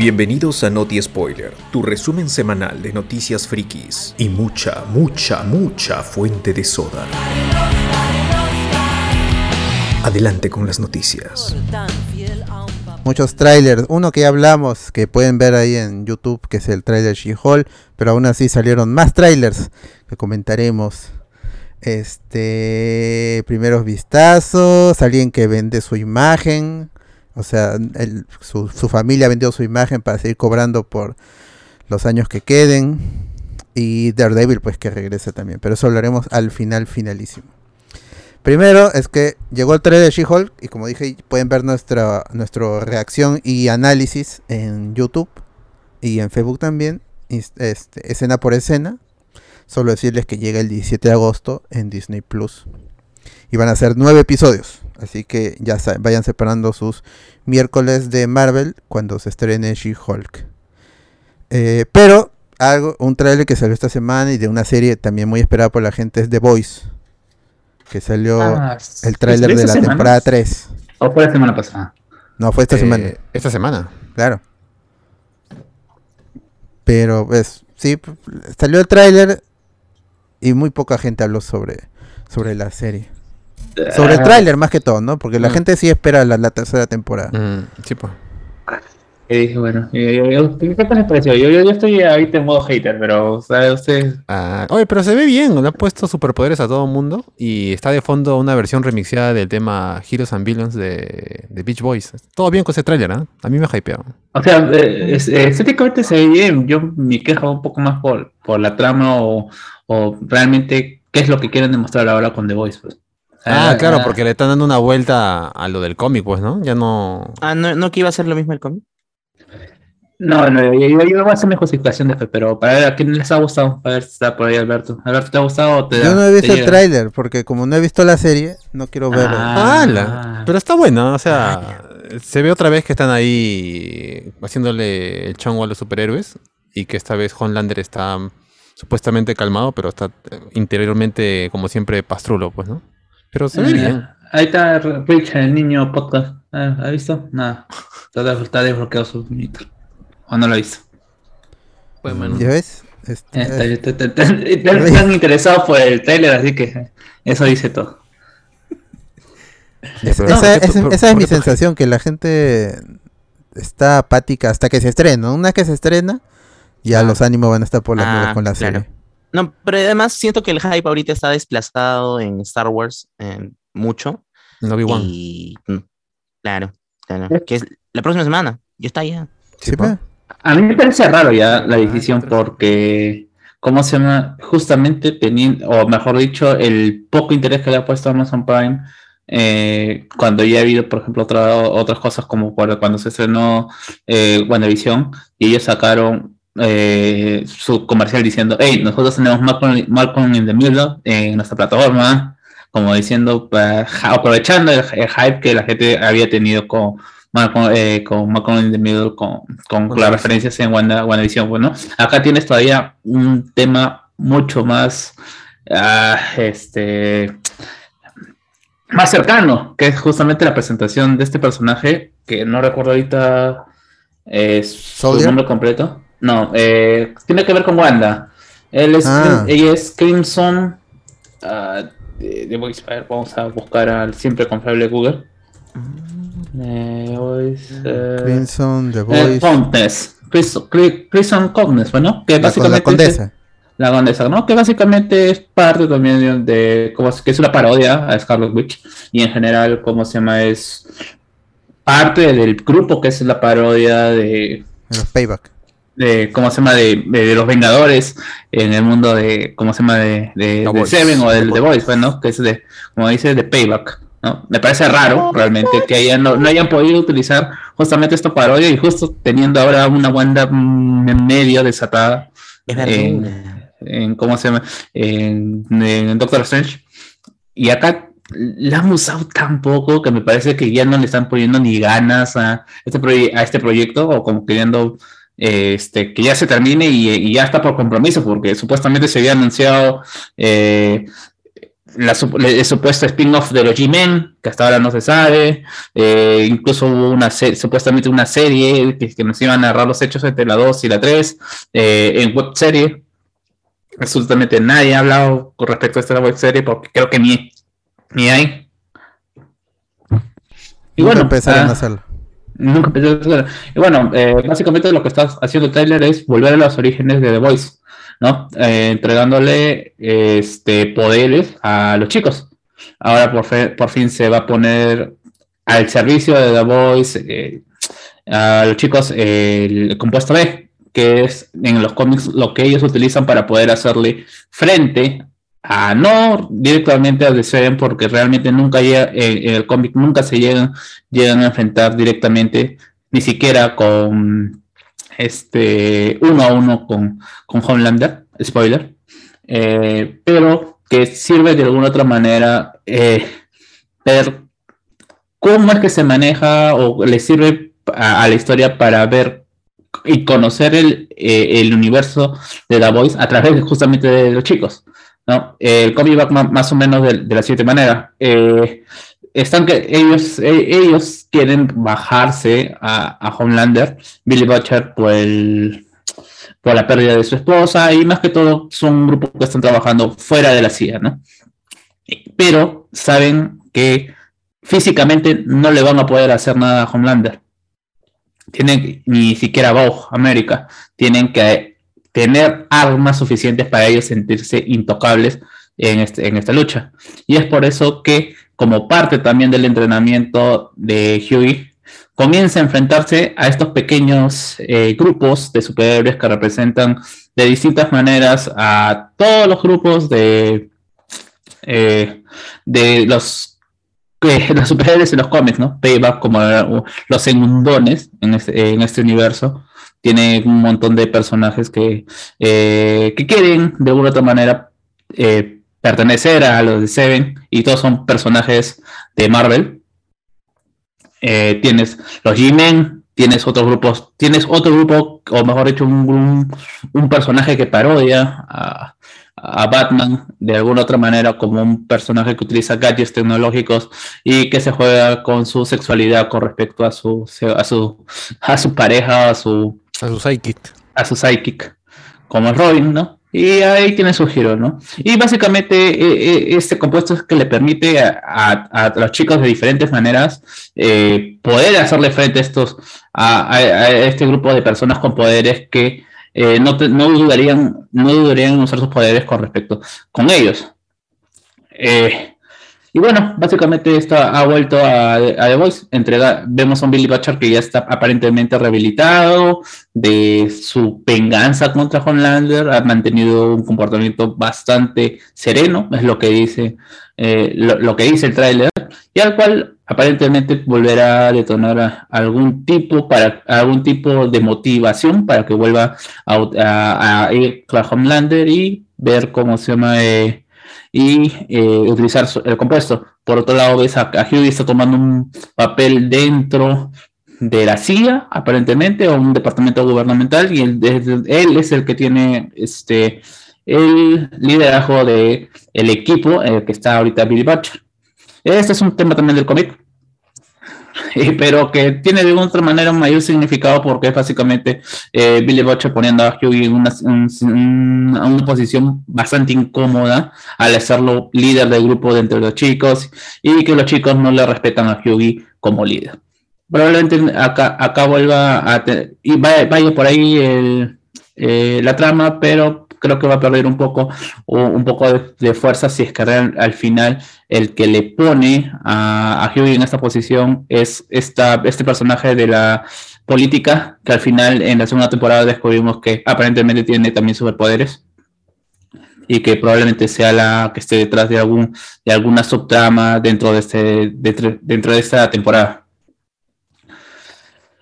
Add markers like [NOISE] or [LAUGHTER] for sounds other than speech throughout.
Bienvenidos a Noti Spoiler, tu resumen semanal de noticias frikis y mucha, mucha, mucha fuente de soda. Adelante con las noticias. Muchos trailers, uno que ya hablamos, que pueden ver ahí en YouTube, que es el trailer She-Hulk, pero aún así salieron más trailers que comentaremos. Este, primeros vistazos, alguien que vende su imagen, o sea, su, su familia vendió su imagen para seguir cobrando por los años que queden. Y Daredevil, pues que regrese también. Pero eso hablaremos al final, finalísimo. Primero es que llegó el trailer de She-Hulk. Y como dije, pueden ver nuestra, nuestra reacción y análisis en YouTube. Y en Facebook también. Este, escena por escena. Solo decirles que llega el 17 de agosto en Disney Plus. Y van a ser nueve episodios. Así que ya vayan separando sus miércoles de Marvel cuando se estrene She-Hulk. Eh, pero algo, un trailer que salió esta semana y de una serie también muy esperada por la gente es The Voice. Que salió Ah, el tráiler ¿es de la semana? temporada 3. ¿O fue la semana pasada? No, fue esta Eh, semana, Esta semana. claro. Pero pues sí, salió el tráiler y muy poca gente habló sobre, sobre la serie. Sobre el Ah, tráiler más que todo, ¿no? Porque la Mm. gente sí espera la, la tercera temporada. Mm, sí, pues. Y dije, bueno, yo- yo- yo- ¿qué tal les pareció? Yo, yo, yo estoy ahorita en modo hater, pero, o sea, ustedes... Ah, oye, pero se ve bien. Le ha puesto superpoderes a todo el mundo. Y está de fondo una versión remixada del tema Heroes and Villains de, de Beach Boys. Todo bien con ese tráiler, ¿ah? A mí me ha hypeado. O sea, eh, eh, estéticamente se ve bien. Yo me quejo un poco más por, por la trama o, o realmente qué es lo que quieren demostrar ahora con The Voice. Pues. Ah, claro, ah, porque le están dando una vuelta a lo del cómic, pues, ¿no? Ya no. Ah, no, no que iba a ser lo mismo el cómic. No, no, yo, yo, yo voy a hacer mi justificación de fe, pero para ver a quién les ha gustado. A ver si está por ahí Alberto. Alberto, ¿te ha gustado o te Yo no he visto el llega? tráiler porque como no he visto la serie, no quiero verlo. Ah. ¡Hala! Pero está buena, o sea, se ve otra vez que están ahí haciéndole el chongo a los superhéroes y que esta vez Homelander está supuestamente calmado, pero está interiormente, como siempre, pastrulo, pues, ¿no? Pero se ve Ah, bien. Ahí está Rich, el niño podcast. Ah, ¿Ha visto? Nada. Está, de- está desbloqueado su Twitter. ¿O no lo ha visto? ¿Ya ves? Este, Está- está- está- está- está- Están interesados por el trailer, así que eso dice todo. Ya, esa, ¿por qué esa- tú- por- esa es mi sensación, que la gente está apática hasta que se estrena. Una vez que se estrena, ya Ah. los ánimos van a estar por las Ah, nubes con la claro. serie. No, pero además siento que el hype ahorita está desplazado en Star Wars en mucho. Vi One. Y mm, claro, claro. Que es la próxima semana. Ya está ya. ¿Sí? A mí me parece raro ya la decisión porque, ¿cómo se llama? Justamente teniendo, o mejor dicho, el poco interés que le ha puesto Amazon Prime, eh, cuando ya ha habido, por ejemplo, otra- otras cosas como cuando, cuando se estrenó eh, WandaVision y ellos sacaron eh, su comercial diciendo, hey, nosotros tenemos Malcolm, Malcolm in the Middle en nuestra plataforma, como diciendo, ja- aprovechando el, el hype que la gente había tenido con Malcolm, eh, con Malcolm in the Middle, con, con las referencias en Wanda, WandaVision, bueno, acá tienes todavía un tema mucho más, ah, este, más cercano, que es justamente la presentación de este personaje, que no recuerdo ahorita eh, su nombre completo. No, eh, tiene que ver con Wanda. Él es, Ah. ella es Crimson. ah, de, de Voice, a ver, vamos a buscar al siempre confiable Google. Eh, Voice, eh, Crimson, The eh, Voice, Cognes. Crimson, Cri- Crimson Cognes, bueno, que la, con la básicamente condesa. la condesa, ¿no? Que básicamente es parte también de, de como que es una parodia a Scarlet Witch y en general, ¿cómo se llama? Es parte del grupo que es la parodia de, los payback. De ¿cómo se llama? De, de- de los Vengadores en el mundo de, ¿cómo se llama? De, de, The de. Seven o del The Boys, pues, ¿no? Que es de, como dice, de Payback. ¿no? Me parece raro realmente que hayan, no, no hayan podido utilizar justamente esta parodia y justo teniendo ahora una Wanda mm, medio desatada Es en, en- ¿cómo se llama? En, en Doctor Strange. Y acá la han usado tan poco que me parece que ya no le están poniendo ni ganas a este, proye- a este proyecto o como queriendo este, que ya se termine y, y ya está por compromiso porque supuestamente se había anunciado eh, la, el supuesto spin-off de los G-Men, que hasta ahora no se sabe. Eh, incluso hubo una supuestamente una serie que, nos iba a narrar los hechos entre la 2 y la 3 eh, en web serie. Absolutamente nadie ha hablado con respecto a esta web serie porque creo que ni, ni hay. Y bueno, empezaron a hacerlo. Nunca hacerlo. Y bueno, eh, básicamente lo que está haciendo trailer es volver a los orígenes de The Voice. ¿no? Eh, entregándole este, poderes a los chicos. Ahora por, por fin se va a poner al servicio de The Voice eh, a los chicos el compuesto B, que es en los cómics lo que ellos utilizan para poder hacerle frente a no directamente a DC, porque realmente nunca llega, en, el cómic nunca se llegan, llegan a enfrentar directamente, ni siquiera con este, uno a uno con, con Homelander, spoiler, eh, pero que sirve de alguna otra manera eh, ver cómo es que se maneja o le sirve a, la historia para ver y conocer el, eh, el, universo de The Voice a través justamente de los chicos. ¿No? el cómic va más o menos de, la siguiente manera están que ellos, e, ellos quieren bajarse a, Homelander, Billy Butcher, por la pérdida de su esposa y más que todo son un grupo que están trabajando fuera de la CIA, ¿no? Pero saben que físicamente no le van a poder hacer nada a Homelander. Tienen ni siquiera Vogue, América. Tienen que tener armas suficientes para ellos sentirse intocables en, este, en esta lucha. Y es por eso que como parte también del entrenamiento de Huey, comienza a enfrentarse a estos pequeños eh, grupos de superhéroes que representan de distintas maneras a todos los grupos de, eh, de los, [LAUGHS] los superhéroes de los cómics, ¿no? Payback como los segundones en este, en este universo. Tiene un montón de personajes que, eh, que quieren de alguna otra manera pertenecer a los de Seven y todos son personajes de Marvel. Eh, tienes los G-Men, tienes otros grupos, tienes otro grupo, o mejor dicho, un, un, personaje que parodia a, Batman de alguna otra manera como un personaje que utiliza gadgets tecnológicos y que se juega con su sexualidad con respecto a su a su a su pareja, a su a su psychic, a su psychic, como Robin, ¿no? Y ahí tiene su giro, ¿no? Y básicamente e, e, este compuesto es que le permite a, los chicos de diferentes maneras eh, poder hacerle frente a estos a, este grupo de personas con poderes que eh, no, no, dudarían no dudarían en usar sus poderes con respecto con ellos. Eh, y bueno, básicamente esto ha vuelto a, The Voice. Vemos a un Billy Butcher que ya está aparentemente rehabilitado de su venganza contra Homelander. Ha mantenido un comportamiento bastante sereno, es lo que dice, eh, lo, que dice el tráiler, y al cual aparentemente volverá a detonar algún tipo para algún tipo de motivación para que vuelva a, ir a Homelander y ver cómo se llama. Eh, y eh, utilizar el compuesto. Por otro lado, ves a, a está tomando un papel dentro de la CIA, aparentemente, o un departamento gubernamental, y él, es el que tiene este el liderazgo de el equipo el que está ahorita Billy Butcher. Este es un tema también del cómic. [LAUGHS] pero que tiene de otra manera un mayor significado porque es básicamente eh, Billy Butcher poniendo a Hughie en una, una, posición bastante incómoda al hacerlo líder del grupo de entre los chicos y que los chicos no le respetan a Hughie como líder. Probablemente acá, acá vuelva y vaya, vaya, por ahí eh, la trama, pero creo que va a perder un poco, un poco de, fuerza si es que al final el que le pone a, a Hughie en esta posición es esta, este personaje de la política, que al final en la segunda temporada descubrimos que aparentemente tiene también superpoderes y que probablemente sea la que esté detrás de algún de alguna subtrama dentro de este dentro de esta temporada.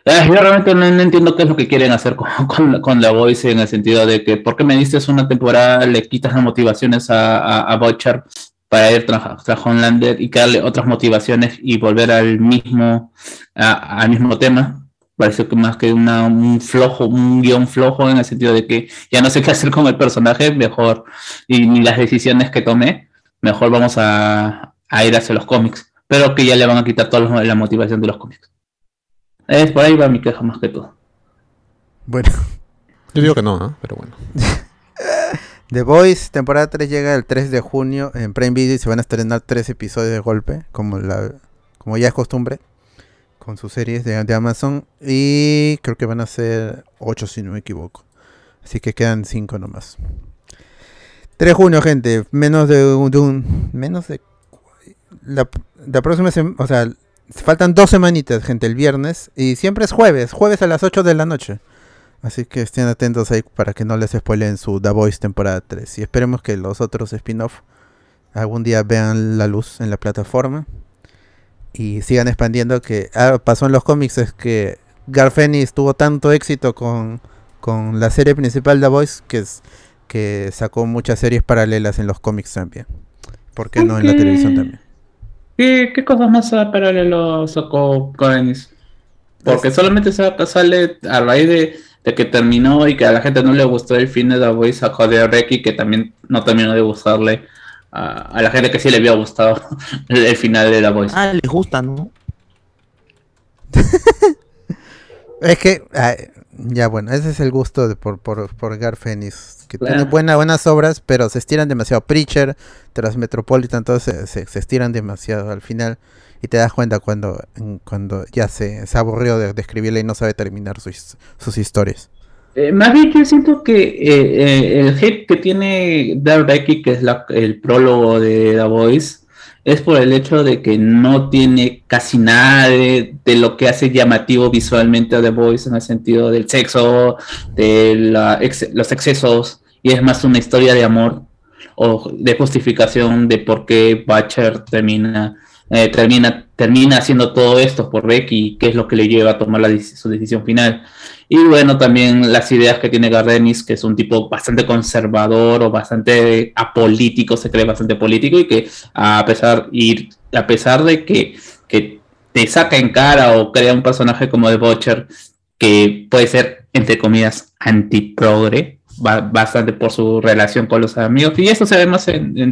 Eh, yo realmente no, entiendo qué es lo que quieren hacer [LAUGHS] con, con, la Voice en el sentido de que, ¿por qué me diste una temporada, le quitas las motivaciones a, a, a Butcher para ir tras, tras Homelander y darle otras motivaciones y volver al mismo, al mismo tema? Parece que más que una, un flojo, un guion flojo en el sentido de que ya no sé qué hacer con el personaje, mejor, y ni las decisiones que tomé, mejor vamos a, a ir hacia los cómics, pero que ya le van a quitar toda la motivación de los cómics. Es por ahí va mi queja más que todo. Bueno, [LAUGHS] Yo digo que no, ¿no? Pero bueno. [LAUGHS] The Voice, temporada 3 llega el 3 de junio en Prime Video y se van a estrenar tres episodios de golpe, como la como ya es costumbre, con sus series de, de Amazon. Y creo que van a ser 8 si no me equivoco. Así que quedan 5 nomás. 3 de junio, gente. Menos de un... de un- menos de... La, la próxima semana... O sea, faltan dos semanitas, gente, el viernes. Y siempre es jueves. Jueves a las 8 de la noche. Así que estén atentos ahí para que no les spoilen su The Voice temporada 3. Y esperemos que los otros spin-off algún día vean la luz en la plataforma. Y sigan expandiendo que ah, pasó en los cómics es que Garfenis tuvo tanto éxito con, con la serie principal The Voice que, es, que sacó muchas series paralelas en los cómics también. ¿Por qué no en la televisión también? ¿Qué, qué cosas más paralelo sacó Codenis? Porque solamente saca- sale a raíz de, de que terminó y que a la gente no le gustó el fin de The Voice, sacó de Reki que también no terminó de gustarle a, a la gente que sí le había gustado [LAUGHS] el, el final de The Voice. Ah, les gusta, ¿no? [LAUGHS] Es que, ah, ya bueno, ese es el gusto de, por, por, por Garfenis, que Claro. tiene buena, buenas obras, pero se estiran demasiado. Preacher, Transmetropolitan, todos se, se, se estiran demasiado al final y te das cuenta cuando, cuando ya se, se aburrió de, de escribirla y no sabe terminar sus, sus historias. Eh, más bien yo siento que eh, eh, el hit que tiene Dark Becky, que es la- el prólogo de The Voice, es por el hecho de que no tiene casi nada de, de lo que hace llamativo visualmente a The Voice en el sentido del sexo, de la ex- los excesos, y es más una historia de amor o de justificación de por qué Butcher termina, eh, termina, termina haciendo todo esto por Becky y qué es lo que le lleva a tomar su decisión final. Y bueno, también las ideas que tiene Gardenis, que es un tipo bastante conservador o bastante apolítico, se cree bastante político y que a pesar, y a pesar de que, que te saca en cara o crea un personaje como The Butcher, que puede ser, entre comillas, antiprogre, ba- bastante por su relación con los amigos. Y eso se ve más en, en,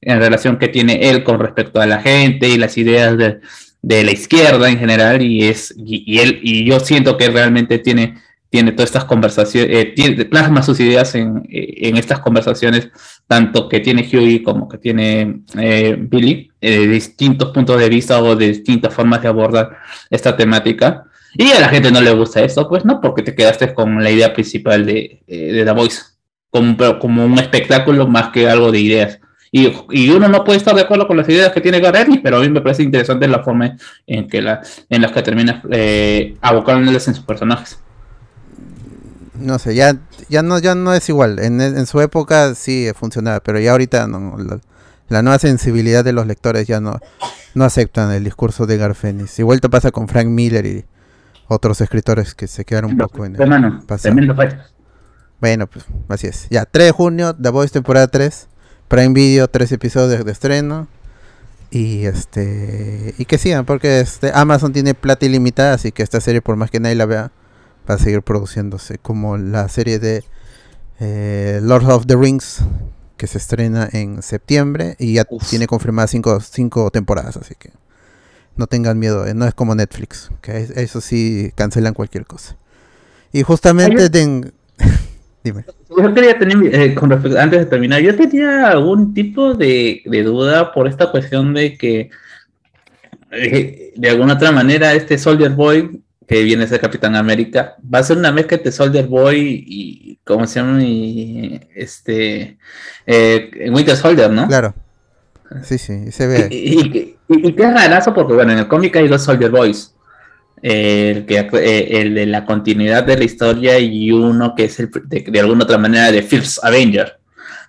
en relación que tiene él con respecto a la gente y las ideas de, de la izquierda en general y es y, y él y yo siento que realmente tiene tiene todas estas conversaciones eh, tiene, plasma sus ideas en, eh, en estas conversaciones tanto que tiene Huey como que tiene eh, Billy eh, distintos puntos de vista o de distintas formas de abordar esta temática. Y a la gente no le gusta esto pues no porque te quedaste con la idea principal de, eh, de The Voice como, como un espectáculo más que algo de ideas y, y uno no puede estar de acuerdo con las ideas que tiene Garrett, pero a mí me parece interesante la forma en que la, en las que termina eh, abocándoles en sus personajes. No sé, ya, ya, no, ya no es igual. En, en su época sí funcionaba, pero ya ahorita no. La, la nueva sensibilidad de los lectores ya no, no aceptan el discurso de Garfenis. Igual te pasa con Frank Miller y otros escritores que se quedaron un poco en el Hermano, pasado. Bueno, pues así es. Ya, 3 de junio, The Voice temporada 3. Prime Video, 3 episodios de estreno. Y este. Y que sigan, porque este Amazon tiene plata ilimitada, así que esta serie, por más que nadie la vea, va a seguir produciéndose. Como la serie de eh, Lord of the Rings, que se estrena en septiembre. Y ya Uf. tiene confirmadas 5 cinco temporadas, así que. No tengan miedo, eh, no es como Netflix, que es- eso sí cancelan cualquier cosa. Y justamente Hay de, [LAUGHS] Dime. Yo quería tener, eh, con respecto, antes de terminar, yo tenía algún tipo de, de duda por esta cuestión de que, eh, de alguna otra manera, este Soldier Boy, que viene a ser Capitán América, va a ser una mezcla entre Soldier Boy y, ¿cómo se llama? Y, este, eh, Winter Soldier, ¿no? Claro. Sí, sí, se Y, ve. y, y- y qué rarazo, porque bueno, en el cómic hay dos Soldier Boys. Eh, el, de la continuidad de la historia y uno que es el, de, de alguna otra manera de First Avenger.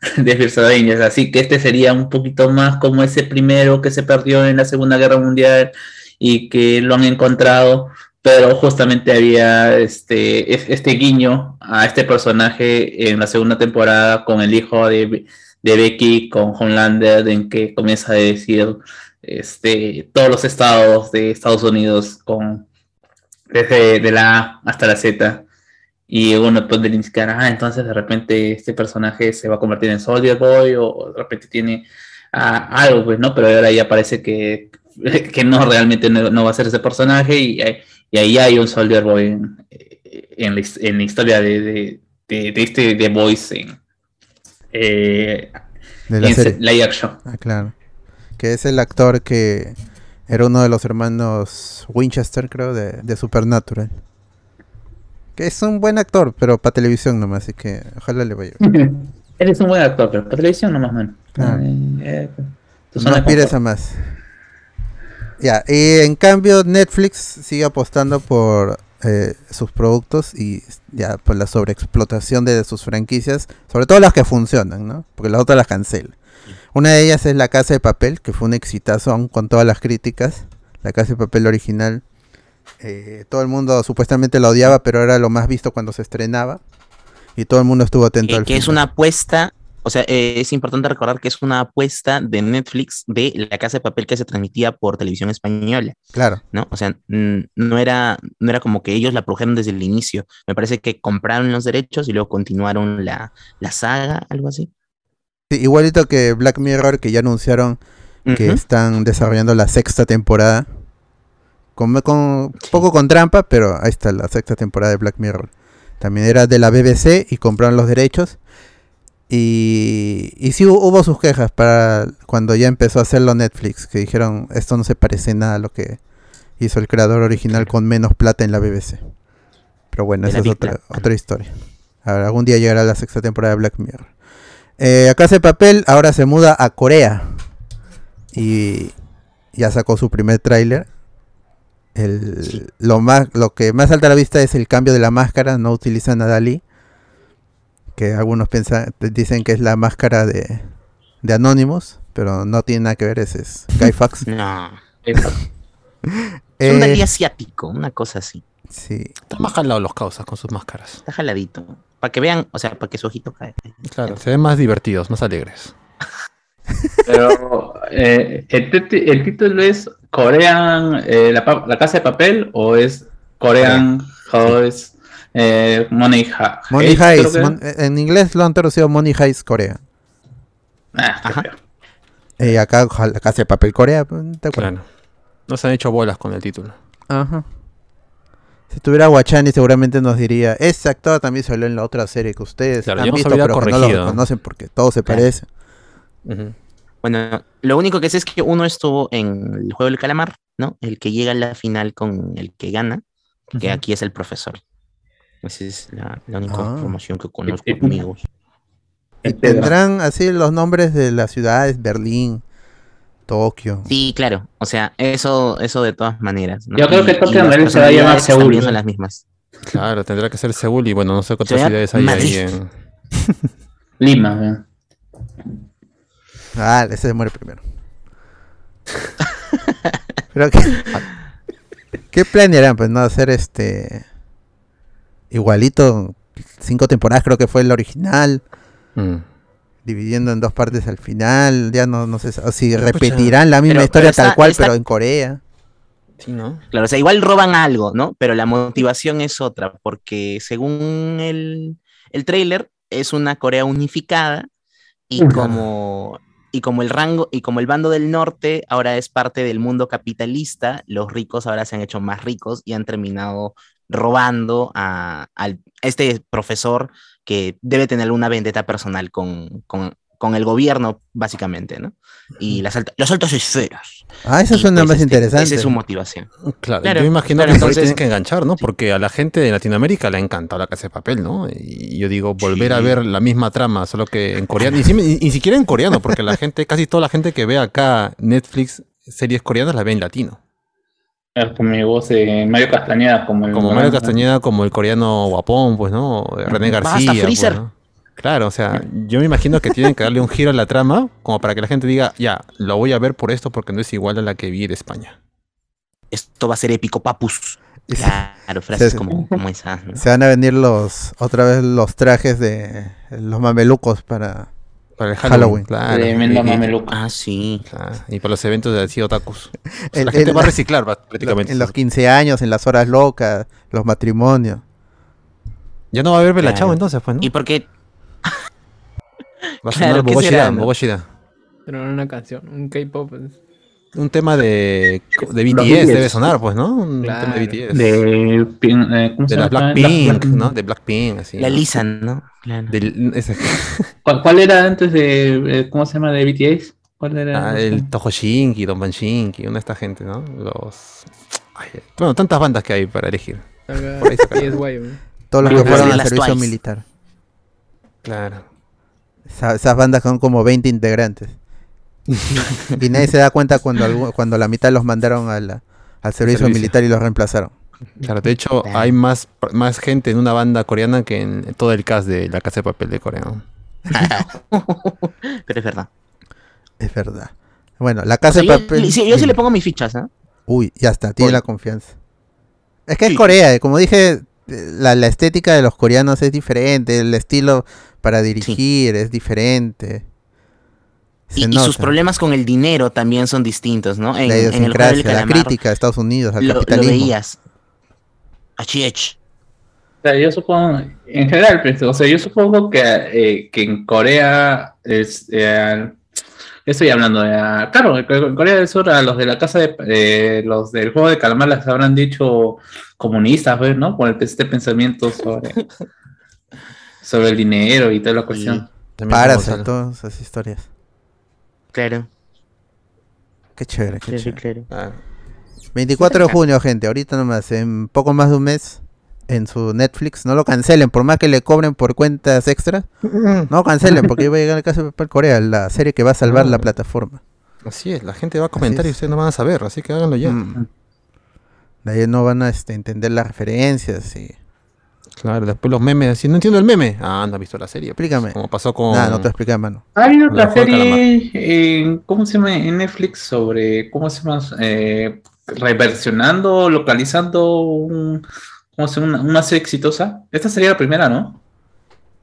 [LAUGHS] De First Avengers. Así que este sería un poquito más como ese primero que se perdió en la Segunda Guerra Mundial y que lo han encontrado. Pero justamente había este, es- este guiño a este personaje en la segunda temporada con el hijo de, de Becky, con Homelander, en que comienza a decir este, todos los estados de Estados Unidos con desde de la A hasta la Z y uno puede indicar, ah, entonces de repente este personaje se va a convertir en Soldier Boy o de repente tiene ah, algo, pues, ¿no? Pero ahora ya parece que, [LAUGHS] que no realmente no, va a ser ese personaje y, y ahí hay un Soldier Boy en, en, la, en la, historia de, de, de, de este de Boys en, eh, De la en serie. live action. Ah, claro. Que es el actor que era uno de los hermanos Winchester, creo, de, de Supernatural. Que es un buen actor, pero para televisión nomás, así que ojalá le vaya. bien. [LAUGHS] Eres un buen actor, pero para televisión nomás, man. Ah. Eh, eh, No de aspires a más. Ya, y en cambio Netflix sigue apostando por eh, sus productos y ya por la sobreexplotación de sus franquicias, sobre todo las que funcionan, ¿no? Porque las otras las cancela. Una de ellas es La Casa de Papel, que fue un exitazo aún con todas las críticas. La Casa de Papel original. eh, todo el mundo supuestamente la odiaba, pero era lo más visto cuando se estrenaba. Y todo el mundo estuvo atento Eh, al que es una apuesta, o sea, eh, es importante recordar que es una apuesta de Netflix de La Casa de Papel que se transmitía por televisión española, Claro. ¿no? O sea, no era, no era como que ellos la produjeron desde el inicio. Me parece que compraron los derechos y luego continuaron la, la saga, algo así. Sí, igualito que Black Mirror, que ya anunciaron que están desarrollando la sexta temporada. Con, con poco con trampa, pero ahí está la sexta temporada de Black Mirror. También era de la BBC y compraron los derechos. Y, y sí hu- hubo sus quejas para cuando ya empezó a hacerlo Netflix, que dijeron esto no se parece nada a lo que hizo el creador original con menos plata en la BBC. Pero bueno, esa es otra, otra historia. Algún día llegará la sexta temporada de Black Mirror. Eh, acá hace papel, ahora se muda a Corea. Y ya sacó su primer tráiler. El, lo, más, lo que más salta a la vista es el cambio de la máscara. No utilizan a Dalí. Que algunos piensan, dicen que es la máscara de, de Anonymous. Pero no tiene nada que ver, ese es Guy. [LAUGHS] No. Exacto. Es un [LAUGHS] Eh, Dalí asiático, una cosa así. sí. Están más jalados los causas con sus máscaras. Está jaladito. Para que vean, o sea, para que su ojito caiga. Claro, se ven más divertidos, más alegres. Pero eh, el, título es Corean, eh, la, la casa de papel o es Korean House eh, Money, Ha- Money Heist, Mon- en inglés lo han traducido Money Heist Corea. Ah, Ajá. acá ojalá- acá hace papel Corea. ¿te acuerdas? Claro. No se han hecho bolas con el título. Ajá. Si tuviera Guachani seguramente nos diría, ese actor también salió en la otra serie que ustedes Claro, han visto, pero que no lo conocen porque todo se Claro. parece. Bueno, lo único que sé es que uno estuvo en el juego del calamar, ¿no? El que llega a la final con el que gana, que aquí es el profesor. Esa es la, la única Ah. información que conozco, eh, amigos. Y Este, tendrán así los nombres de las ciudades, Berlín, Tokio. Sí, claro. O sea, eso, eso de todas maneras. ¿no? Yo creo que Tokio en realidad se va a llamar Seúl, son las mismas. Claro, tendrá que ser Seúl y bueno, no sé cuántas Ciudad ciudades hay ahí Madrid. en... [LAUGHS] Lima. Ah, ese se muere primero. [LAUGHS] Pero que, ¿qué planearán? Pues no hacer este igualito, cinco temporadas creo que fue el original, Mm. Dividiendo en dos partes al final, ya no, no sé si repetirán la misma Pero- historia pero está- tal cual, está- pero en Corea. Sí, ¿no? Claro, o sea, igual roban algo, ¿no? Pero la motivación es otra, porque según el, el tráiler, es una Corea unificada y como, y como el rango, y como el bando del norte ahora es parte del mundo capitalista, los ricos ahora se han hecho más ricos y han terminado robando a, al- a este profesor que debe tener una vendetta personal con, con, con el gobierno, básicamente, ¿no? Y las, alta- las altas esferas. Ah, eso Y, suena pues, más este, interesante. Esa es su motivación. Claro, Claro, yo imagino claro, que entonces- tienen que enganchar, ¿no? Porque a la gente de Latinoamérica le ha encantado la casa de papel, ¿no? Y yo digo, volver a ver la misma trama, solo que en coreano, ni- ni siquiera en coreano, porque la gente, casi toda la gente que ve acá Netflix series coreanas la ve en latino. Con mi voz de Mario Castañeda, como el. Como Mario Castañeda, como el coreano guapón, pues, ¿no? René García. pues, Freezer. ¿no? Claro, o sea, yo me imagino que tienen que darle un giro a la trama, como para que la gente diga, ya, lo voy a ver por esto, porque no es igual a la que vi de España. Esto va a ser épico, papus. Claro, frases Sí. como, como esas. ¿no? Se van a venir los otra vez los trajes de los mamelucos para Para el Halloween. Halloween, claro. Y- mameluco. Ah, sí. claro, Y para los eventos de así otakus. O sea, En- la gente en va a la- reciclar va- [LAUGHS] prácticamente. en los 15 años, en las horas locas, los matrimonios. Ya no va a haber Bella Claro. Entonces, pues, ¿no? Y porque Va a [LAUGHS] claro, sonar ¿qué Bobo será, Shida, no? Bobo Shida. Pero no una canción, un K-pop. pues. Un tema de, de BTS debe sonar, pues, ¿no? Un Claro. tema de BTS. De, eh, ¿cómo De se llama? Blackpink, Black- ¿no? De Blackpink, así. la ¿no? lisan, ¿no? Claro. Ese- [LAUGHS] ¿Cuál, cuál era antes de, eh, ¿cómo se llama? De BTS? ¿Cuál era? ah, el Toho Shinki, Don Ban Shinki, una de esta gente, ¿no? Los... ay, bueno, tantas bandas que hay para elegir. Por ahí. Todos los que fueron al servicio Twice. militar. Claro. Esa- esas bandas son como 20 integrantes. Y nadie se da cuenta cuando, cuando la mitad los mandaron a la- al servicio, servicio. militar y los reemplazaron. Claro, de hecho, hay más, más gente en una banda coreana que en todo el cast de La Casa de Papel de Corea. ¿no? [LAUGHS] Pero es verdad. Es verdad. Bueno, la O casa sea, de yo, papel. sí, yo sí le pongo mis fichas, ¿ah? Uy, ya está, tiene la confianza. Es que es. Corea, eh, como dije, eh, la, la estética de los coreanos es diferente, el estilo para dirigir es diferente. Y, y sus problemas con el dinero también son distintos, ¿no? En, la en el juego del la crítica de Estados Unidos, al lo, lo capitalismo. veías. Achiech. O sea, yo supongo, en general, pues, o sea, yo supongo que, eh, que en Corea es, eh, estoy hablando de, ah, claro, en Corea del Sur a los de la casa de, eh, los del juego de calamar les habrán dicho comunistas, pues, ¿no? Por este pensamiento sobre, [LAUGHS] sobre el dinero y toda la cuestión. Para todas esas historias. Claro, Qué chévere, qué claro, chévere. claro. Ah, 24 de junio, gente, ahorita nomás, en poco más de un mes, en su Netflix. No lo cancelen, por más que le cobren por cuentas extras. No cancelen, porque [LAUGHS] va a llegar el caso de Papel Corea, la serie que va a salvar la Ah. plataforma. así es, la gente va a comentar y es. ustedes no van a saber, así que háganlo ya. Mm. De ahí no van a este, entender las referencias y... Claro, después los memes, así, no entiendo el meme. Ah, no has visto la serie. pues, Explícame. Como pasó con... Nada, no te explica, mano. Ha habido La otra serie en, ¿cómo se llama? En Netflix sobre, ¿cómo se llama? Eh, reversionando, localizando un, ¿cómo se llama? Una, una serie exitosa. Esta sería la primera, ¿no?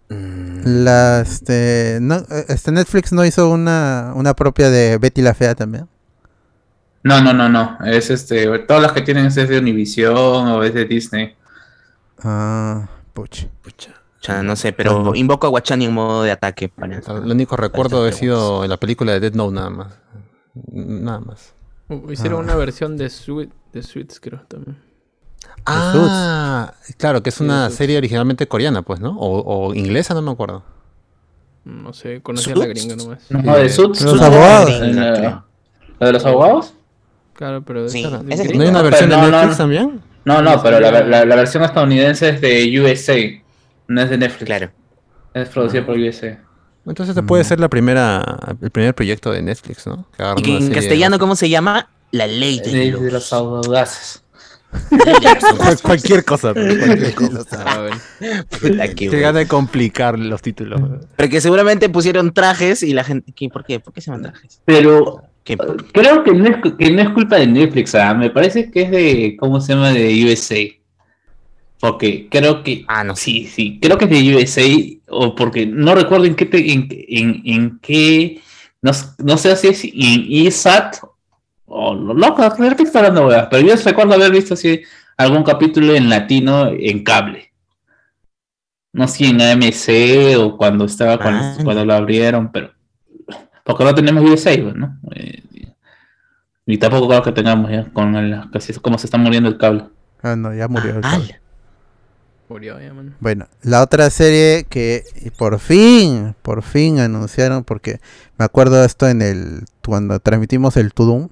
Mm, La, este, no, este Netflix no hizo una, una propia de Betty la Fea también. No, no, no, no. Es este, todas las que tienen es de Univision o es de Disney. Ah, pucha. pucha. O sea, no sé, pero invoco a Guachani en modo de ataque. Para... Lo único recuerdo ha sido en la película de Dead Note nada más. Nada más. Uh, Hicieron Ah. una versión de, Sweet, de Sweets, creo, también. Ah, claro, que es una serie originalmente coreana, pues, ¿no? O, o inglesa, no me acuerdo. No sé, conocía a la gringa nomás. No, de Suits. Los abogados. eh, ¿La de los abogados? Claro, pero de Sí. ¿No hay una versión de no, Netflix no. también? No, no, pero la, la- la versión estadounidense es de USA. No es de Netflix. Claro. Es producida por USA. Entonces este puede ser la primera, el primer proyecto de Netflix, ¿no? Que agarran Y que una en castellano, ¿cómo se llama? La ley De, del de los audaces. Cual- [LAUGHS] cualquier cosa, pero cualquier [LAUGHS] cosa. Ah, bueno. gana de complicar los títulos. Pero que seguramente pusieron trajes y la gente. ¿Por qué? ¿Por qué se llaman trajes? Pero ¿Qué? creo que no, es, que no es culpa de Netflix, ah, me parece que es de, ¿cómo se llama? De USA. Porque creo que, Ah, no. sí, sí, creo que es de USA, o porque no recuerdo en qué, te- en, en, en qué, no, no sé si es en ISAT o lo loco, de repente estoy hablando huevadas, pero yo recuerdo haber visto así algún capítulo en latino en cable. No sé si en AMC o cuando estaba, cuando, Ah. cuando lo abrieron, pero porque no tenemos USA, pues, ¿no? Eh, y tampoco creo que tengamos ya con el, casi como se está muriendo el cable. Ah, no, ya murió. el cable. Murió ya, man. Bueno, la otra serie que por fin, por fin anunciaron, porque me acuerdo esto en el, cuando transmitimos el Tudum,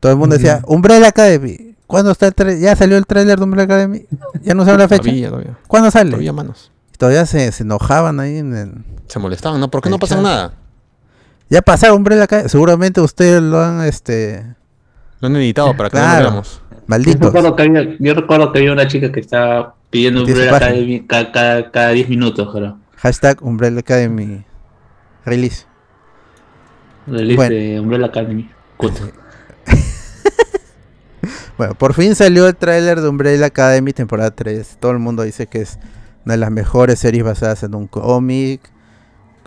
todo el mundo decía, Umbrella Academy, ¿cuándo está el tra- Ya salió el tráiler de Umbrella Academy, ya no sabe la fecha, Todavía, todavía. ¿cuándo sale? Todavía manos. Todavía se, se enojaban ahí en el... Se molestaban, ¿no? ¿Por qué no pasa chat. nada? Ya pasaron Umbrella Academy, seguramente ustedes lo han, este, Lo han editado para que no Claro. lo veamos. Yo malditos. recuerdo, que había, yo recuerdo que había una chica que estaba pidiendo Umbrella. Academy cada, cada, cada 10 minutos, creo. Hashtag Umbrella Academy release. Release Bueno. de Umbrella Academy. [LAUGHS] Bueno, por fin salió el tráiler de Umbrella Academy temporada 3. Todo el mundo dice que es una de las mejores series basadas en un cómic.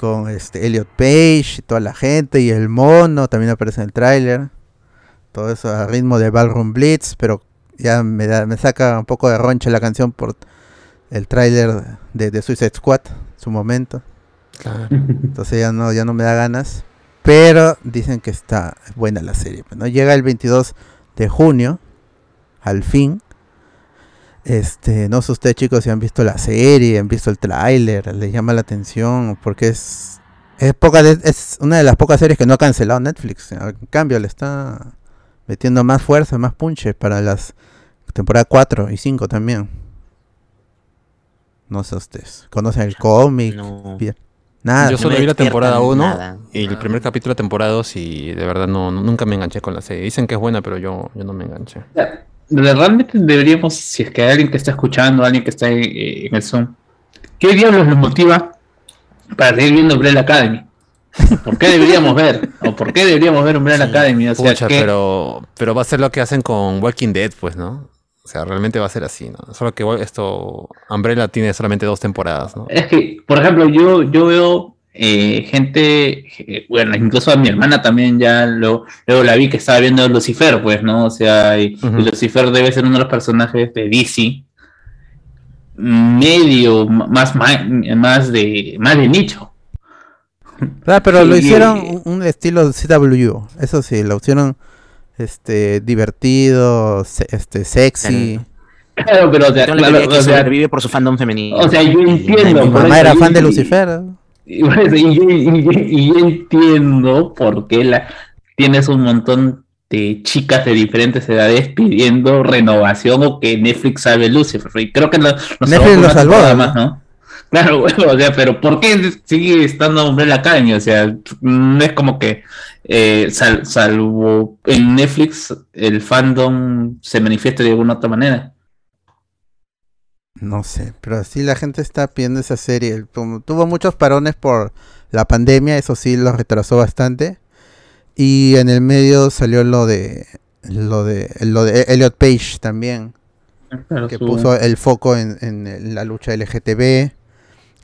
Con este Elliot Page y toda la gente. Y el mono también aparece en el tráiler. Todo eso a ritmo de Ballroom Blitz. Pero ya me, da, me saca un poco de roncha la canción por el tráiler de, de Suicide Squad, su momento. Claro. Entonces ya no, ya no me da ganas. Pero dicen que está buena la serie. ¿no? Llega el 22 de junio, al fin. Este, no sé ustedes chicos si han visto la serie, han visto el tráiler, les llama la atención, porque es, es, poca de- es una de las pocas series que no ha cancelado Netflix. En cambio, le está metiendo más fuerza, más punches para las temporadas 4 y 5 también. No sé ustedes, conocen el cómic, No. Nada. Yo solo vi la temporada 1 nada. y el primer capítulo de temporada 2 y de verdad no, no- nunca me enganché con la serie. Dicen que es buena, pero yo, yo no me enganché. Realmente deberíamos, si es que hay alguien que está escuchando, alguien que está en, eh, en el Zoom, ¿qué diablos nos motiva para seguir viendo Umbrella Academy? ¿Por qué deberíamos ver? ¿O por qué deberíamos ver Umbrella Academy? O sea, Pucha, ¿qué- pero, pero va a ser lo que hacen con Walking Dead, pues, ¿no? O sea, realmente va a ser así, ¿no? Solo que esto, Umbrella tiene solamente dos temporadas, ¿no? Es que, por ejemplo, yo, yo veo eh, gente, eh, bueno, incluso a mi hermana también ya lo, luego la vi que estaba viendo Lucifer, pues, ¿no? O sea, y, y Ujú. Lucifer debe ser uno de los personajes de DC medio más, más de más de nicho. Ah, pero lo hicieron y- un, estilo CW, eso sí, lo hicieron este divertido, se- este sexy. Claro, pero o sea, claro, que o sea, sobrevive por su fandom femenino. o sea, yo entiendo, Mi mamá era fan de Lucifer. Y, por eso, y yo, y entiendo por qué la, tienes un montón de chicas de diferentes edades pidiendo renovación o que Netflix salve Lucifer. Y creo que lo, lo Netflix lo salvó, temporada ¿no? más, ¿no? Claro, [LAUGHS] bueno, o sea, pero ¿por qué sigue estando Umbrella Academy? O sea, no es como que eh, sal- salvo en Netflix el fandom se manifieste de alguna otra manera. No sé, pero sí la gente está pidiendo esa serie. Tuvo muchos parones por la pandemia, eso sí lo retrasó bastante. Y en el medio salió lo de lo de lo de Elliot Page también, Claro, que puso el foco en, en la lucha LGTB, en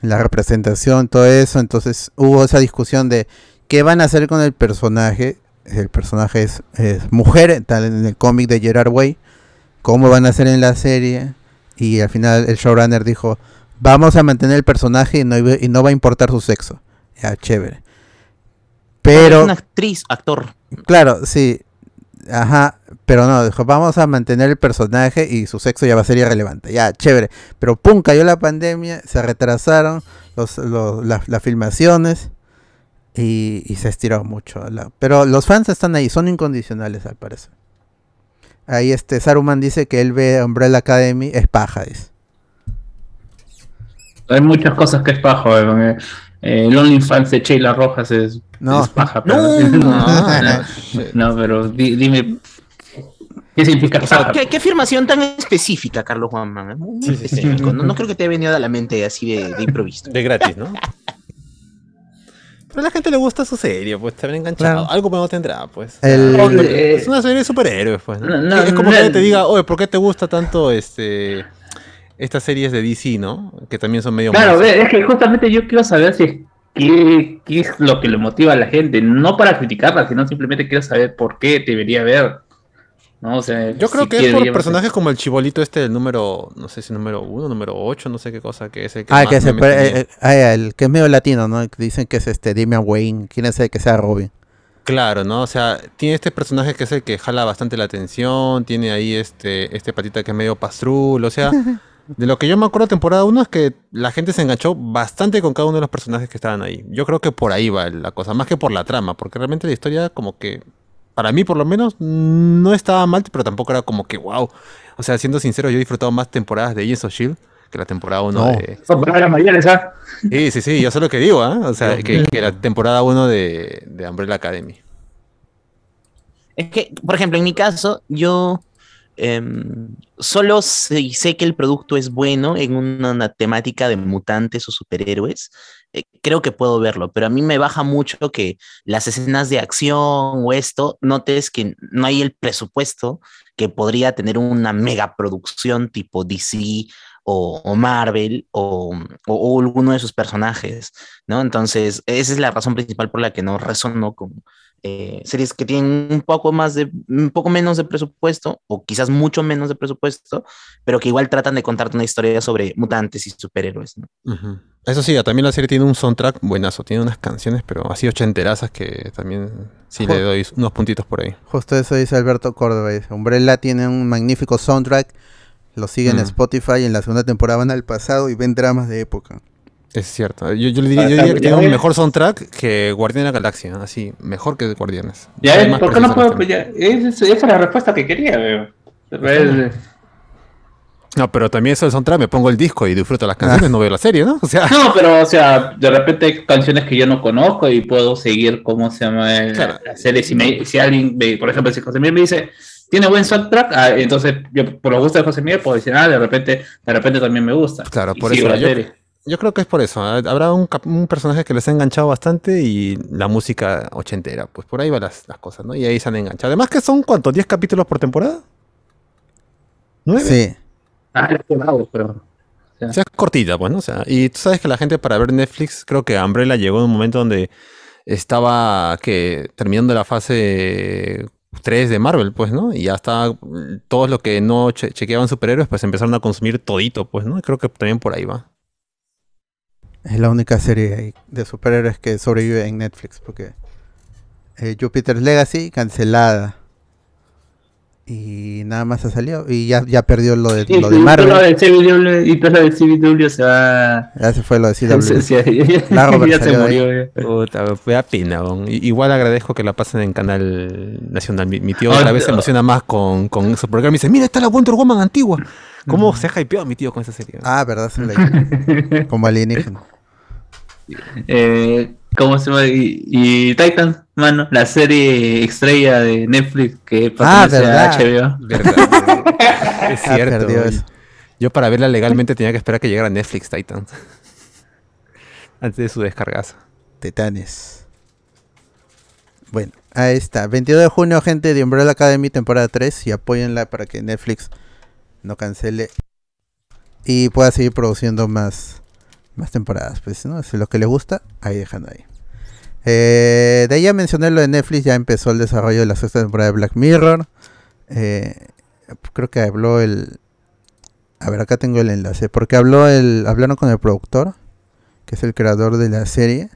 la representación, todo eso. Entonces hubo esa discusión de qué van a hacer con el personaje. El personaje es, es mujer, tal en el cómic de Gerard Way. ¿Cómo van a hacer en la serie? Y al final el showrunner dijo, vamos a mantener el personaje y no, y no va a importar su sexo. Ya, chévere. Es Pero, una actriz, actor. claro, sí. Ajá, pero no, dijo, vamos a mantener el personaje y su sexo ya va a ser irrelevante. Ya, chévere. Pero pum, cayó la pandemia, se retrasaron los, los- las, las filmaciones y, y se estiró mucho. la- pero los fans están ahí, son incondicionales al parecer. Ahí este Saruman dice que él ve Umbrella Academy, es paja, dice. Hay muchas cosas que es paja. eh, eh, el OnlyFans de Sheila Rojas es, No. es paja. No. pero- No, [LAUGHS] no, pero di- dime, ¿qué significa paja? ¿Qué, qué afirmación tan específica, Carlos Juanman? Muy Sí, sí, sí. específico. No, no creo que te haya venido a la mente así de, de improviso. De gratis, ¿no? [LAUGHS] Pero a la gente le gusta su serie, pues está bien enganchado. Claro. Algo bueno tendrá, pues. El- Hombre, Es una serie de superhéroes, pues. ¿no? No, no, es como no, que alguien te no. diga, oye, ¿por qué te gusta tanto este estas series de DC, no? Que también son medio Claro, es que justamente yo quiero saber si es qué, qué es lo que le motiva a la gente, no para criticarla, sino simplemente quiero saber por qué debería ver. ¿No? O sea, Yo creo si que es por personajes como el chibolito este, el número, no sé si número uno, número ocho, no sé qué cosa que es el que Ah, más que se eh, eh, ah, el que es medio latino, ¿no? Que Dicen que es este Damian Wayne, quién sabe que sea Robin. Claro, ¿no? O sea, tiene este personaje que es el que jala bastante la atención, tiene ahí este, este patita que es medio pastrul, o sea, [LAUGHS] de lo que yo me acuerdo de temporada 1 es que la gente se enganchó bastante con cada uno de los personajes que estaban ahí. Yo creo que por ahí va la cosa, más que por la trama, porque realmente la historia como que, para mí por lo menos, no estaba mal, pero tampoco era como que, wow. O sea, siendo sincero, yo he disfrutado más temporadas de Agents of S.H.I.E.L.D. que la temporada 1 No. de... Son palabras mayores, ¿ah? Sí, sí, sí, yo sé lo que digo, ¿ah? O sea, que, que la temporada 1 de, de Umbrella Academy. Es que, por ejemplo, en mi caso, yo em, solo sé, sé que el producto es bueno en una, una temática de mutantes o superhéroes. Eh, creo que puedo verlo, pero a mí me baja mucho que las escenas de acción o esto, notes que no hay el presupuesto que podría tener una megaproducción tipo DC o, Marvel o, o- o alguno de sus personajes, ¿no? Entonces, esa es la razón principal por la que no resonó con, eh, series que tienen un poco más de, un poco menos de presupuesto, o quizás mucho menos de presupuesto, pero que igual tratan de contarte una historia sobre mutantes y superhéroes. Eso sí, también la serie tiene un soundtrack buenazo, tiene unas canciones, pero así ochenterazas que también sí le doy unos puntitos por ahí. Justo eso dice Alberto Córdoba. dice, Umbrella tiene un magnífico soundtrack. Lo siguen en Mm. Spotify. En la segunda temporada van al pasado y ven dramas de época. Es cierto. Yo, yo le diría, yo diría que tiene un mejor soundtrack que Guardián de la Galaxia, así, mejor que Guardianes. Ya, más ¿por qué no puedo? también. Ya, es- esa es la respuesta que quería, veo. Es- No, pero también eso del soundtrack, me pongo el disco y disfruto las canciones, no veo la serie, ¿no? [LAUGHS] O sea, No, pero, o sea, de repente hay canciones que yo no conozco y puedo seguir cómo se llama Claro. la serie. Si, me- si alguien, me- por ejemplo, si José Miguel me dice, tiene buen soundtrack, ah, entonces yo por los gustos de José Miguel puedo decir, ah, de repente, de repente también me gusta. Claro, por eso la yo- serie. Yo creo que es por eso. ¿ah? Habrá un, personaje que les ha enganchado bastante y la música ochentera. Pues por ahí van las, las cosas, ¿no? Y ahí se han enganchado. Además que son, ¿cuántos? ¿10 capítulos por temporada? ¿Nueve? Sí. Ah, es bravo, pero. O sea, es cortita, pues, ¿no? O sea, y tú sabes que la gente para ver Netflix, creo que Umbrella llegó en un momento donde estaba que terminando la fase 3 de Marvel, pues, ¿no? Y ya estaba mm, todos los que no che- chequeaban superhéroes, pues empezaron a consumir todito, pues, ¿no? Y creo que también por ahí va. Es la única serie de superhéroes que sobrevive en Netflix. Porque eh, Jupiter's Legacy cancelada. Y nada más ha salido. Y ya, ya perdió lo de, Y lo de Marvel. lo del CW y tú lo del CW se va. Ya se fue lo de [LAUGHS] CW. ya- Robert [LAUGHS] ya se de murió. Puta, me da pena. Igual agradezco que la pasen en Canal Nacional. Mi, mi tío Ah, otra vez se emociona más con, con porque me dice, mira, está la Wonder Woman antigua. ¿Cómo se ha hypeado mi tío con esa serie? Ah, verdad, se Como alienígena. [LAUGHS] Eh, ¿Cómo se llama? Y, y Titan, mano, la serie estrella de Netflix que Ah, pertenece a verdad. HBO. Verdad, [LAUGHS] es Ah, cierto. eso. Yo para verla legalmente tenía que esperar que llegara Netflix Titan. [LAUGHS] Antes de su descargazo. Titanes. Bueno, ahí está. 22 de junio, gente de Umbrella Academy, temporada 3. Y apóyenla para que Netflix no cancele. Y pueda seguir produciendo más, más temporadas. Pues, ¿no? Si lo que les gusta, ahí dejando ahí. Eh, de ahí ya mencioné lo de Netflix. Ya empezó el desarrollo de la sexta temporada de Black Mirror. Eh, creo que habló el. A ver, acá tengo el enlace. Porque habló el. Hablaron con el productor. Que es el creador de la serie.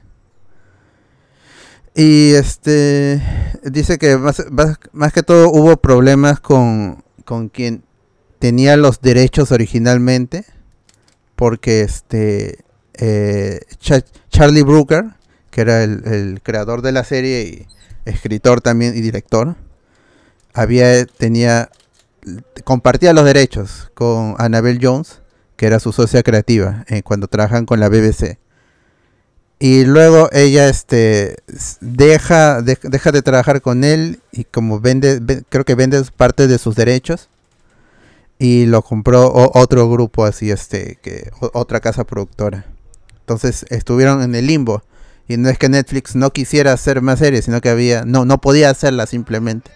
Y este dice que más, más, más que todo hubo problemas con, con quien tenía los derechos originalmente. Porque este eh, Cha- Charlie Brooker, que era el, creador de la serie y escritor también y director, había tenía compartía los derechos con Annabelle Jones, que era su socia creativa eh, cuando trabajan con la BBC. Y luego ella este deja, de- deja de trabajar con él y como vende, ve- creo que vende parte de sus derechos y lo compró otro grupo así este que otra casa productora. Entonces estuvieron en el limbo y no es que Netflix no quisiera hacer más series, sino que había no no podía hacerla simplemente.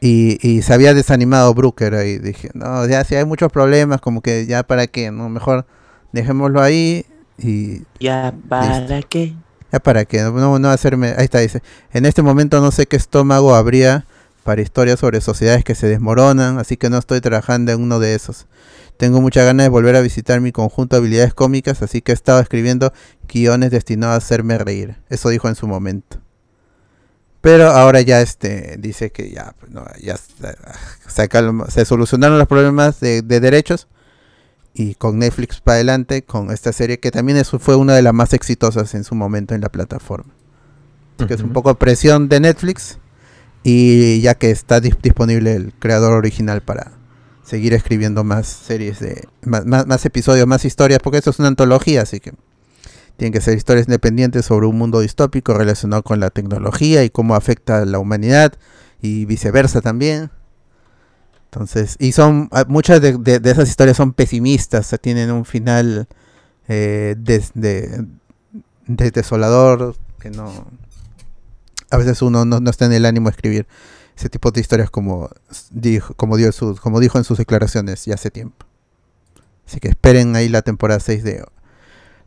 Y, y se había desanimado Brooker ahí. Dije, no, ya si hay muchos problemas, como que ya para qué, no, mejor dejémoslo ahí y Ya, ¿para qué? ya para qué, no, no hacerme, ahí está, dice, en este momento no sé qué estómago habría para historias sobre sociedades que se desmoronan, así que no estoy trabajando en uno de esos. Tengo muchas ganas de volver a visitar mi conjunto de habilidades cómicas, así que he estado escribiendo guiones destinados a hacerme reír. Eso dijo en su momento. Pero ahora ya este dice que ya, pues, no, ya se, se calma- se solucionaron los problemas de, de derechos y con Netflix para adelante con esta serie que también es- fue una de las más exitosas en su momento en la plataforma. Así que es un poco presión de Netflix y ya que está dis- disponible el creador original para seguir escribiendo más series de más, más- episodios, más historias, porque esto es una antología, así que tienen que ser historias independientes sobre un mundo distópico relacionado con la tecnología y cómo afecta a la humanidad y viceversa también. Entonces, y son ah, muchas de, esas historias son pesimistas, o tienen un final eh, de desolador que no a veces uno no, no está en el ánimo de escribir ese tipo de historias como dijo, como dio sus, como dijo en sus declaraciones ya hace tiempo. Así que esperen ahí la temporada 6 de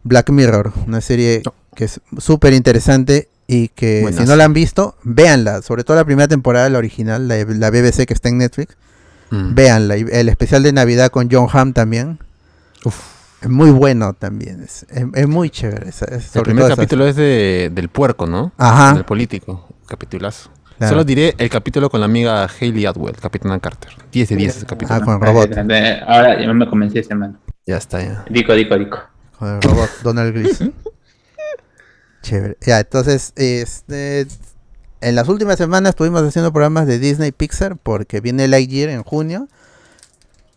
Black Mirror, una serie No. que es súper interesante Y que si no la han visto, véanla. Sobre todo la primera temporada, la original, la, la BBC que está en Netflix. Mm. Véanla. Y el especial de Navidad con John Hamm también. Uf. Es muy bueno también. Es, es- es muy chévere. esa- es- El primer capítulo es de, del puerco, ¿no? Ajá. Del político. Capitulazo. Claro. Solo diré el capítulo con la amiga Hayley Atwell, Capitana Carter. 10 de 10 ese capítulo. Ah, con el robot. Ahora ya me convencí ese man. Ya está, ya. Dico, dico, dico. Con el robot Donald Gleason. [LAUGHS] Chévere. Ya, entonces, este, en las últimas semanas estuvimos haciendo programas de Disney Pixar porque viene Lightyear en junio.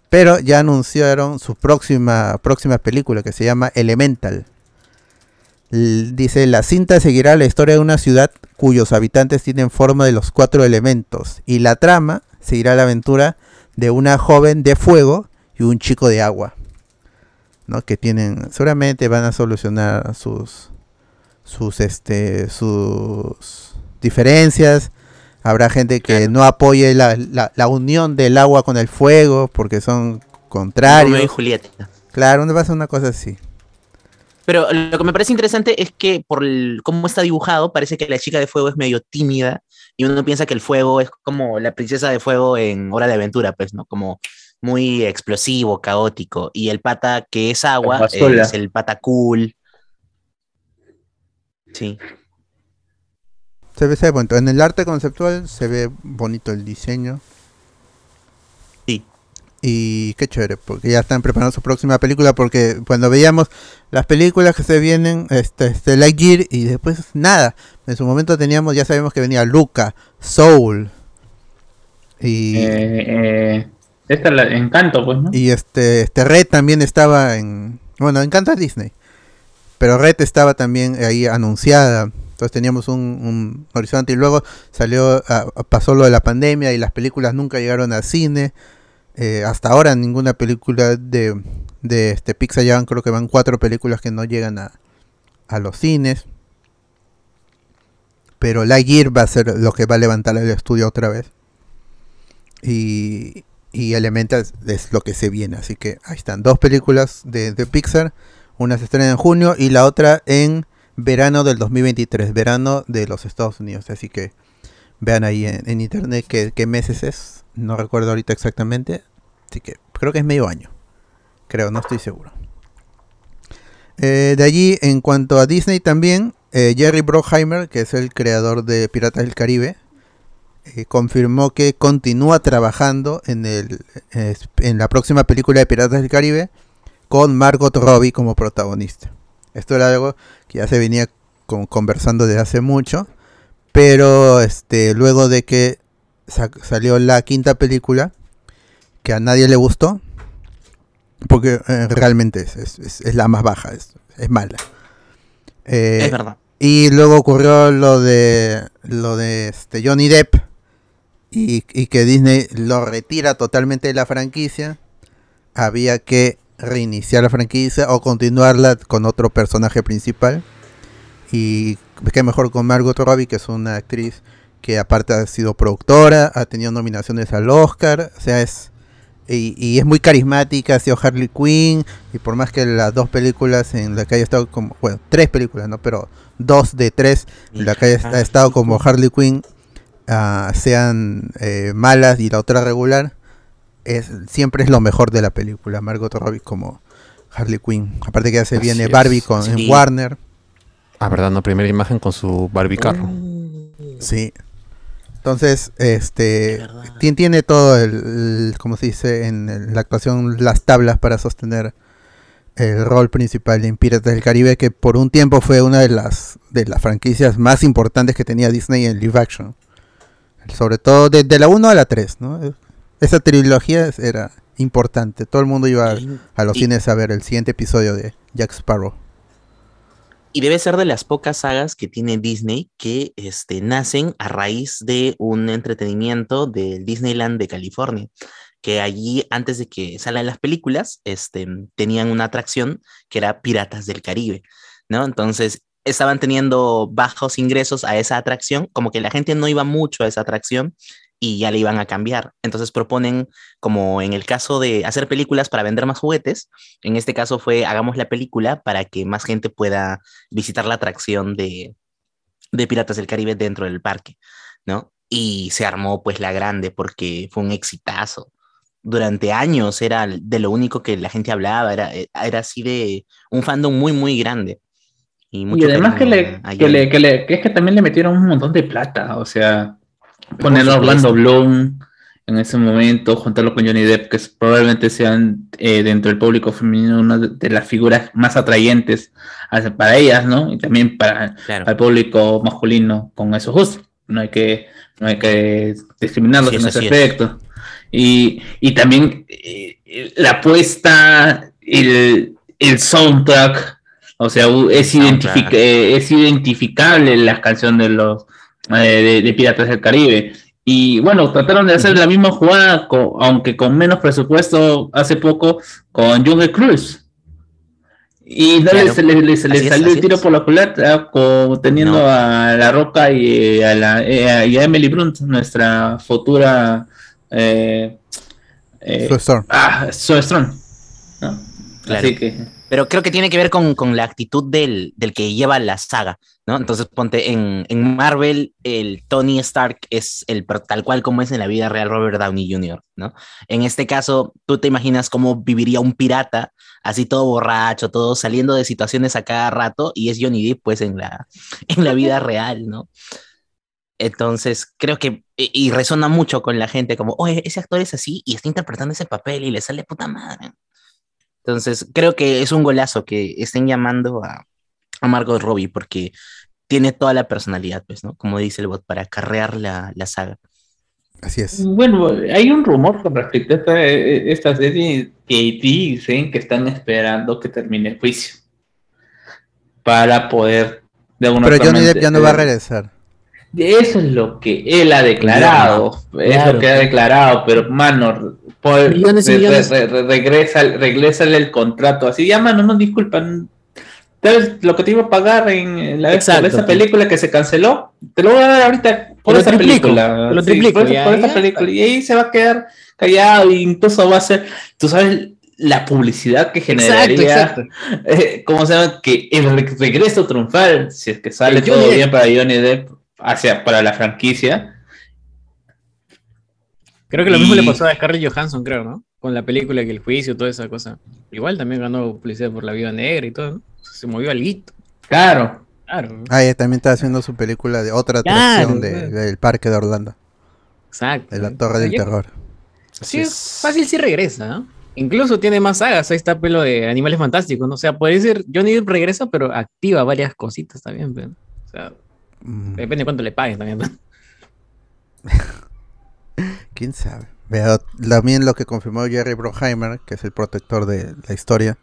Pero ya anunciaron su próxima, película que se llama Elemental. Dice, la cinta seguirá la historia de una ciudad cuyos habitantes tienen forma de los cuatro elementos. Y la trama seguirá la aventura de una joven de fuego y un chico de agua. ¿no? que tienen seguramente van a solucionar sus sus este sus diferencias habrá gente que Claro. no apoye la, la- la unión del agua con el fuego porque son Romeo y contrarios Julieta. claro no va a ser una cosa así Pero lo que me parece interesante es que por el- cómo está dibujado, parece que la chica de fuego es medio tímida y uno piensa que el fuego es como la princesa de fuego en Hora de Aventura, pues, ¿no? Como muy explosivo, caótico. Y el pata que es agua es el pata cool. Sí. Se ve, se ve bonito en el arte conceptual se ve bonito el diseño Sí. y qué chévere porque ya están preparando su próxima película porque cuando veíamos las películas que se vienen este, este Lightyear y después nada en su momento teníamos ya sabemos que venía Luca Soul y, Eh, eh, esta es la Encanto, pues, ¿no? y este este Red también estaba en bueno encanta Disney pero Red estaba también ahí anunciada entonces teníamos un, horizonte y luego salió ah, pasó lo de la pandemia y las películas nunca llegaron al cine. Eh, hasta ahora ninguna película de, de este Pixar llevan creo que van cuatro películas que no llegan a, a los cines. Pero Lightyear va a ser lo que va a levantar el estudio otra vez. Y, y Elemental es lo que se viene. Así que ahí están dos películas de, de Pixar. Una se estrena en junio y la otra en verano del 2023 verano de los Estados Unidos. Así que vean ahí en, internet qué, meses es. No recuerdo ahorita exactamente. Así que creo que es medio año. Creo no estoy seguro. Eh, de allí en cuanto a Disney también eh, Jerry Bruckheimer que es el creador de Piratas del Caribe eh, confirmó que continúa trabajando en, el, en la próxima película de Piratas del Caribe con Margot Robbie como protagonista. Esto era algo que ya se venía con- conversando desde hace mucho, pero este, luego de que sa- salió la quinta película, que a nadie le gustó, porque eh, realmente es, es- la más baja, es, es mala. Eh, es verdad. y luego ocurrió lo de lo de este Johnny Depp y, y que Disney lo retira totalmente de la franquicia. Había que reiniciar la franquicia o continuarla con otro personaje principal. Y qué mejor con Margot Robbie, que es una actriz que aparte ha sido productora, ha tenido nominaciones al Oscar, o sea, es y, y es muy carismática, ha sido Harley Quinn, y por más que las dos películas en las que haya estado como, bueno, tres películas, ¿no? Pero dos de tres en las que haya ha estado como Harley Quinn ah, sean eh, malas y la otra regular, es siempre es lo mejor de la película, Margot Robbie como Harley Quinn. Aparte que ya se Así viene es. Barbie con en. Warner, Ah, verdad, no, primera imagen con su Barbie carro. sí. Entonces, este Es verdad. tien- tiene todo el, el- como se dice en el- la actuación, las tablas para sostener el rol principal en Piratas del Caribe, que por un tiempo fue una de las de las franquicias más importantes que tenía Disney en live action. Sobre todo desde la 1 a la 3, ¿no? Esa trilogía era importante. Todo el mundo iba a, a los Y- cines a ver el siguiente episodio de Jack Sparrow. Y debe ser de las pocas sagas que tiene Disney que este, nacen a raíz de un entretenimiento del Disneyland de California. Que allí, antes de que salgan las películas, este, tenían una atracción que era Piratas del Caribe, ¿no? Entonces, estaban teniendo bajos ingresos a esa atracción, como que la gente no iba mucho a esa atracción y ya le iban a cambiar. Entonces proponen, como en el caso de hacer películas para vender más juguetes, en este caso fue hagamos la película para que más gente pueda visitar la atracción de, de Piratas del Caribe dentro del parque, ¿no? Y se armó pues la grande porque fue un exitazo. Durante años era de lo único que la gente hablaba, era, era así de un fandom muy, muy grande. Y, además que le, que le, que, le, que es que también le metieron un montón de plata, o sea, poner a Orlando Bloom en ese momento, juntarlo con Johnny Depp, que probablemente sean eh, dentro del público femenino una de las figuras más atrayentes para ellas, ¿no? Y también para, el público masculino con eso justo. No hay que, no hay que discriminarlos en ese aspecto. Y, y, también eh, la apuesta, el, el soundtrack, o sea, es, eh, es identificable la canción de los eh, de, Piratas del Caribe. Y bueno, trataron de hacer la misma jugada, aunque con menos presupuesto hace poco, con Jungle Cruise. Y no le, salió el tiro por la culata, teniendo a La Roca y a, la, eh, y a Emily Brunt, nuestra futura. Eh, eh, Ah, Strong. Así que. Pero creo que tiene que ver con, con la actitud del, del, que lleva la saga, ¿no? Entonces, ponte, en, en, Marvel, el Tony Stark es el tal cual como es en la vida real Robert Downey Jr., ¿no? En este caso, tú te imaginas cómo viviría un pirata, así todo borracho, todo saliendo de situaciones a cada rato, y es Johnny Depp, pues, en la, [LAUGHS] en la vida [LAUGHS] real, ¿no? Entonces, creo que, y, resona mucho con la gente, como, oye, ese actor es así y está interpretando ese papel y le sale puta madre. Entonces, creo que es un golazo que estén llamando a, a Margot Robbie porque tiene toda la personalidad, pues, ¿no? Como dice el bot, para carrear la, la saga. Así es. Bueno, hay un rumor con respecto a esta, esta serie que dicen que están esperando que termine el juicio para poder de alguna Pero Johnny Depp ya no va a regresar. Eso es lo que él ha declarado, es lo que ha declarado, pero mano, regresa, regresa el contrato. Así, ya, mano, no disculpan. ¿Sabes lo que te iba a pagar en la esa película que se canceló? Te lo voy a dar ahorita por esa película. Lo triplico, por, esa película. Y ahí se va a quedar callado y incluso va a ser, tú sabes, la publicidad que generaría, eh, ¿cómo se llama? Que el regreso triunfal, si es que sale todo bien para Johnny Depp hacia, para la franquicia, Creo que lo mismo le pasó a Scarlett Johansson, creo, ¿no? Con la película que el juicio, toda esa cosa. Igual también ganó publicidad por la vida negra y todo, ¿no? Se movió al guito. Claro. Claro. Ah, ella también está haciendo su película de otra atracción del parque de Orlando. Exacto. De la Torre del Terror. Sí, es fácil si regresa, ¿no? Incluso tiene más sagas, ahí está pelo de animales fantásticos, ¿no? O sea, puede ser, Johnny Depp regresa, pero activa varias cositas también, pero, o sea, mm. depende de cuánto le paguen también. [LAUGHS] quién sabe. Pero también lo que confirmó Jerry Bruckheimer, que es el protector de la historia,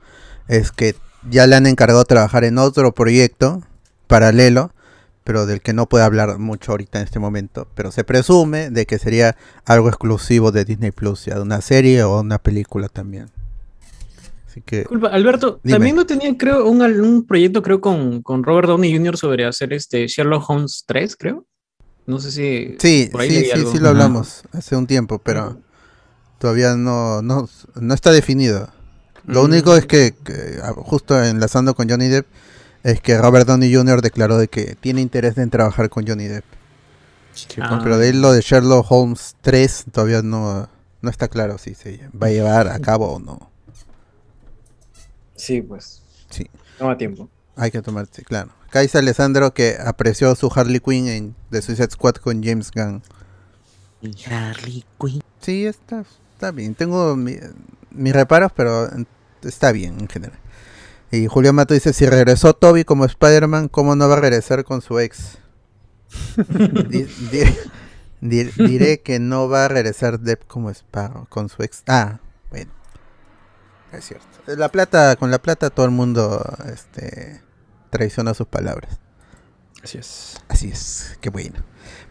es que ya le han encargado trabajar en otro proyecto paralelo, pero del que no puede hablar mucho ahorita en este momento. Pero se presume de que sería algo exclusivo de Disney Plus, ya de una serie o una película también. Así que. Disculpa, Alberto, también no tenía, creo, un, un proyecto, creo, con, con Robert Downey Jr. sobre hacer este Sherlock Holmes 3, creo. No sé si. Sí, sí, sí, sí, lo hablamos hace un tiempo, pero todavía no, no, no está definido. Lo mm. único es que, ah, justo enlazando con Johnny Depp, es que Robert Downey Jr. declaró de que tiene interés en trabajar con Johnny Depp. Ah. Pero de él lo de Sherlock Holmes 3 todavía no, no está claro si se va a llevar a cabo o no. Sí, pues. Sí. Toma tiempo. Hay que tomarse, claro. Dice Alessandro que apreció su Harley Quinn en The Suicide Squad con James Gunn. Harley Quinn. Sí, está, está bien. Tengo mis reparos, pero está bien en general. Y Julio Mato dice, si regresó Toby como Spider-Man, ¿cómo no va a regresar con su ex? [LAUGHS] diré, que no va a regresar Depp como Sparrow con su ex. Ah, bueno. Es cierto. La plata, con la plata todo el mundo este, traiciona sus palabras. Así es. Así es, qué bueno.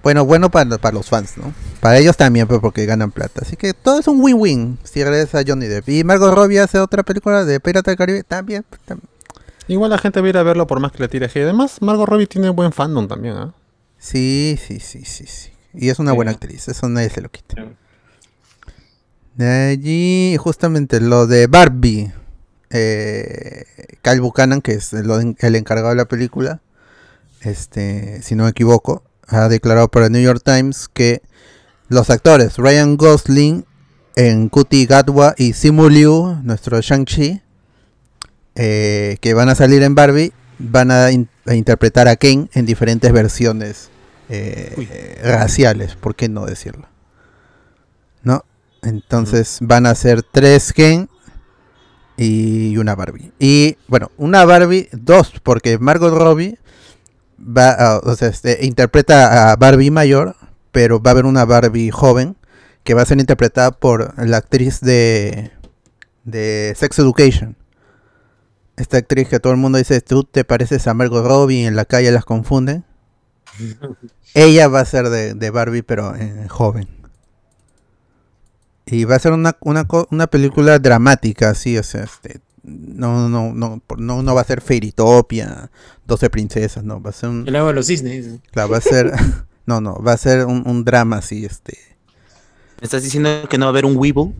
Bueno, bueno para, para los fans, ¿no? Para ellos también, pues, porque ganan plata. Así que todo es un win-win si regresa Johnny Depp. Y Margot Robbie hace otra película de Pirata del Caribe, también. Igual la gente va a ir a verlo por más que le tire Y además, Margot Robbie tiene buen fandom también, ¿ah? Sí, sí, sí, sí, sí. Y es una buena actriz, eso nadie se lo quita. De allí, justamente lo de Barbie eh, Kyle Buchanan, que es el, encargado de la película, este, si no me equivoco, ha declarado para el New York Times que los actores Ryan Gosling en Kuti Gatwa y Simu Liu, nuestro Shang-Chi, eh, que van a salir en Barbie, van a, in- a interpretar a Ken en diferentes versiones eh, raciales, ¿por qué no decirlo? ¿No? Entonces van a ser tres Ken y una Barbie. Y bueno, una Barbie, dos, porque Margot Robbie va a- o sea, este, interpreta a Barbie mayor, pero va a haber una Barbie joven que va a ser interpretada por la actriz de, de Sex Education. Esta actriz que todo el mundo dice, tú te pareces a Margot Robbie y en la calle las confunden. [LAUGHS] Ella va a ser de, de Barbie, pero eh, joven. Y va a ser una, una, una película dramática, así, o sea, este, no, no, no, por- no, no va a ser Fairytopia, 12 princesas, no, va a ser un, El agua de los cisnes. claro, va a ser, [LAUGHS] [LAUGHS] no, no, va a ser un, un drama así, este, ¿Me estás diciendo que no va a haber un Weeble?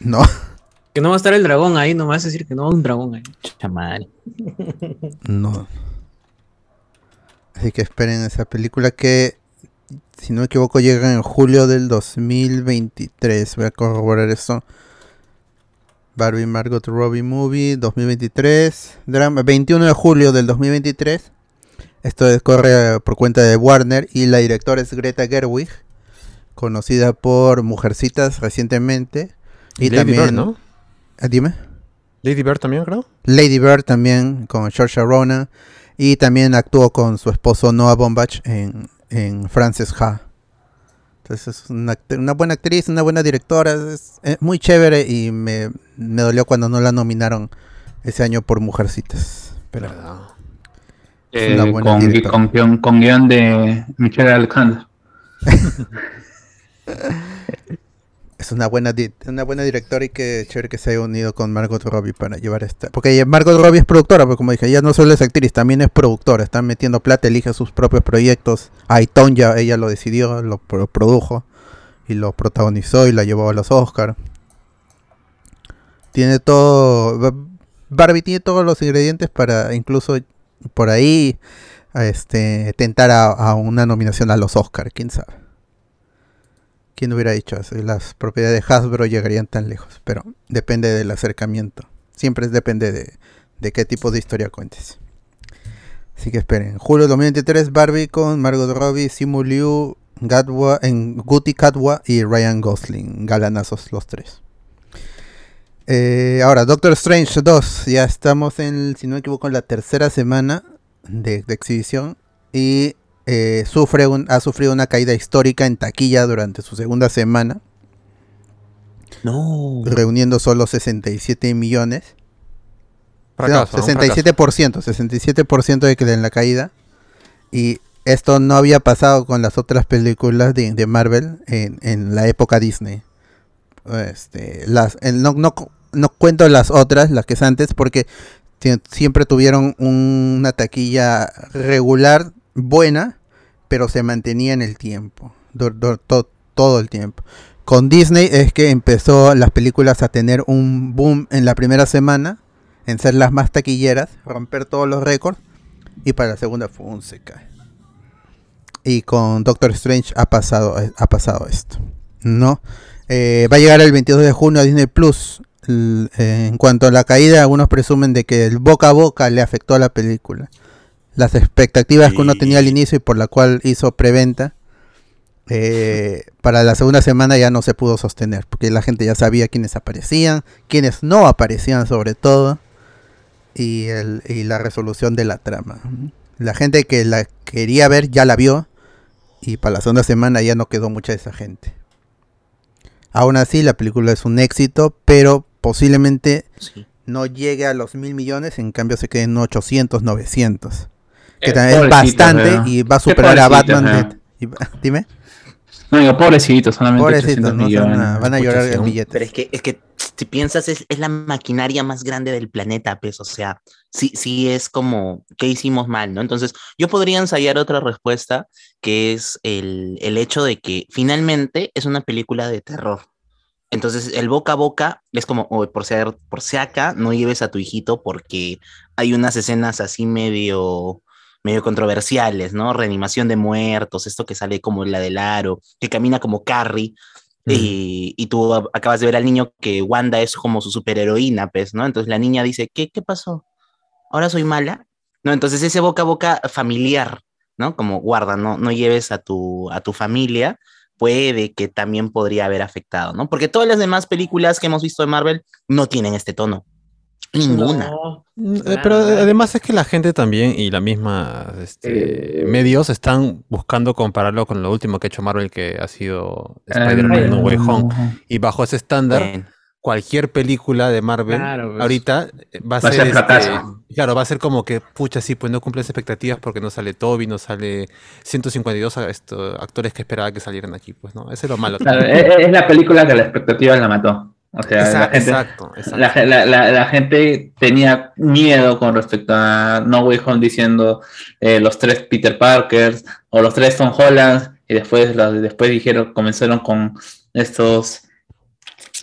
no, [LAUGHS] Que no va a estar el dragón ahí, no me vas a decir que no va a haber un dragón ahí. Chamal. no. Así que esperen esa película que, si no me equivoco, llega en julio del 2023. Voy a corroborar eso. Barbie Margot Robbie Movie 2023. Drama, 21 de julio del 2023. Esto es- corre por cuenta de Warner y la directora es Greta Gerwig, conocida por Mujercitas recientemente. Y Lady también, Bird, ¿no? Ah, Dime. Lady Bird también, creo. Lady Bird también con Saoirse Ronan y también actuó con su esposo Noah Baumbach en, en Frances Ha. Entonces es una, una buena actriz, una buena directora, es, es muy chévere y me, me dolió cuando no la nominaron ese año por Mujercitas. Pero. Es una Eh, buena con, directora. con, guion, con guion de Michelle Alexander. [LAUGHS] es una buena una buena directora y que chévere que se haya unido con Margot Robbie para llevar esta. Porque Margot Robbie es productora, porque como dije, ella no solo es actriz, también es productora. Está metiendo plata, elige sus propios proyectos. Aiton ya ella lo decidió, lo pro- produjo y lo protagonizó y la llevó a los Oscars. Tiene todo. Ba- Barbie tiene todos los ingredientes para incluso por ahí este tentar a, a una nominación a los Oscars, quién sabe. ¿Quién hubiera dicho Las propiedades de Hasbro llegarían tan lejos, pero depende del acercamiento. Siempre depende de, de qué tipo de historia cuentes. Así que esperen. Julio 2023, Barbie con Margot Robbie, Simu Liu, Gatwa, en Guti Katwa y Ryan Gosling. Galanazos los tres. Eh, ahora, Doctor Strange 2. Ya estamos en, si no me equivoco, en la tercera semana de exhibición. Y eh, sufre un, ha sufrido una caída histórica en taquilla durante su segunda semana, No. reuniendo solo 67 millones. Fracaso, No, un fracaso. 67%, 67% de que en la caída. Y esto no había pasado con las otras películas de, de Marvel en, en la época Disney. Este, las, el- no, no, no cuento las otras, las que es antes, porque siempre tuvieron un- una taquilla regular, buena, pero se mantenía en el tiempo, todo el tiempo. Con Disney es que empezó las películas a tener un boom en la primera semana, en ser las más taquilleras, romper todos los récords, y para la segunda fue un se cae. Y con Doctor Strange ha pasado, eh, ha pasado esto. ¿No? Eh, va a llegar el 22 de junio a Disney Plus. En cuanto a la caída, algunos presumen de que el boca a boca le afectó a la película. Las expectativas que uno tenía al inicio y por la cual hizo preventa, eh, [LAUGHS] para la segunda semana ya no se pudo sostener, porque la gente ya sabía quiénes aparecían, quiénes no aparecían sobre todo, y, el, y la resolución de la trama. La gente que la quería ver ya la vio, y para la segunda semana ya no quedó mucha de esa gente. Aún así, la película es un éxito, pero posiblemente Sí. no llegue a los mil millones, en cambio se quede en 800, 900. Que Eh, también es bastante ¿verdad? y va a superar a Batman. [LAUGHS] dime, No digo, pobrecitos, solamente pobrecitos, 800 no millones. van a, van a llorar en Pucha, billetes. Pero es que, es que si piensas, es, es la maquinaria más grande del planeta, pues, o sea, sí, sí es como, ¿qué hicimos mal, no? Entonces, yo podría ensayar otra respuesta, que es el, el hecho de que finalmente es una película de terror. Entonces, el boca a boca es como, "Oye, por ser, por si acá, no lleves a tu hijito porque hay unas escenas así medio, medio controversiales, ¿no? Reanimación de muertos, esto que sale como la del aro, que camina como Carrie. Y, y tú acabas de ver al niño que Wanda es como su superheroína, pues, ¿no? Entonces la niña dice, ¿qué, qué pasó? ¿Ahora soy mala? No, entonces ese boca a boca familiar, ¿no? Como guarda, no, no lleves a tu, a tu familia, puede que también podría haber afectado, ¿no? Porque todas las demás películas que hemos visto de Marvel no tienen este tono. Ninguna. No, eh, Pero además es que la gente también y la misma este, Eh. medios están buscando compararlo con lo último que ha hecho Marvel, que ha sido Eh, Spider-Man No Way Home. Y bajo ese estándar, cualquier película de Marvel Claro, pues. ahorita eh, va a Va ser, este, claro, va a ser como que pucha sí, pues no cumple las expectativas porque no sale Toby, no sale 152 a- esto, actores que esperaba que salieran aquí, pues no, ese es lo malo. Claro, es, es la película que la expectativa la mató. O sea, la Exacto, gente, exacto, exacto. La, la- la- la gente tenía miedo con respecto a No Way Home diciendo eh, los tres Peter Parkers o los tres Tom Holland y después los- después dijeron comenzaron con estos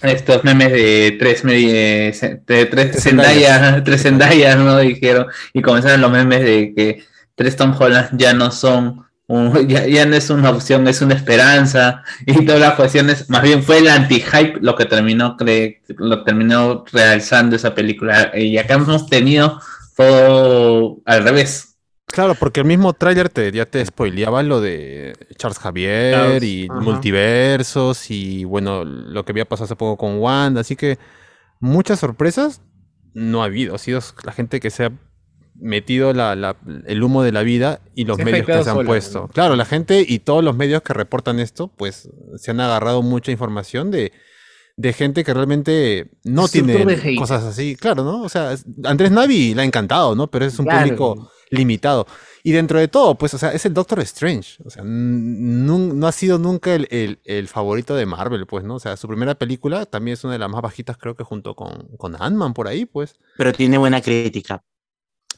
estos memes de tres eh, de tres Tres Zendaya, [LAUGHS] tres Zendaya, ¿no? Dijeron y comenzaron los memes de que tres Tom Holland ya no son [LAUGHS] ya, ya no es una opción, es una esperanza. Y todas las cuestiones, más bien fue el anti-hype lo que terminó cre- lo terminó realzando esa película. Y acá hemos tenido todo al revés. Claro, porque el mismo tráiler te, ya te spoileaba lo de Charles Javier Charles, y ajá. multiversos y bueno, lo que había pasado hace poco con Wanda, así que muchas sorpresas no ha habido, ha sido la gente que se ha metido la- la- el humo de la vida y los Se medios que se han sola, puesto. ¿no? Claro, la gente y todos los medios que reportan esto, pues se han agarrado mucha información de, de gente que realmente no tiene cosas así, claro, ¿no? O sea, Andrés Navi le ha encantado, ¿no? Pero es un Claro. público limitado. Y dentro de todo, pues, o sea, es el Doctor Strange. O sea, no ha sido nunca el, el- el favorito de Marvel, pues, ¿no? O sea, su primera película también es una de las más bajitas, creo que junto con, con Ant-Man por ahí, pues. pero tiene buena crítica.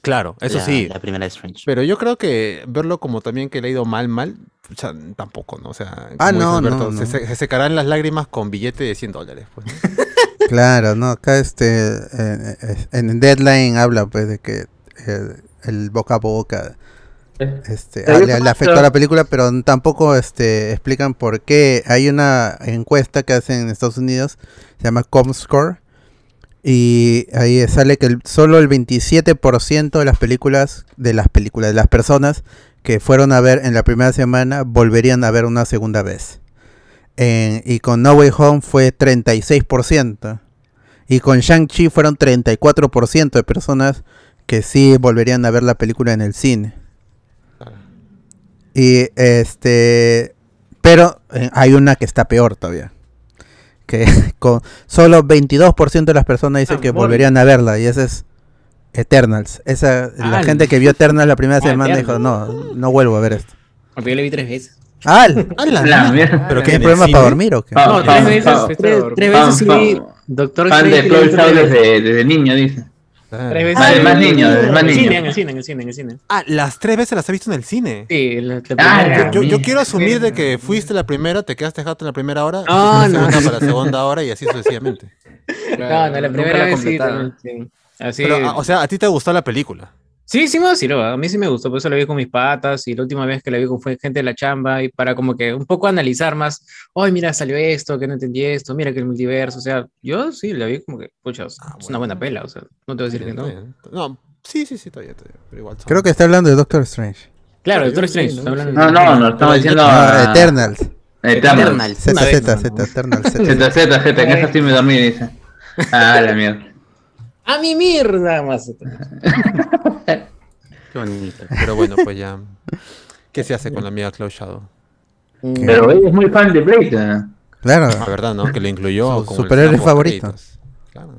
Claro, eso la- sí. La primera de Strange. Pero yo creo que verlo como también que le ha ido mal, mal, pucha, tampoco, ¿no? O sea, Ah, no, dice no, se, no. se- se secarán las lágrimas con billete de 100 dólares, pues. ¿no? [LAUGHS] Claro, no, acá este eh, eh, en Deadline habla pues de que eh, el boca a boca este Pero yo le, le afectó a la película, pero tampoco este explican por qué. Hay una encuesta que hacen en Estados Unidos, se llama Comscore y ahí sale que el- solo el 27% de las películas de las películas de las personas que fueron a ver en la primera semana volverían a ver una segunda vez. En- y con No Way Home fue 36%. Y con Shang-Chi fueron 34% de personas que sí volverían a ver la película en el cine. Y este. Pero eh, hay una que está peor todavía. Que [LAUGHS] con solo 22% de las personas dicen Ah, que volverían a verla. Y esa es Eternals. Esa, la Ah, gente que vio Eternals la primera Ah, semana dijo. No, no vuelvo a ver esto. Porque yo le vi tres veces. ¡Ah! [LAUGHS] La mierda. Pero que ¿Tienes en el problemas para dormir o qué? No, tres veces, tres, veces sí Doctor Fan de desde niño, dice. Ah. Tres veces. Ah, de más niño, de más en el niño. cine, En el cine, en el cine, en el cine, en el cine. Ah, las tres veces las has visto en el cine. Sí, la, la Ah. Yo, quiero asumir de que fuiste la primera, te quedaste jato en la primera hora, No, fuiste la no. segunda para la segunda hora y así sucesivamente. [LAUGHS] No, no, la primera vez sí, completaron. también, sí. Así. Pero, o sea, a ti te gustó la película. Sí, sí me vaciló, a mí sí me gustó, por eso la vi con mis patas y la última vez que la vi con fue gente de la chamba y para como que un poco analizar más, ay, mira, salió esto, que no entendí esto, mira que el multiverso, o sea, yo sí la vi como que, pucha, es Ah, una buena pela, o sea, no te voy a decir que no. No, sí, sí, sí, está bien, pero igual. son- Creo que está hablando de Doctor Strange. Claro, Doctor Strange, está no, hablando No, de- no, no, estamos diciendo Ah, Eternals. Eternal. Eternal. Z. Eternals. Z. Z, Z, Z, en esa sí me dormí, dice. Ah, la mierda. A mi mierda más. [LAUGHS] Qué bonito. Pero bueno, pues ya. ¿Qué se hace con la amiga Cloud Shadow? Pero ella es muy fan de Blade. ¿eh? Claro. La verdad, ¿no? Que le incluyó Su como el superhéroe campo favorito. créditos. Claro.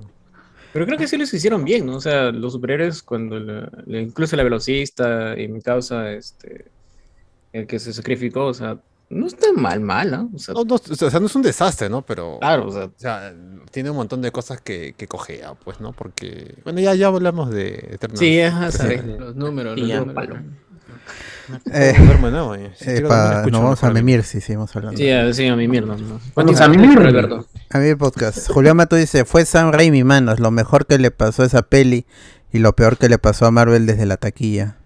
Pero creo que sí los hicieron bien, ¿no? O sea, los superhéroes, cuando la- incluso la velocista y mi causa, este, el que se sacrificó, o sea, no está mal, mal, ¿no? O sea, No, no, o sea, no es un desastre, ¿no? Pero. claro, o sea, O sea, tiene un montón de cosas que, que cojea, pues, ¿no? Porque. Bueno, ya, ya hablamos de Eternals. sí, ajá, sabes. Los números, Y los números. palo. Eh, Duermo, ¿no? Si eh, pa- vamos a memir si seguimos hablando. Sí, a, sí, a mi mierda. ¿no? Vamos a mimir. Alberto. A mí el podcast. Julián Mato dice, fue Sam Raimi, manos, lo mejor que le pasó a esa peli y lo peor que le pasó a Marvel desde la taquilla.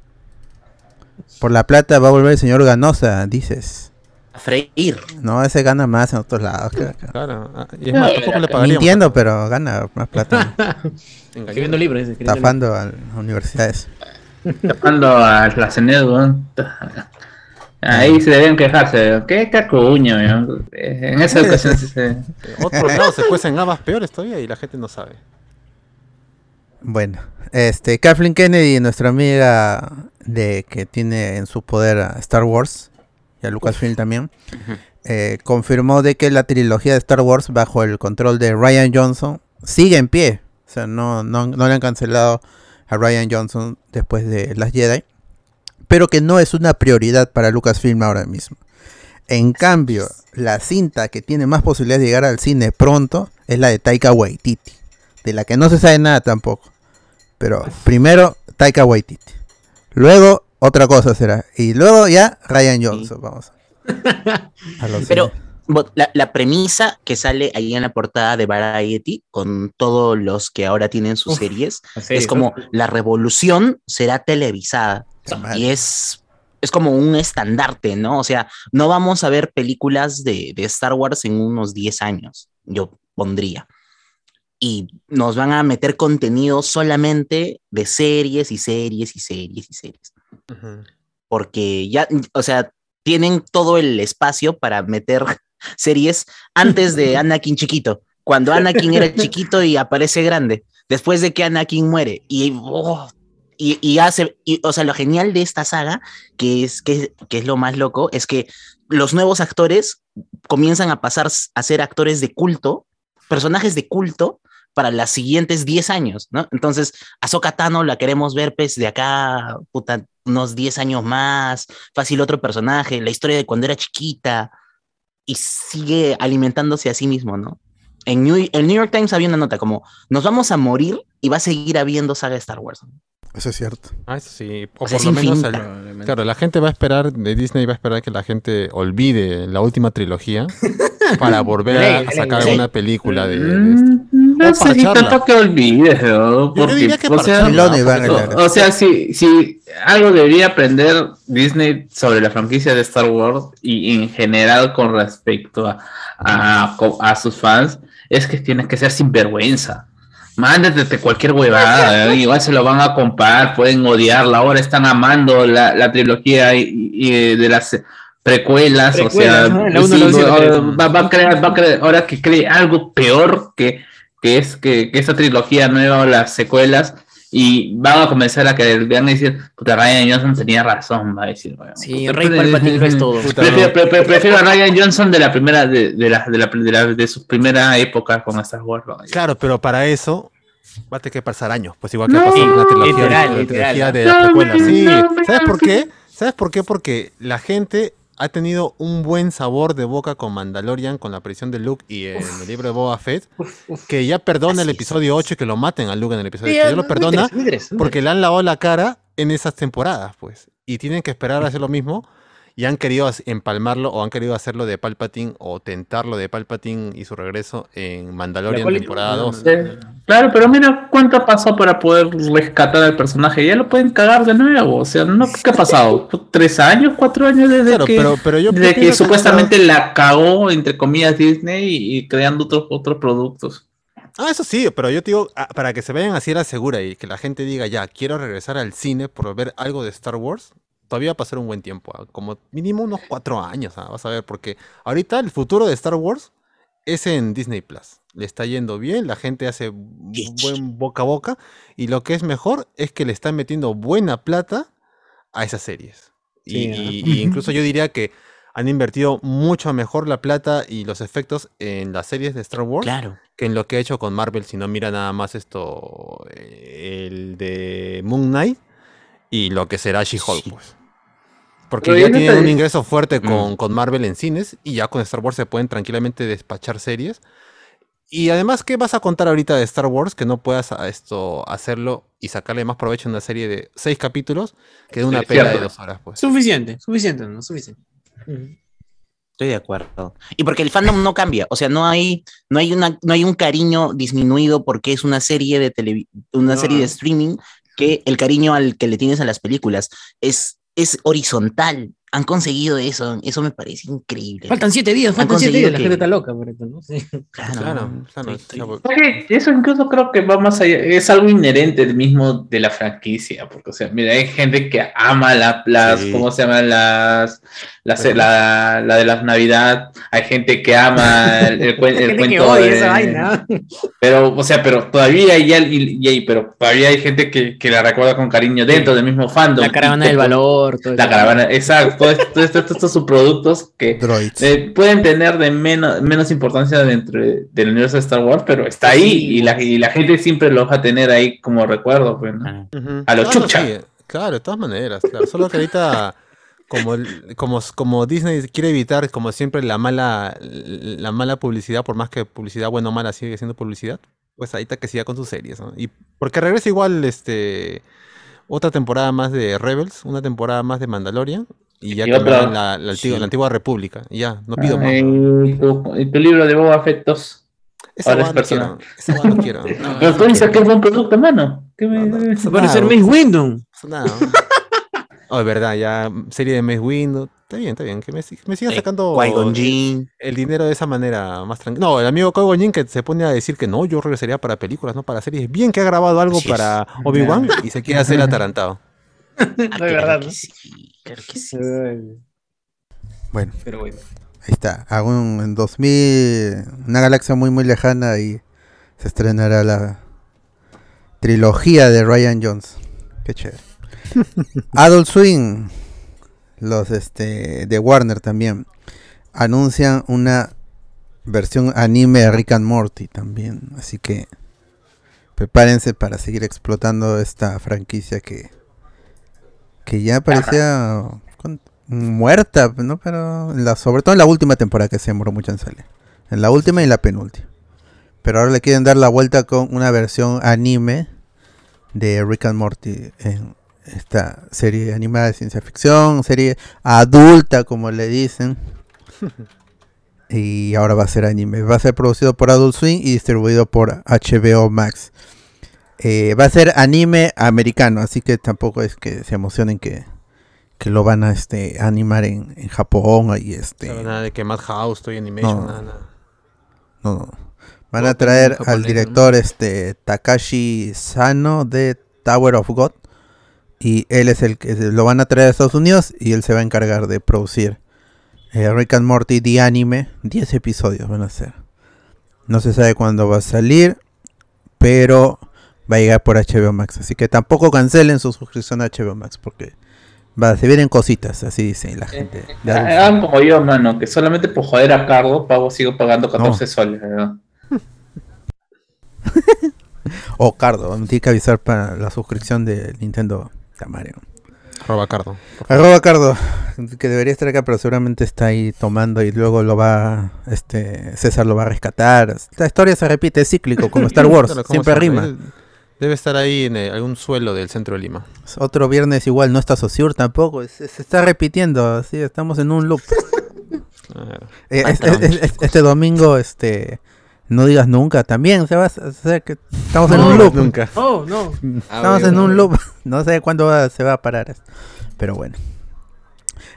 Por la plata va a volver el señor Ganosa, dices. A freír. No, ese gana más en otros lados. que- Claro. ah, Y es más, tampoco le. Mintiendo, pero gana más plata. [LAUGHS] Escribiendo libros. Estafando a las universidades. Tapando a la CNED. Ahí se deben quejarse. ¿Qué cacuño? En esa [LAUGHS] ocasión sí se. Otros lados se cuecen habas peores todavía y la gente no sabe. Bueno, este, Kathleen Kennedy, nuestra amiga de que tiene en su poder a Star Wars y a Lucasfilm también, eh, confirmó de que la trilogía de Star Wars bajo el control de Ryan Johnson sigue en pie. O sea, no, no, no le han cancelado a Ryan Johnson después de Las Jedi, pero que no es una prioridad para Lucasfilm ahora mismo. En cambio, la cinta que tiene más posibilidades de llegar al cine pronto es la de Taika Waititi, de la que no se sabe nada tampoco. Pero primero Taika Waititi. Luego otra cosa será. Y luego ya Ryan Johnson, vamos. A los [LAUGHS] Pero la, la premisa que sale ahí en la portada de Variety, con todos los que ahora tienen sus Uf, series, Así es como la revolución será televisada. Y es, es como un estandarte, ¿no? O sea, no vamos a ver películas de, de Star Wars en unos 10 años, yo pondría. Y nos van a meter contenido solamente de series y series y series y series. Porque ya, o sea, tienen todo el espacio para meter [LAUGHS] series antes de [LAUGHS] Anakin chiquito. Cuando Anakin era [LAUGHS] chiquito y aparece grande. Después de que Anakin muere. Y, oh, y, y hace, y, o sea, lo genial de esta saga, que es, que, que es lo más loco, es que los nuevos actores comienzan a pasar a ser actores de culto, personajes de culto, para los siguientes 10 años, ¿no? Entonces, Ahsoka Tano la queremos ver, pues, de acá, puta, unos 10 años más, fácil otro personaje, la historia de cuando era chiquita, y sigue alimentándose a sí mismo, ¿no? En New, el New York Times había una nota como, nos vamos a morir y va a seguir habiendo saga de Star Wars. Eso es cierto. Ah, eso sí. O, O sea, por lo menos el- Claro, la gente va a esperar, de Disney va a esperar que la gente olvide la última trilogía [LAUGHS] para volver a, a sacar alguna película de, de esto. Mm, No sé si parcharla. tanto que olvides, ¿no? Porque, diría que o sea. O, o sea, si, si algo debería aprender Disney sobre la franquicia de Star Wars y en general con respecto a, a, a sus fans, es que tienes que ser sinvergüenza. Mándate cualquier huevada, [LAUGHS] ¿eh? igual se lo van a comprar, pueden odiarla, ahora están amando la, la trilogía y, y de las precuelas, o sea, Precuelas, dos y la va, a crear, va a crear, ahora que cree algo peor que, que es que, que esta trilogía nueva o las secuelas y van a comenzar a querer van a decir puta Ryan Johnson tenía razón va a decir bueno, Sí, Rey Palpatine lo es [LAUGHS] todo. Prefiero, no. pre- pre- prefiero a Ryan Johnson de la primera de, de la, de, la, de, la- de su primera época con Star Wars. Claro, pero para eso va a tener que pasar años, pues igual que No. pasó con la trilogía, Literal, la literal. trilogía de No, las precuelas. Sí, ¿sabes por qué? ¿Sabes por qué? Porque la gente ha tenido un buen sabor de boca con Mandalorian, con la aparición de Luke y en el libro de Boba Fett, que ya perdona el episodio 8 y que lo maten a Luke en el episodio Sí, 8. ya, lo muy perdona muy porque le han lavado la cara en esas temporadas, pues. Y tienen que esperar a hacer lo mismo. Y han querido empalmarlo o han querido hacerlo de Palpatine o tentarlo de Palpatine y su regreso en Mandalorian temporada no, 2. Eh, claro pero mira cuánto pasó para poder rescatar al personaje ya lo pueden cagar de nuevo o sea no qué ha pasado tres años cuatro años desde Claro, que pero, pero yo desde que supuestamente la cagó entre comillas Disney y, y creando otros otros productos Ah, eso sí, pero yo te digo, ah, para que se vayan así a la segura y que la gente diga, ya, quiero regresar al cine por ver algo de Star Wars, todavía va a pasar un buen tiempo, ah, como mínimo unos cuatro años, ah, vas a ver, porque ahorita el futuro de Star Wars es en Disney Plus. Le está yendo bien, la gente hace bu- buen boca a boca, y lo que es mejor es que le están metiendo buena plata a esas series. Y, Sí, y- y incluso yo diría que han invertido mucho mejor la plata y los efectos en las series de Star Wars Claro. que en lo que ha hecho con Marvel, si no mira nada más esto, eh, el de Moon Knight y lo que será She-Hulk, Sí. pues. Porque Pero ya tienen un ingreso fuerte Mm. con, con Marvel en cines y ya con Star Wars se pueden tranquilamente despachar series. Y además, ¿qué vas a contar ahorita de Star Wars que no puedas a esto hacerlo y sacarle más provecho en una serie de seis capítulos que de una Sí, pela de dos horas? Pues. Suficiente, suficiente, no suficiente. Estoy de acuerdo. Y porque el fandom no cambia, o sea, no hay, no hay una, no hay un cariño disminuido porque es una serie de una No. serie de streaming que el cariño al que le tienes a las películas es es horizontal. Han conseguido eso, eso me parece increíble. Faltan siete días, faltan siete días. La gente está loca por esto, ¿no? Sí. Claro, Claro, claro, Oye, Eso incluso creo que va más allá, es algo inherente mismo de la franquicia, porque o sea, mira, hay gente que ama la, las, Sí. ¿cómo se llaman? Las, las la, la de las Navidad, hay gente que ama el, el, cuen- el [LAUGHS] cuento de- esa vaina. [LAUGHS] Pero, o sea, pero todavía hay, y, y pero todavía hay gente que, que la recuerda con cariño dentro del mismo fandom. La caravana Y del valor. Todo La eso. caravana, exacto, todo esto- todo esto- todos estos subproductos que eh, pueden tener de menos, menos importancia dentro de- del universo de Star Wars, pero está ahí Sí, y, la, y la gente siempre lo va a tener ahí como recuerdo. Pues, ¿no? Claro. Ujú. A lo Claro, chucha. sí, Claro, de todas maneras, claro. Solo que ahorita, como, el- como, como Disney quiere evitar, como siempre, la mala, la mala publicidad, por más que publicidad buena o mala sigue siendo publicidad, pues ahorita que siga con sus series, ¿no? Y porque regresa igual este otra temporada más de Rebels, una temporada más de Mandalorian, y ya Y otra- la, la antigua, sí. la antigua república. Y ya, no pido más. Tu, tu libro de Boba Fett 2. Esa ahora es quiero. Esa no quiero. No, [LAUGHS] Pero tú dices que es buen producto, mano. ¿Qué me- No, no, Va a ser nada, Mace Windu. pasa nada. Oh, es verdad, ya mm, serie de Mace Windu. Está bien, está bien. Que me, me sigan Eh, sacando Jinn. el dinero de esa manera más tranquila. No, el amigo Qui-Gon Jinn que se pone a decir que no, yo regresaría para películas, no para series. Bien que ha grabado algo para Obi-Wan y se quiere hacer atarantado. [LAUGHS] Ah, de claro verdad, que ¿no? sí, claro que sí. Bueno, Pero bueno. ahí está. Aún en 2000, una galaxia muy muy lejana y se estrenará la trilogía de Ryan Jones. Qué chévere. Adult Swing, los este de Warner también anuncian una versión anime de Rick and Morty también, así que prepárense para seguir explotando esta franquicia que que ya parecía ¿cuán- muerta, ¿no? Pero en la, sobre todo en la última temporada que se demoró mucho en salir. En la última y la penúltima. Pero ahora le quieren dar la vuelta con una versión anime de Rick and Morty en esta serie animada de ciencia ficción, serie adulta como le dicen. [LAUGHS] y ahora va a ser anime. Va a ser producido por Adult Swing y distribuido por HBO Max. Eh, va a ser anime americano, así que tampoco es que se emocionen que, que lo van a este, animar en, en Japón y este. Nada de que Madhouse, Toy Animation, No. nada, nada. No, no. Van a traer al director este Takashi Sano de Tower of God. Y él es el que lo van a traer a Estados Unidos y él se va a encargar de producir eh, Rick and Morty The Anime. 10 episodios van a ser. No se sabe cuándo va a salir, pero va a llegar por HBO Max. Así que tampoco cancelen su suscripción a HBO Max porque va, se vienen cositas, así dice la gente. de Adult Swim. Hagan como yo, mano, que solamente por joder a Cardo pago, sigo pagando 14 soles, ¿verdad? [LAUGHS] O Cardo, tiene que avisar para la suscripción de Nintendo Tamario. Arroba Cardo. Arroba Cardo, que debería estar acá, pero seguramente está ahí tomando y luego lo va, este, César lo va a rescatar. La historia se repite, es cíclico, como Star [LAUGHS] Wars, Claro, ¿cómo siempre rima. Él Debe estar ahí en eh, algún suelo del centro de Lima. Otro viernes igual, no está Sociur tampoco, se, se está repitiendo, así estamos en un loop. [LAUGHS] Eh, Ay, es- es- es- es- este domingo, este, no digas nunca, también se va, a- sea, que estamos en No, un loop. Nunca. Oh, no. Estamos en un loop. [LAUGHS] No sé cuándo va- se va a parar. esto, Pero bueno.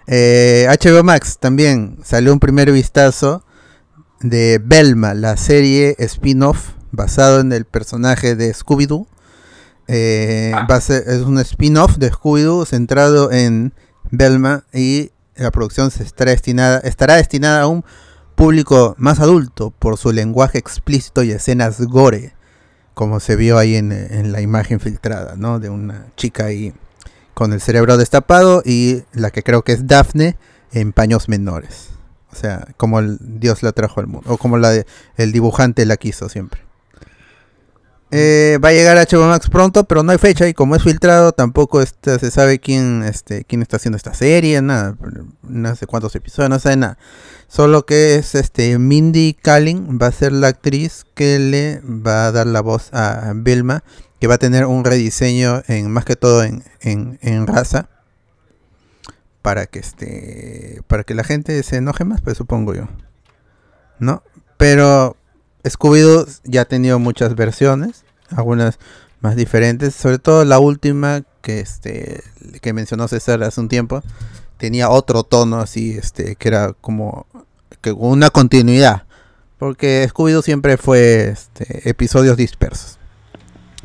Eh, HBO Max también salió un primer vistazo de Belma, la serie spin-off basado en el personaje de Scooby-Doo. Eh, Ah. va a ser- es un spin-off de Scooby-Doo centrado en Belma y la producción se estará destinada, estará destinada a un público más adulto por su lenguaje explícito y escenas gore como se vio ahí en, la imagen filtrada, ¿no? De una chica ahí con el cerebro destapado y la que creo que es Daphne en paños menores. O sea, como el Dios la trajo al mundo, o como la el dibujante la quiso siempre. Eh, va a llegar a HBO Max pronto, pero no hay fecha y como es filtrado tampoco este, se sabe quién, este, quién está haciendo esta serie, nada, no sé cuántos episodios, no sabe nada. Solo que es este Mindy Kaling va a ser la actriz que le va a dar la voz a Vilma, que va a tener un rediseño en más que todo en, en, en raza para que este para que la gente se enoje más, pues supongo yo. ¿No? Pero Scooby-Doo ya ha tenido muchas versiones, algunas más diferentes, sobre todo la última que este que mencionó César hace un tiempo tenía otro tono así, este, que era como que una continuidad, porque Scooby-Doo siempre fue este, episodios dispersos.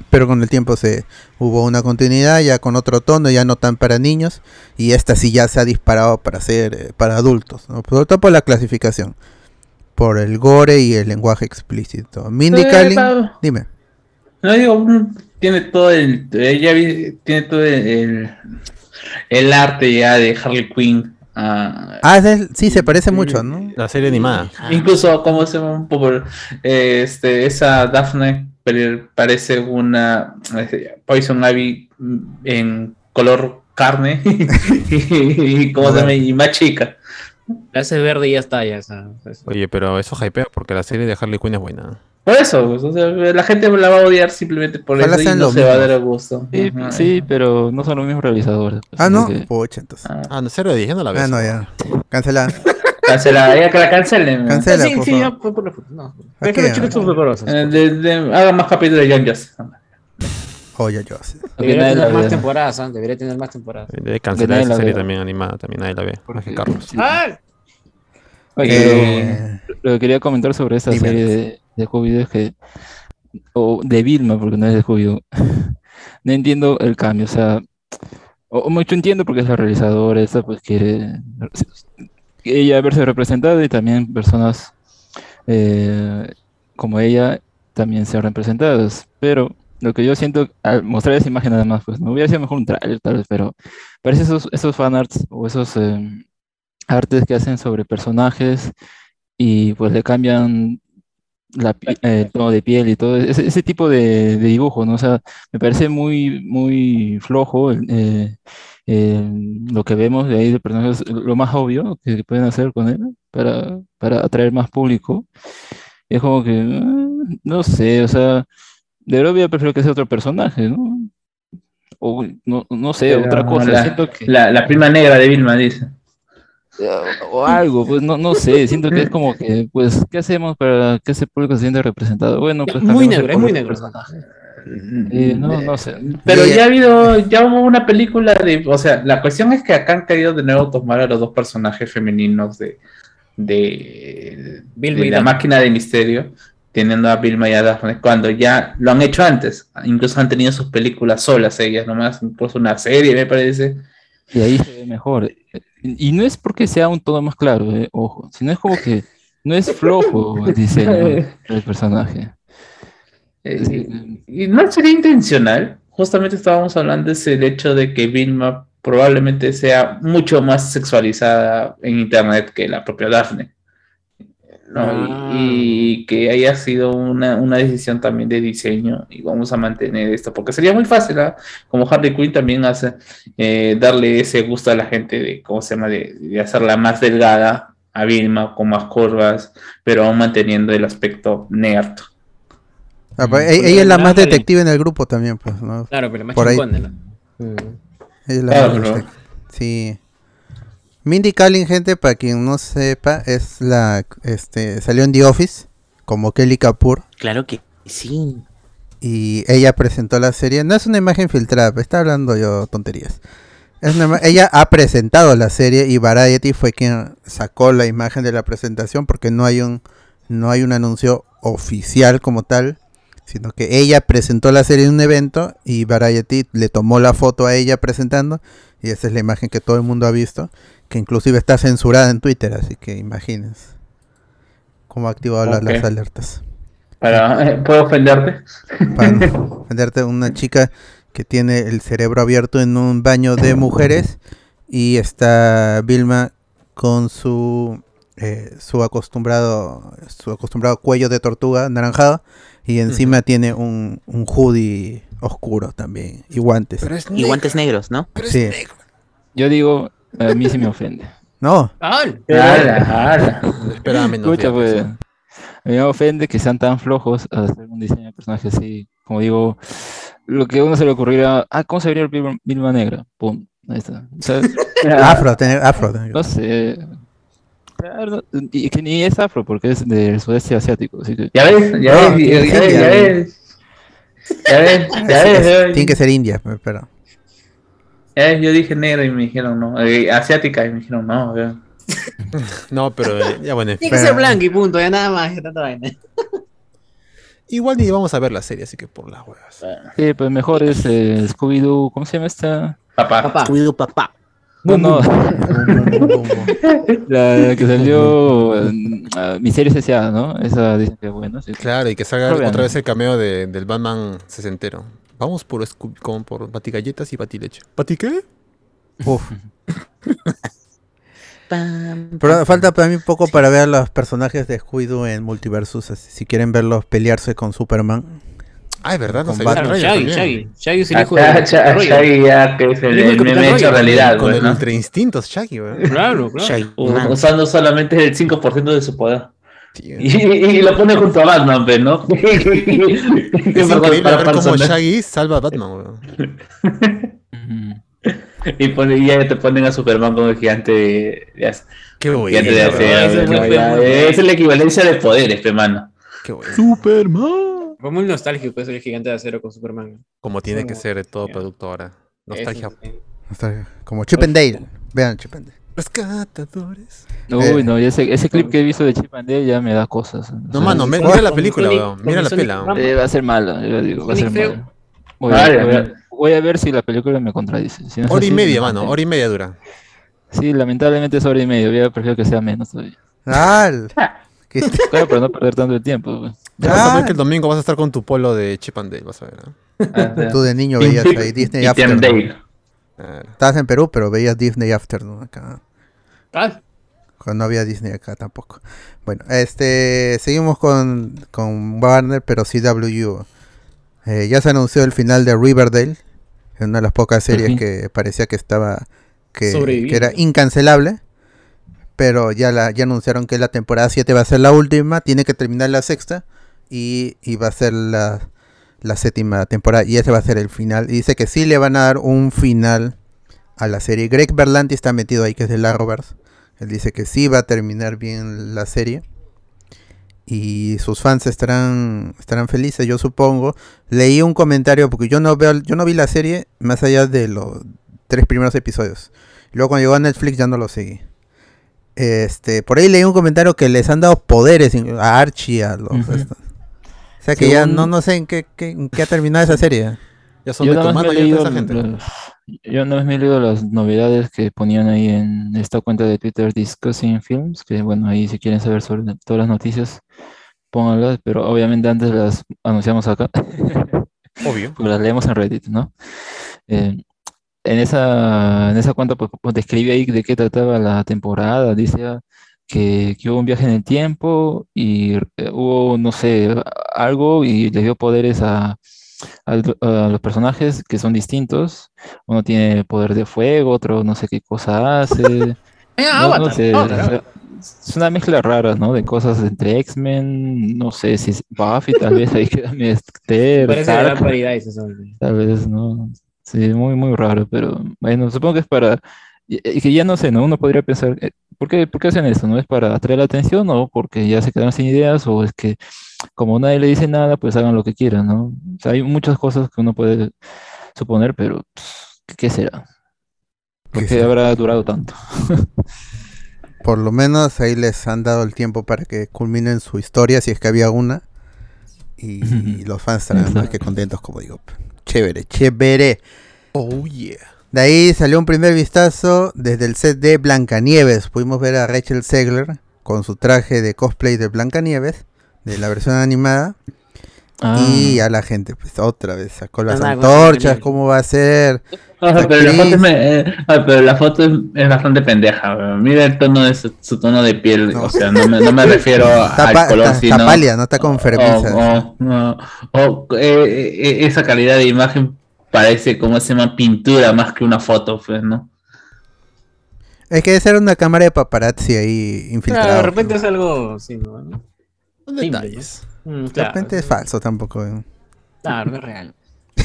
Pero con el tiempo se hubo una continuidad ya con otro tono, ya no tan para niños, y esta sí ya se ha disparado para ser eh, para adultos, ¿no? sobre todo por la clasificación, por el gore y el lenguaje explícito. Mindy Kaling, dime. No digo, tiene todo el, ella tiene todo el, el, el arte ya de Harley Quinn. Ah, Ah, es sí, se parece mucho, ¿no? La serie animada. Incluso, como se llama un poco, eh, este, esa Daphne pare- parece una eh, Poison Ivy mm, en color carne [LAUGHS] y, ¿cómo se llama? y más chica. La hace verde y ya está, ya. o sea, es- Oye, pero eso hypea porque la serie de Harley Quinn es buena. Por eso, pues, o sea, la gente la va a odiar simplemente por Ojalá eso y no se va a dar el gusto. Sí, Ajá. sí, pero no son los mismos realizadores. pues, Ah, no, que- pucha, entonces. Ah, Ah, no, 0 de 10, ya no la ves. Ah, no, ya. Cancela. [LAUGHS] Cancela, ya que la cancelen. ¿no? Cancela, sí, por sí, favor. ya fue por la foto. No. ¿A Es que los chicos son de- hagan más capítulos de Young Oye, yo. Debería tener más temporadas, ¿ah? Debería tener más temporadas. Debe cancelar esa la serie también animada, también nadie la ve. Más que Carlos. sí. ¡Ah! Oye, Eh, lo que quería comentar sobre esta dime. serie de, de Scooby-Doo es que, o de Vilma, porque no es de Scooby-Doo, [LAUGHS] no entiendo el cambio, o sea, o, o mucho entiendo porque es la realizadora, esta pues quiere ella verse representada y también personas eh, como ella también sean representadas, pero lo que yo siento al mostrar esa imagen nada más, pues me hubiera sido mejor un trailer tal vez, pero parece esos, esos fanarts o esos em, artes que hacen sobre personajes y pues le cambian eh, el tono de piel y todo ese, ese tipo de, dibujo, ¿no? O sea, me parece muy, muy flojo eh, lo que vemos de ahí de personajes, lo más obvio que pueden hacer con él para, para atraer más público. Es como que, ah, no sé, o sea, de verdad hubiera preferido que sea otro personaje, ¿no? O no, no sé, Pero otra cosa. la- Siento que, La, la prima negra de Vilma dice. o algo, pues no, no sé, siento que es como que, pues, ¿qué hacemos para que ese público se sienta representado? Bueno, pues muy negro, es muy negro. personaje. Eh, no, no sé. Pero ya ha habido, ya hubo una película de, o sea, la cuestión es que acá han querido de nuevo tomar a los dos personajes femeninos de, de, de y la máquina de misterio, teniendo a Vilma y a Daphne, cuando ya lo han hecho antes, incluso han tenido sus películas solas ellas, nomás, incluso una serie me parece. Y ahí se ve mejor. Y no es porque sea un tono más claro, eh, ojo, sino es como que no es flojo el diseño [LAUGHS] del personaje. Eh, y no sería intencional, justamente estábamos hablando es el hecho de que Vilma probablemente sea mucho más sexualizada en internet que la propia Daphne. ¿No? Y- Ah. Y, que haya sido una, una decisión también de diseño y vamos a mantener esto, porque sería muy fácil, ¿ah? como Harley Quinn también hace, eh, darle ese gusto a la gente de, ¿cómo se llama?, de, de hacerla más delgada a Vilma, con más curvas, pero aún manteniendo el aspecto nerd. Ah, pues, Mm, e- ella es la más detective en el grupo también, pues, ¿no? Claro, pero más Por ahí. Mm. Ella es la Claro, más Sí. Mindy Kaling, gente, para quien no sepa, es la, este, salió en The Office como Kelly Kapoor Claro que sí. y ella presentó la serie. No es una imagen filtrada, está hablando yo tonterías. Es una ima- [LAUGHS] ella ha presentado la serie y Variety fue quien sacó la imagen de la presentación porque no hay un no hay un anuncio oficial como tal, sino que ella presentó la serie en un evento y Variety le tomó la foto a ella presentando y esa es la imagen que todo el mundo ha visto, que inclusive está censurada en Twitter, así que imagínense cómo ha activado las alertas Para, eh, ¿Puedo ofenderte? para no [LAUGHS] ofenderte, una chica que tiene el cerebro abierto en un baño de mujeres y está Vilma con su eh, su acostumbrado su acostumbrado cuello de tortuga naranjado y encima tiene un, un hoodie oscuro también y guantes. Y guantes negros, ¿no? Sí. Yo digo, a mí sí me ofende. No, ¡Al! Ala, ala. Esperaba menos. Escucha, pues, a mí me ofende que sean tan flojos a hacer un diseño de personaje así. Como digo, lo que a uno se le ocurriera, ah, ¿cómo se vería el Vilma, Vilma negra? Pum, ahí está. Sea, [LAUGHS] afro, tener afro. tener- no sé. Claro, y que ni es afro porque es del sudeste asiático, así que Ya ves, ya ves, ya ves, ya ves. Ya ves, ya Es- ves, es- ya ves. tiene que ser india, pero Eh, yo dije negra y me dijeron no. Eh, asiática y me dijeron no. [LAUGHS] No, pero eh, ya bueno. Tiene que ser blanco y punto, ya nada más, tanta vaina. [LAUGHS] Igual ni vamos a ver la serie, así que por las huevas. Sí, pues mejor es eh, Scooby-Doo, ¿cómo se llama esta? Papá. Papá. Cuido papá. No, no, la, [LAUGHS] la que salió en ah, Miseria S.A., ¿no? Esa dicen que sí. Claro, y que salga otra vez el cameo de, del Batman sesentero. Vamos por, con, por batigalletas y batileche. ¿Bati qué? Uf. [LAUGHS] Pero falta para mí un poco para ver a los personajes de Scooby-Doo en Multiversus. así, Si quieren verlos pelearse con Superman. Ah, es verdad, no Con sé. Claro, Shaggy, Shaggy. Shaggy es el Ah, hijo de Roger. Shaggy ya que es el, meme hecho realidad, Con pues, el. Ultra Instintos, Shaggy, weón. Claro, claro. Shaggy. Usando solamente el 5% de su poder. Y, y lo pone junto a Batman, pues, ¿no? [LAUGHS] Es increíble Para ver cómo. Shaggy salva a Batman, weón. [LAUGHS] Y, pone, y ya te ponen a Superman como el gigante de, de- Qué gigante de bueno. acero, Ese ¿no? Ya, Es la equivalencia de poderes, pe mano. Qué bueno. Superman. Fue muy nostálgico eso el gigante de acero con Superman. Como tiene que ser todo producto ahora. Nostalgia. Está Como Chip and Dale. Vean Chip and Dale. Rescatadores. Uy, Eh. no, y ese, ese clip que he visto de Chip and Dale ya me da cosas. O No, sea, mano, mira la película, Sonic- weón. Mira la pela. Eh, va a ser mala, yo digo, va a ser mala. Voy a, Vale, voy a- voy a ver si la película me contradice. Si no Hora y media, me mano. Hora y media dura. Sí, lamentablemente es hora y media. Yo prefiero que sea menos todavía. ¡Al! [LAUGHS] ¿Qué- Claro, para no perder tanto el tiempo. pues. Ya vas a ver Ah. que el domingo vas a estar con tu polo de Chip and Dale, vas a ver. ¿no? Ah. Tú de niño veías ahí Disney y. Dale. Claro. Estabas en Perú, pero veías Disney Afternoon acá. Ah, Cuando no había Disney acá tampoco. Bueno, este seguimos con, con Warner, pero CW. Eh, ya se anunció el final de Riverdale. Una de las pocas series que parecía que estaba. Que, era incancelable. Pero ya, la, ya anunciaron que la temporada 7 va a ser la última. Tiene que terminar la sexta. Y, y va a ser la, la séptima temporada. Y ese va a ser el final. Y dice que sí le van a dar un final a la serie. Greg Berlanti está metido ahí, que es de Roberts. Él dice que sí va a terminar bien la serie. Y sus fans estarán, estarán felices, yo supongo. Leí un comentario, porque yo no veo, yo no vi la serie más allá de los tres primeros episodios. Luego cuando llegó a Netflix ya no lo seguí. Este, por ahí leí un comentario que les han dado poderes a Archie, a los estos. O sea que ya no, no sé en qué, qué- en qué ha terminado esa serie. Ya son Yo de tu mano ya leído toda esa gente. los- yo más me he leído las novedades que ponían ahí en esta cuenta de Twitter Discussing Films, que bueno, ahí si quieren saber sobre todas las noticias, pónganlas, pero obviamente antes las anunciamos acá, [LAUGHS] Obvio. porque [LAUGHS] las leemos en Reddit, ¿no? Eh, en esa, en esa cuenta pues, pues, describí ahí de qué trataba la temporada, dice que, que hubo un viaje en el tiempo y eh, hubo, no sé, algo y le dio poderes a, al- a los personajes que son distintos. Uno tiene poder de fuego, otro no sé qué cosa hace. Ah, [LAUGHS] No, no sé, es una mezcla rara, ¿no? De cosas entre X-Men, no sé si es Buffy, tal vez ahí queda Mister, Parece gran paridad eso. tal vez, ¿no? Sí, muy, muy raro, pero bueno, supongo que es para, y, que ya no sé, ¿no? Uno podría pensar, eh, ¿por qué, por qué hacen esto? ¿No es para atraer la atención o porque ya se quedaron sin ideas o es que como nadie le dice nada, pues hagan lo que quieran, ¿no? O sea, hay muchas cosas que uno puede suponer, pero pues, ¿qué, será? ¿Por ¿Qué habrá durado tanto? [LAUGHS] Por lo menos ahí les han dado el tiempo para que culminen su historia, si es que había una. Y, y los fans estarán más que contentos, como digo. Chévere, chévere. Oh, yeah. De ahí salió un primer vistazo desde el set de Blancanieves. Pudimos ver a Rachel Zegler con su traje de cosplay de Blancanieves, de la versión animada. Ah, Y a la gente, pues otra vez sacó las antorchas, cómo va a ser. Ah, pero, la foto es, me- eh, ah, pero la foto es, es bastante pendeja. Mira el tono de su, su tono de piel. No. O sea, no me, no me [LAUGHS] refiero Está, al color, está- sino. está pálida, no está con fermeza. o, o- o- o, eh, eh, esa calidad de imagen parece como se llama pintura más que una foto, pues, ¿no? Es que esa era una cámara de paparazzi ahí infiltrada. Claro, de repente es algo así, ¿no? Son detalles. Mm, De repente es falso tampoco. eh. Claro, no es real. [LAUGHS]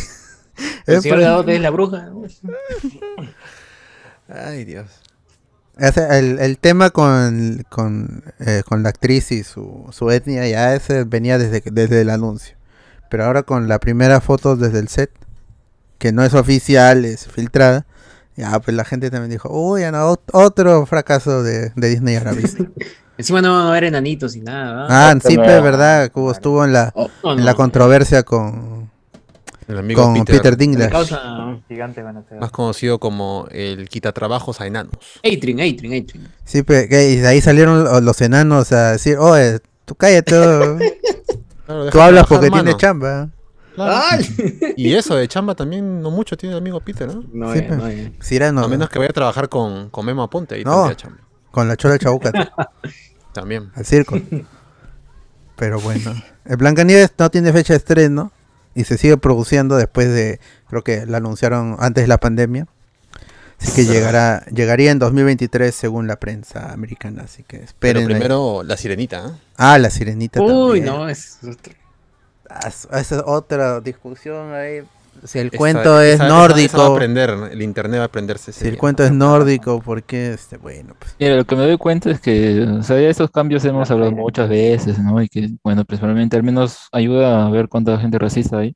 Es El señor es la bruja. [LAUGHS] Ay, Dios. El, el tema con, con, eh, con la actriz y su, su etnia ya ese venía desde, desde el anuncio. Pero ahora con la primera foto desde el set, que no es oficial, es filtrada, Ya, pues la gente también dijo, uy, ya no, ot- otro fracaso de, de Disney ahora visto. [LAUGHS] Encima no van a haber enanitos y nada. Ah, sí, pues, verdad, hubo- estuvo en la, Oh, no, en la no. controversia con, El amigo con Peter, Peter, Dinklage. causa ser. más conocido como el quitatrabajos a enanos. Atrin, Atrin, Atrin. Sí, pues, que- y de ahí salieron lo- los enanos a decir, oye, tú cállate, [LAUGHS] Claro, tú hablas porque tienes chamba. Claro. Y eso de chamba también no mucho tiene el amigo Peter, ¿no? No, Sí, eh, pues. no, A menos que vaya a trabajar con, con Memo Aponte ahí No. chamba. Con la chola chabuca [LAUGHS] También. al circo. Pero bueno, el Blancanieves no tiene fecha de estreno y se sigue produciendo después de, creo que la anunciaron antes de la pandemia. Así que llegará, llegaría en 2023 según la prensa americana, así que Pero esperen. ahí. primero la sirenita, ¿eh? Ah, la sirenita. Uy, también. no, es. Ah, Esa es otra discusión ahí. Si el Esa- cuento es esa- esa- esa va a nórdico, aprender, el internet va a aprenderse. si el día. cuento es nórdico, ¿por qué? Este, bueno, pues. Mira, lo que me doy cuenta es que, o sea, ya estos cambios hemos hablado muchas veces, ¿no? Y que, bueno, principalmente al menos ayuda a ver cuánta gente racista hay,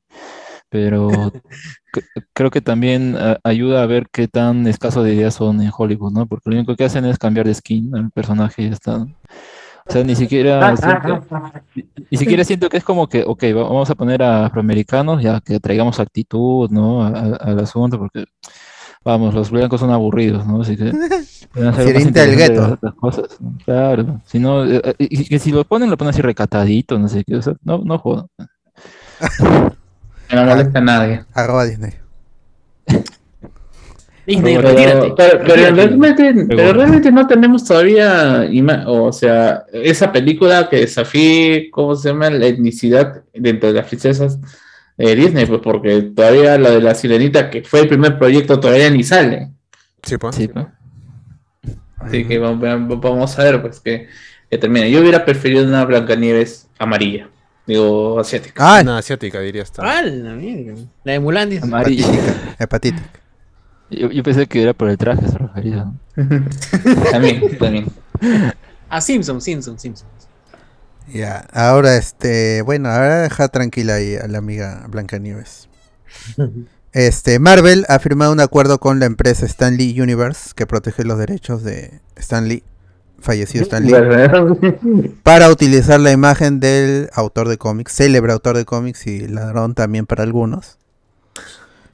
pero [LAUGHS] creo que también ayuda a ver qué tan escaso de ideas son en Hollywood, ¿no? Porque lo único que hacen es cambiar de skin al personaje y ya está. O sea, ni siquiera siento, ni- ni siquiera siento que es como que, ok, va- vamos a poner a afroamericanos, ya que traigamos actitud, ¿no? al asunto, porque, vamos, los blancos son aburridos, ¿no? Así que [LAUGHS] Sirenita del gueto. cosas, ¿no? Claro, si no, eh, eh, y que si lo ponen, lo ponen así recatadito, no sé qué, o sea, no, no jodan. [LAUGHS] Que no molesta a nadie. Arroba Disney. [LAUGHS] Disney, Pero, retírate. pero- pero Retírate. realmente, pero Seguro. realmente no tenemos todavía, o sea, esa película que desafíe, ¿cómo se llama? La etnicidad dentro de las princesas de Disney, pues porque todavía la de la sirenita, que fue el primer proyecto, todavía ni sale. Sí, pues. Sí, pues. Así que vamos, a ver, pues que, que termina. Yo hubiera preferido una Blancanieves amarilla, digo, asiática. Ah, Una asiática diría hasta. Ah, la mierda. La de Mulan dice. Amarilla. hepatítica. Yo, yo pensé que era por el traje se refería. [LAUGHS] también, también. Ah, Simpson, Simpson, Simpson. Ya, ahora este, bueno, ahora deja tranquila ahí a la amiga Blancanieves. [LAUGHS] Este, Marvel ha firmado un acuerdo con la empresa Stanley Universe que protege los derechos de Stanley, fallecido Stanley, [LAUGHS] para utilizar la imagen del autor de cómics, célebre autor de cómics y ladrón también para algunos,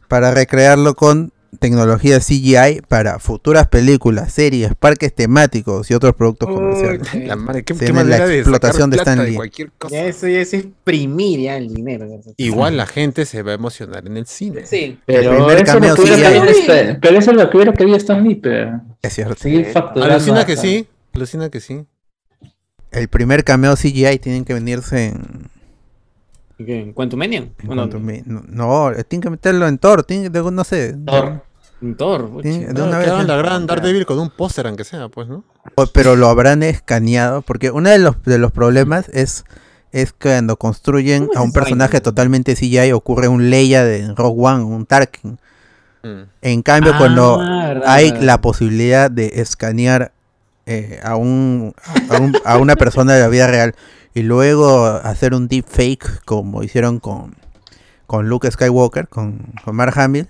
para recrearlo con tecnología CGI para futuras películas, series, parques temáticos y otros productos comerciales. Uy, La madre, qué, Se qué la manera de explotación de plata Stan Lee. cualquier cosa. Ya eso ya es exprimir ya el dinero. Igual la gente se va a emocionar en el cine. Sí. Pero primer eso, lo que hubiera CGI. querido Stan- pero eso es lo que hubiera querido Stan Lee, pero Es cierto. Alucina que sí, alucina que sí. El primer cameo CGI tienen que venirse en. ¿En Quantumania? no, no, tienen que meterlo en Thor, tienen que- no sé. Thor. Thor. Tienen- de Claro, una vez en- la gran Daredevil con un póster, aunque sea, pues, ¿no? Pero lo habrán escaneado, porque uno de los, de los problemas es, es cuando construyen ¿Cómo es a un personaje totalmente CGI ocurre un Leia de Rogue One, un Tarkin. Mm. En cambio, Ah, cuando verdad, hay verdad. la posibilidad de escanear eh, a, un, a, un- a una persona de la vida real y luego hacer un deep fake como hicieron con, con Luke Skywalker, con, con Mark Hamill,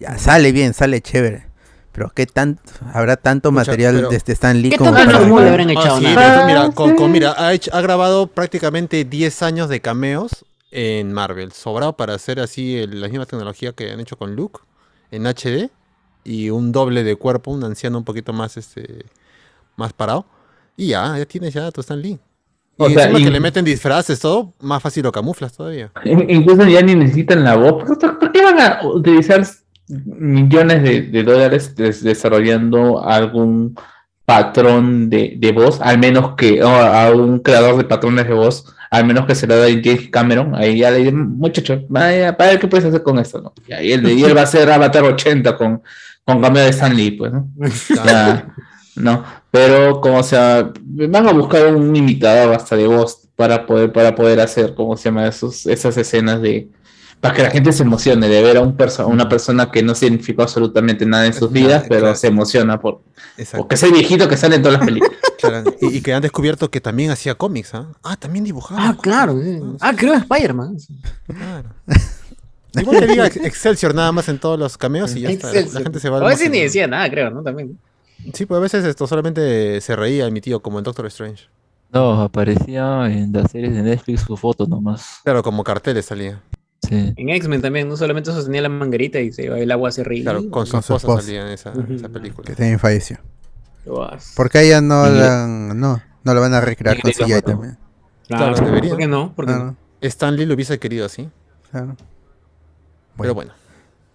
ya sale bien, sale chévere. Pero qué tan habrá tanto material pero- de este Stan Lee ¿Qué como tanto para- rumor le habrán Ah, echado sí, nada? mira, con, con- mira, ha, hecho- ha grabado prácticamente 10 años de cameos en Marvel. Sobrado para hacer así el- la misma tecnología que han hecho con Luke en HD y un doble de cuerpo, un anciano un poquito más este más parado. Y ya, ya tienes ya tu Stan Lee. Y O sea, encima y- que le meten disfraces, todo, más fácil lo camuflas todavía. In- Incluso ya ni necesitan la voz. ¿Por, por- por qué van a utilizar millones de, de dólares des- desarrollando algún patrón de, de voz? Al menos que, o a un creador de patrones de voz, al menos que se lo da James Cameron. Ahí ya le dicen, muchacho, vaya, para ver qué puedes hacer con esto, ¿no? Y ahí él, y [LAUGHS] él va a hacer Avatar 80 con, con cambio de Stan Lee, pues, ¿no? Ya, no, pero como sea, van a buscar un imitador hasta de voz para poder, para poder hacer, ¿cómo se llama? Esos, esas escenas de, para que la gente se emocione de ver a un perso- una persona que no significó absolutamente nada en sus vidas, pero claro. se emociona por, porque es el viejito que sale en todas las películas. [LAUGHS] Claro, Y, y que han descubierto que también hacía cómics, ¿ah? Ah, también dibujaba. Ah, claro. sí. Ah, creo que Spider-Man. Claro. [LAUGHS] Igual que diga Ex- Excelsior nada más en todos los cameos y ya está. La gente se va A veces ni decía nada, creo, ¿no? También. Sí, pues a veces esto solamente se reía mi tío, como en Doctor Strange. No, aparecía en las series de Netflix su foto nomás. Claro, como carteles salía. Sí. En X-Men también, no solamente sostenía la manguerita y se iba el agua hacia arriba. Claro, con su Con su esposa esposa. salía en esa, película. Que también falleció. Porque a ella no Y- la, no, no lo van a recrear con la CGI también. Claro, Claro, debería. ¿Por qué no? ¿Por qué Claro, Stan Lee lo hubiese querido así, claro. pero bueno.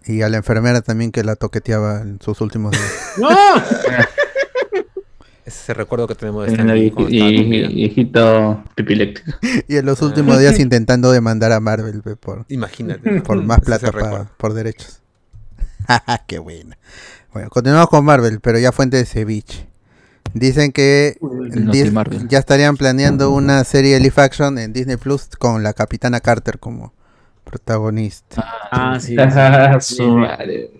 Y a la enfermera también que la toqueteaba en sus últimos días. [LAUGHS] no? [LAUGHS] Ese es el recuerdo que tenemos de En Stan la Lee vie- cuando estaba con [LAUGHS] y- en los últimos días intentando demandar a Marvel por, Imagínate. [LAUGHS] por más plata pa- por derechos. [LAUGHS] Qué buena. Bueno, continuamos con Marvel, pero ya fuente de ceviche. Dicen que No, Dis- sí, ya estarían planeando una serie live action en Disney Plus con la Capitana Carter como protagonista. Ah, sí. Ah, su madre.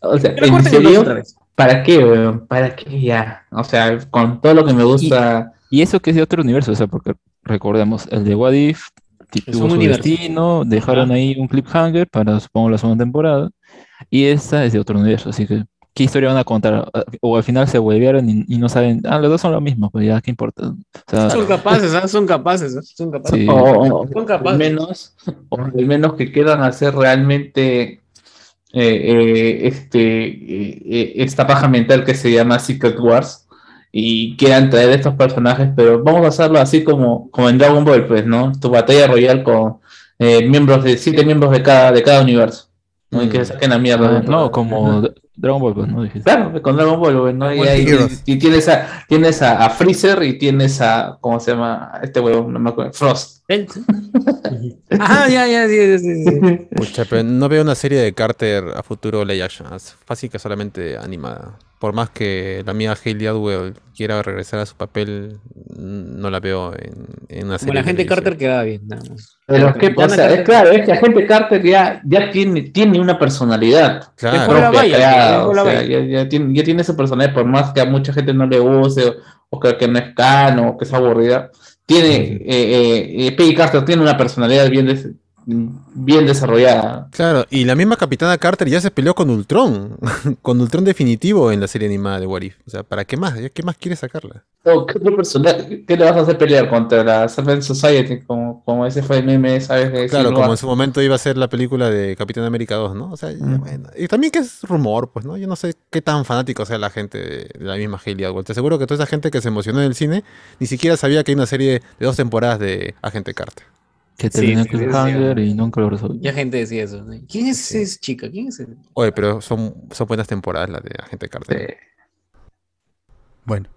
O sea, ¿en serio? ¿Para qué, weón? ¿Para qué ya? O sea, con todo lo que me gusta. Y eso que es de otro universo, o sea, porque recordemos, el de What If ti- Es tuvo un su universo. destino, dejaron Ajá. ahí un cliffhanger para, supongo, la segunda temporada, y esta es de otro universo, así que, ¿qué historia van a contar? O al final se volvieron y, y no saben, ah, los dos son lo mismo, pues ya, ¿qué importa? O sea, Son capaces, ¿ah? Son capaces, ¿ah? Son capaces. Sí. O, o- Son capaces. al menos, o al menos que quieran hacer realmente eh, eh, este, eh, esta paja mental que se llama Secret Wars y quieran traer estos personajes, pero vamos a hacerlo así como, como en Dragon Ball, pues, ¿no? Tu batalla royal con eh, miembros de siete miembros de cada, de cada universo. ¿no? Y que Mm. se saquen la mierda. ah, no, como [LAUGHS] Dragon Ball, pues, ¿no? Dijiste. Claro, con Dragon Ball, güey, ¿no? Y, ahí- y tienes a, tienes a, a Freezer y tienes a, ¿cómo se llama? Este huevo, no me acuerdo, Frost. Ah, [LAUGHS] ya, ya, sí, sí, sí. Pucha, pero no veo una serie de Carter a futuro live action. Es fácil que solamente animada. Por más que la mía Hayley Atwell quiera regresar a su papel, no la veo en, en una serie. Como la gente. Carter quedaba bien, nada más. Pero La qué pasa, es claro, es que Agente Carter ya, ya tiene, tiene una personalidad Claro. La propia valla, creada, dejó o la sea, ya, ya tiene, ya tiene ese personaje, por más que a mucha gente no le use, o, o que, que no es cano, o que es aburrida, tiene, eh, eh, eh, Peggy Carter tiene una personalidad bien, bien desarrollada. Claro, y la misma Capitana Carter ya se peleó con Ultron, [LAUGHS] con Ultron definitivo en la serie animada de What If. O sea, ¿para qué más? ¿Ya ¿Qué más quiere sacarla? O, ¿Qué personaje? ¿Qué le vas a hacer pelear contra la Seven Society? Como, como ese fue el meme, ¿sabes? De Claro, como en su momento iba a ser la película de Capitán América 2, ¿no? O sea, Mm. bueno. Y también que es rumor, pues, ¿no? Yo no sé qué tan fanático sea la gente de, la misma Hayley Atwell. Te aseguro que toda esa gente que se emocionó en el cine ni siquiera sabía que hay una serie de dos temporadas de Agente Carter. Que Sí, terminó sí, sí, cliffhanger sí. y nunca lo resolvió. Ya gente decía eso. ¿Quién es esa chica? ¿Quién es ese? Oye, pero son, son buenas temporadas las de Agente Carter. Bueno.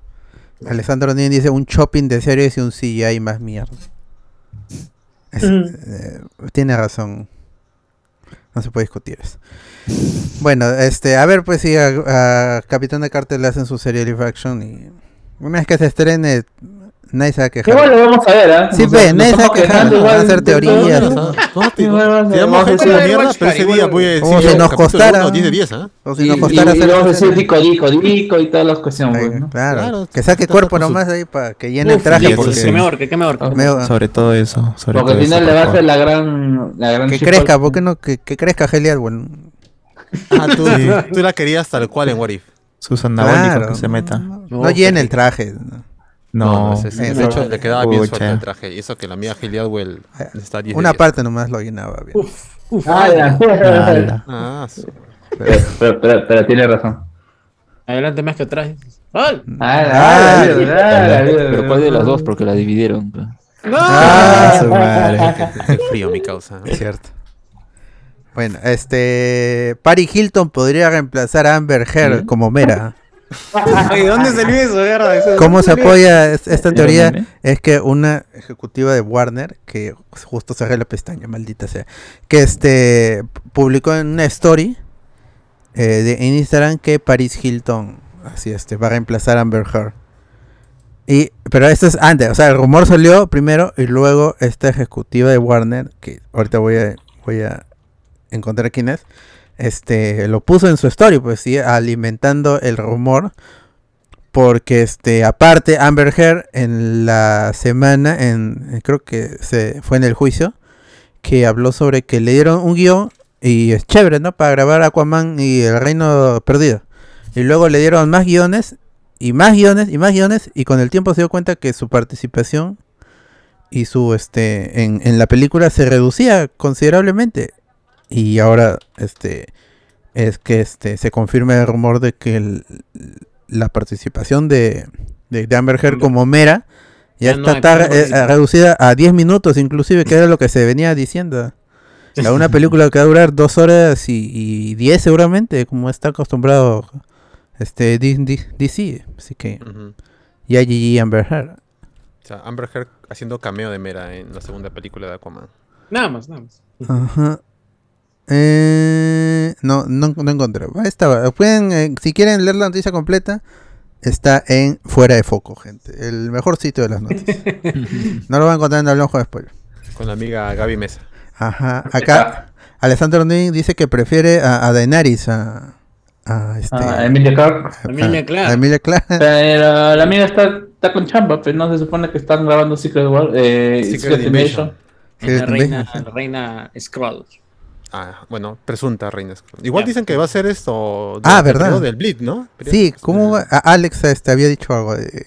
Alessandro Nin dice un shopping de series y un CGI más mierda. Es- eh, tiene razón. No se puede discutir eso. Bueno, este, a ver, pues si a, a Capitán de Carter le hacen su serie live action y una vez que se estrene, nadie se va a quejar. Igual lo vamos a ver, ¿ah? Sí, ve, nos nadie se va a quejar, van a hacer teorías. ¿no? ¿no? ¿Cómo te Igual vamos a- te damos vamos a gente hacer de mierda, pero ese día voy a decir Como si nos costara. uno, 10 de 10, ¿ah? O si nos costara y hacer vamos a una decir serie. dico, dico, dico y todas las cuestiones, pues, ¿no? claro, Claro, que saque cuerpo nomás ahí para que llene el traje. Que me ahorque, que me ahorque. Sobre todo eso. Porque al final le va a hacer la gran, la gran que crezca, ¿por qué no? Que, que crezca Heli Atwell. Ah, tú, tú la querías tal cual en What If. Susan Nabónico que se meta. No, porque- el traje. ¿no? No, ese- ese- eso- de hecho, le quedaba bien suelto el traje. Y eso que la mía Hayley Atwell está 10 de Una 10. parte nomás lo llenaba bien. Uf, uf. Ah, ya. Ala. Ah, sí. pero, pero, pero, pero tiene razón. Adelante más que atrás. ¡Ay! Ah, Ah, Pero ¿cuál de las dos? Porque la dividieron. pues. ¡No! Ah, su madre. Qué frío mi causa. Es cierto. Bueno, este. Paris Hilton podría reemplazar a Amber Heard como Mera. Oye, ¿dónde salió eso? Eso- ¿Cómo se apoya es- esta ¿Era teoría? Es que una ejecutiva de Warner, que justo cerré la pestaña, maldita sea, que este publicó en una story eh, de, en Instagram que Paris Hilton, así este, va a reemplazar a Amber Heard. Y, pero esto es antes, o sea, el rumor salió primero y luego esta ejecutiva de Warner, que ahorita voy a, voy a encontrar quién es, este, lo puso en su story, pues sí, alimentando el rumor. Porque este, aparte, Amber Heard en la semana, en, creo que se fue en el juicio, que habló sobre que le dieron un guion Y es chévere, ¿no? Para grabar Aquaman y El Reino Perdido. Y luego le dieron más guiones, y más guiones, y más guiones, y con el tiempo se dio cuenta que su participación y su este en, en la película se reducía considerablemente. Y ahora este es que este se confirma el rumor de que el- la participación de, de, de Amber Heard como Mera ya, Ya no está, problema eh, reducida a 10 minutos inclusive, que era lo que se venía diciendo. La una película que va a durar dos horas y, y 10 seguramente, como está acostumbrado este D- D- DC. Así que ya GG Amber Heard. O sea, Amber Heard haciendo cameo de Mera en la segunda película de Aquaman. Nada más, nada más. Ajá. Eh, no, no, no encontré. Ahí estaba. Pueden, eh, si quieren leer la noticia completa, está en Fuera de Foco, gente. El mejor sitio de las noticias. [LAUGHS] no lo van a encontrar en Hablamos con Spoiler. Con la amiga Gaby Mesa. Ajá. Acá, Alessandro Nin dice que prefiere a, a Daenerys a, a, este, Ah, Emilia Clarke. a- Emilia. Pero la amiga está, está con chamba, pero no se supone que están grabando Secret War, eh, Secret Secret Invasion. La reina, la reina Skrull. Ah, bueno, presunta reina. Igual dicen que va a ser esto. Ah, del ¿verdad? Del Bleed, ¿no? Sí, ¿cómo a- Alex este, había dicho algo de...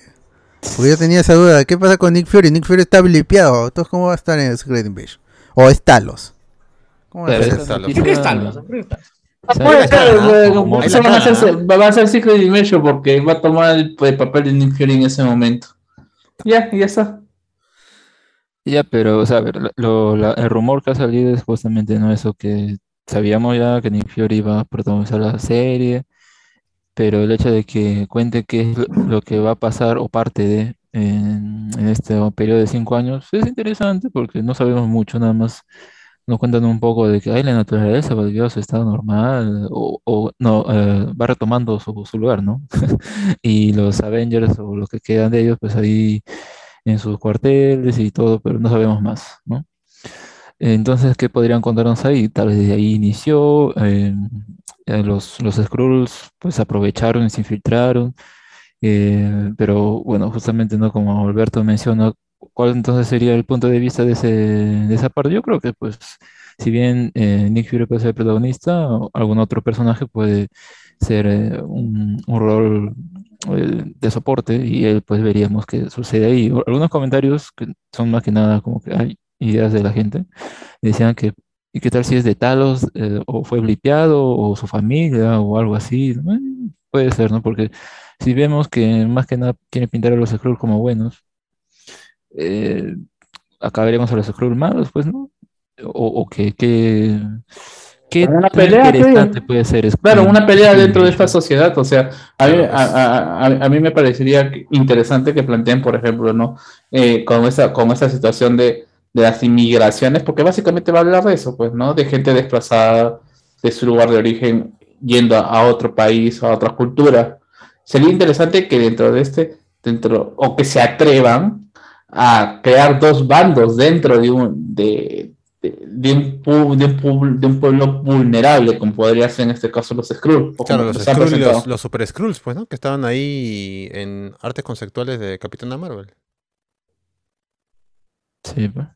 Porque yo tenía esa duda, ¿qué pasa con Nick Fury? Nick Fury está blipeado, entonces ¿cómo va a estar en Secret Invasion? ¿O es Talos? ¿Cómo va a ser esa eso? Talos. Creo que está, noticia- ¿no? Creo que está. o sea, Puede es ser, como- eso la van a hacer, va a ser Secret Invasion porque va a tomar el, el papel de Nick Fury en ese momento. Ya, y ya está. Ya, pero, o sea, lo- el rumor que ha salido es justamente no eso que sabíamos ya que Nick Fury iba a protagonizar la serie, pero el hecho de que cuente qué es lo, lo que va a pasar o parte de en, en este periodo de cinco años es interesante porque no sabemos mucho, nada más nos cuentan un poco de que ay, la naturaleza volvió a su estado normal o, no, eh, va retomando su, su lugar, ¿no? [LAUGHS] Y los Avengers o los que quedan de ellos, pues ahí en sus cuarteles y todo, pero no sabemos más, ¿no? Entonces, ¿qué podrían contarnos ahí? Tal vez desde ahí inició, eh, eh, los, los Skrulls pues aprovecharon y se infiltraron, eh, pero bueno, justamente, ¿no? Como Alberto menciona, ¿cuál entonces sería el punto de vista de, ese, de esa parte? Yo creo que pues, si bien eh, Nick Fury puede ser el protagonista, algún otro personaje puede ser eh, un, un rol de soporte y él pues veríamos qué sucede ahí. Algunos comentarios que son más que nada como que hay ideas de la gente, decían que ¿y qué tal si es de Talos eh, o fue blipeado o su familia o algo así? Eh, puede ser, ¿no? Porque si vemos que más que nada quieren pintar a los Skrull como buenos, eh, acá veremos a los Skrull malos, pues, ¿no? O, o que, que, ¿qué Como una pelea, interesante creo. puede ser Claro, una pelea dentro de esta sociedad, o sea, a mí, a, a- a- a mí me parecería que- interesante que planteen, por ejemplo, ¿no? Eh, con esta, con esta situación de, de las inmigraciones, porque básicamente va a hablar de eso, pues, ¿no? De gente desplazada de su lugar de origen yendo a, a otro país, a otra cultura. Sería interesante que dentro de este, dentro, o que se atrevan a crear dos bandos dentro de un, de, de, de un, de, un, pu- de un pueblo vulnerable, como podría ser en este caso los Skrulls. o Claro, los se han Skrull y presentado. los, los Super Skrulls, pues, ¿no? Que estaban ahí en artes conceptuales de Capitana Marvel. Sí, pues.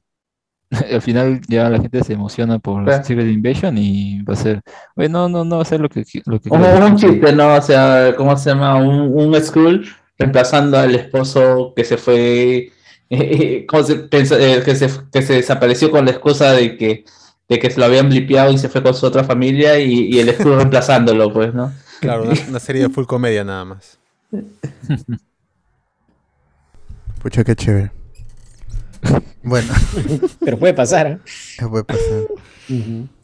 [LAUGHS] Al final ya la gente se emociona por Claro. Secret Invasion y va a ser, oye, no, no, no va a ser lo que, lo que Como un decir". chiste, ¿no? O sea, ¿cómo se llama? Un, un Skrull reemplazando al esposo que se fue, [LAUGHS] ¿cómo se pensa- eh, que, se, que se desapareció con la excusa de que, de que se lo habían blipeado y se fue con su otra familia y, y el Skrull [LAUGHS] reemplazándolo, pues, ¿no? Claro, una, una serie de full comedia nada más. [LAUGHS] Pucha, qué chévere. Bueno, Pero puede pasar. ¿eh? eso puede pasar.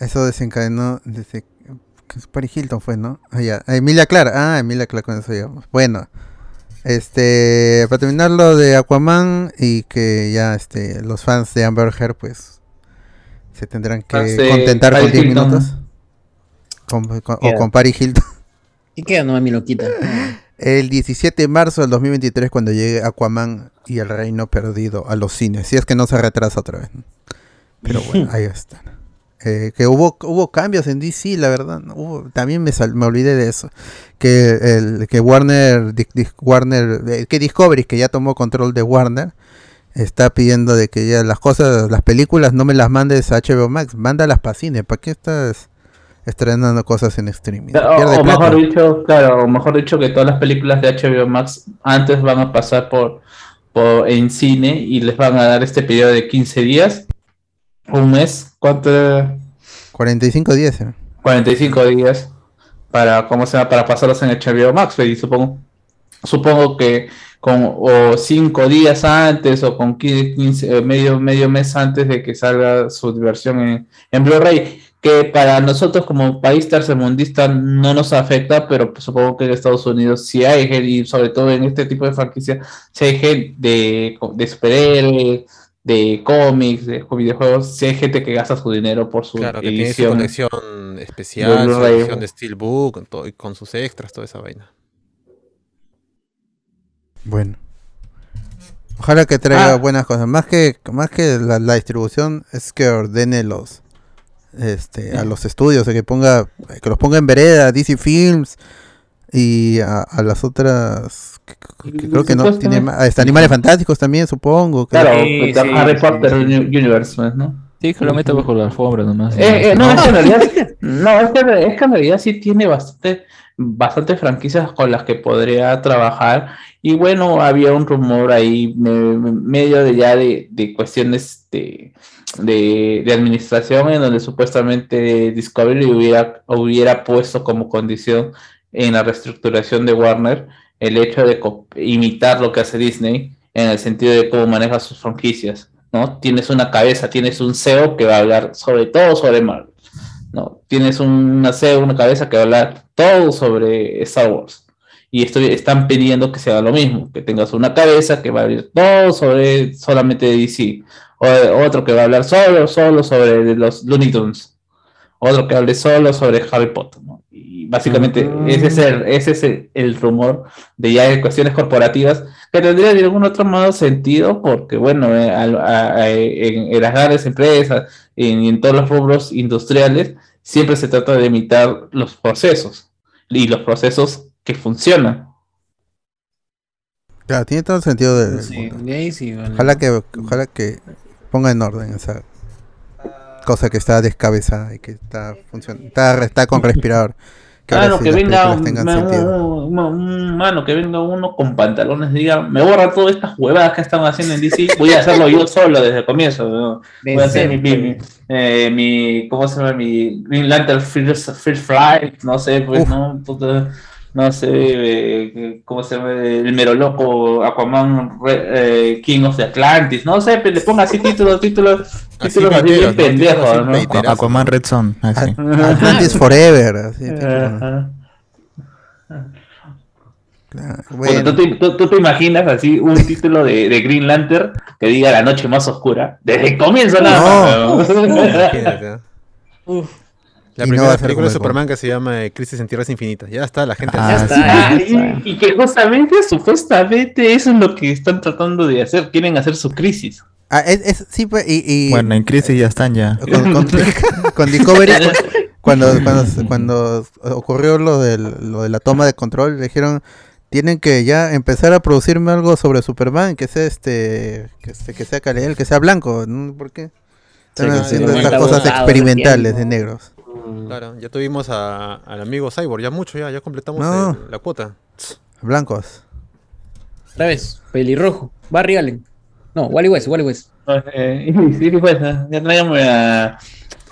Eso desencadenó desde Paris Hilton fue, ¿no? Ah, ya. Emilia Clara. Ah, Emilia Clara con eso llegamos. Bueno. Este, para terminar lo de Aquaman y que ya este los fans de Amber Heard pues se tendrán que contentar con Paris 10 Hilton. minutos. Con- con- o con Paris Hilton. [LAUGHS] Y queda nomás mi loquita. El 17 de marzo del 2023 cuando llegue Aquaman y el Reino Perdido a los cines. Si es que no se retrasa otra vez. Pero bueno, [LAUGHS] ahí están. Eh, que hubo, hubo cambios en DC, la verdad. Hubo- también me, sal- me olvidé de eso. Que, el, que Warner, Warner eh, que Discovery, que ya tomó control de Warner, está pidiendo de que ya las cosas, las películas no me las mandes a HBO Max, mándalas para cine. ¿Para qué estás estrenando cosas en streaming. O, o mejor dicho, claro, o mejor dicho que todas las películas de HBO Max antes van a pasar por, por en cine y les van a dar este periodo de 15 días, un mes, ¿cuánto? era? 45 días. eh. 45 días para cómo se llama para pasarlos en HBO Max y supongo supongo que con o cinco días antes o con 15, 15, eh, medio medio mes antes de que salga su versión en, en Blu-ray que para nosotros como país tercermundista no nos afecta pero pues, supongo que en Estados Unidos sí hay y sobre todo en este tipo de franquicia sí hay gente de, de superhéroes de cómics, de videojuegos, sí hay gente que gasta su dinero por su Claro, que tiene su edición. colección especial, su edición de Steelbook, con, todo- y con sus extras, toda esa vaina. Bueno. Ojalá que traiga Ah. buenas cosas. Más que, más que la, la distribución, es que ordene los este a los estudios, que ponga, que los ponga en vereda, DC Films y a, a las otras que, creo que no tiene más, este, animales fantásticos también supongo. Claro, Sí, pues, sí, Harry sí, Potter sí. Uni- Universe, pues, ¿no? Sí, que lo meta bajo la alfombra nomás. Eh, eh, no, es que en realidad, no, es que, es que en realidad sí tiene bastante, bastante franquicias con las que podría trabajar. Y bueno, había un rumor ahí me- me- medio de ya de, de cuestiones de, de, de administración en donde supuestamente Discovery hubiera, hubiera puesto como condición en la reestructuración de Warner el hecho de imitar lo que hace Disney en el sentido de cómo maneja sus franquicias. ¿no? Tienes una cabeza, tienes un CEO que va a hablar sobre todo sobre Marvel, ¿no? Tienes una CEO, una cabeza que va a hablar todo sobre Star Wars. Y esto, están pidiendo que sea lo mismo, que tengas una cabeza que va a hablar todo sobre solamente DC, o otro que va a hablar solo, solo sobre los Looney Tunes, otro que hable solo sobre Harry Potter, ¿no? Básicamente ese es, el, ese es el, el rumor de ya de cuestiones corporativas que tendría de algún otro modo sentido porque bueno eh, al- a- a- en, en las grandes empresas en, en todos los rubros industriales siempre se trata de imitar los procesos y los procesos que funcionan Claro, tiene todo el sentido Sí, de sí. vale. Ojalá que, ojalá que ponga en orden esa cosa que está descabezada y que está funcionando, está, está con respirador. [LAUGHS] Que ahora Mano, sí que las venga, un- un- mano, que venga uno con pantalones, diga, me borra todas estas huevadas que están haciendo en DC, voy a hacerlo yo solo desde el comienzo. Voy a hacer mi, eh, mi- ¿cómo se llama? Mi Green Lantern First, First Flight, no sé, pues, Uf. no, Puta, no sé, eh, ¿cómo se llama? El mero loco Aquaman Re- eh, King of the Atlantis, no sé, pero le ponga así títulos, títulos, títulos así bien pendejos, ¿no? Aquaman Red Son, así. [LAUGHS] Atlantis Forever. así, tipo, Ajá. claro, Bueno, bueno. ¿tú, te, tú- tú te imaginas así un título de, de Green Lantern que diga la noche más oscura? Desde el comienzo nada No. más. [LAUGHS] La Y primera película de Superman que se llama eh, Crisis en Tierras Infinitas. Ya está, la gente. Ah, ya así. está. sí. ya Ah, está. y, y que justamente, supuestamente, eso es lo que están tratando de hacer. Quieren hacer su crisis. Ah, es, es- sí, pues, y, y Bueno, en crisis ya están ya. [LAUGHS] con, con- [LAUGHS] con Discovery, cuando, cuando, cuando ocurrió lo, del, lo de la toma de control, le dijeron, tienen que ya empezar a producirme algo sobre Superman, que sea este, que, este, que sea Kal-El, que sea blanco, ¿no? ¿por qué? Están Sí, haciendo estas cosas experimentales de negros. Claro, ya tuvimos a- al amigo Cyborg, ya mucho, ya, ya completamos No. el- la cuota. Blancos. Otra vez, pelirrojo. Barry Allen. No, Wally West, Wally West. Eh, [LAUGHS] sí, pues, ya tráigame a. A,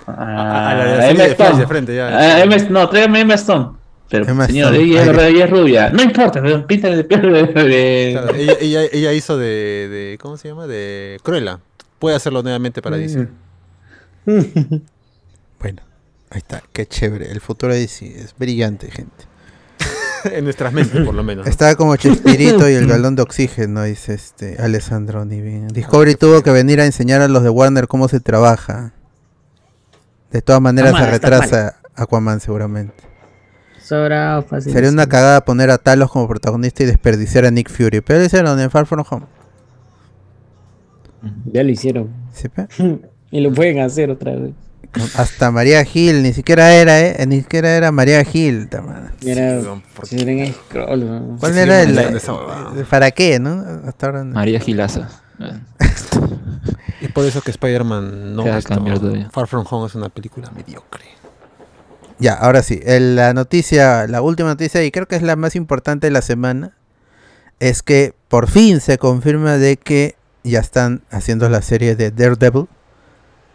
A, a la Flash Stone. de frente, ya. A Emma- no, tráigame a Emma Stone. Pero, Emma señor, Stone, ella, es- ay. ella es rubia. No importa, pero píntale de piel de. Claro, ella, ella, ella hizo de, de. ¿Cómo se llama? De Cruella. Puede hacerlo nuevamente para DC. [LAUGHS] Bueno, ahí está, qué chévere. El futuro de DC es brillante, gente. [LAUGHS] en nuestras mentes, por lo menos. Está como Chespirito y el [LAUGHS] galón de oxígeno, dice este Alessandro Nivi. Discovery tuvo que venir a enseñar a los de Warner cómo se trabaja. De todas maneras se retrasa Aquaman seguramente. Fácil. Sería una cagada poner a Talos como protagonista y desperdiciar a Nick Fury. Pero lo hicieron en Far From Home. Ya lo hicieron. ¿Sí, pe? [LAUGHS] Y lo pueden hacer otra vez. Hasta María Gil, ni siquiera era, eh, ni siquiera era María Gil. ta madre. Era, weón, ¿por si era en scroll, ¿no? ¿Cuál Sí, era el, huevada. el- ¿Para qué, no? Hasta ahora no. María Gilaza. Es por eso que Spider-Man no todavía. Far From Home es una película mediocre. Ya, ahora sí. el- la noticia, la última noticia, y creo que es la más importante de la semana, es que por fin se confirma de que ya están haciendo la serie de Daredevil.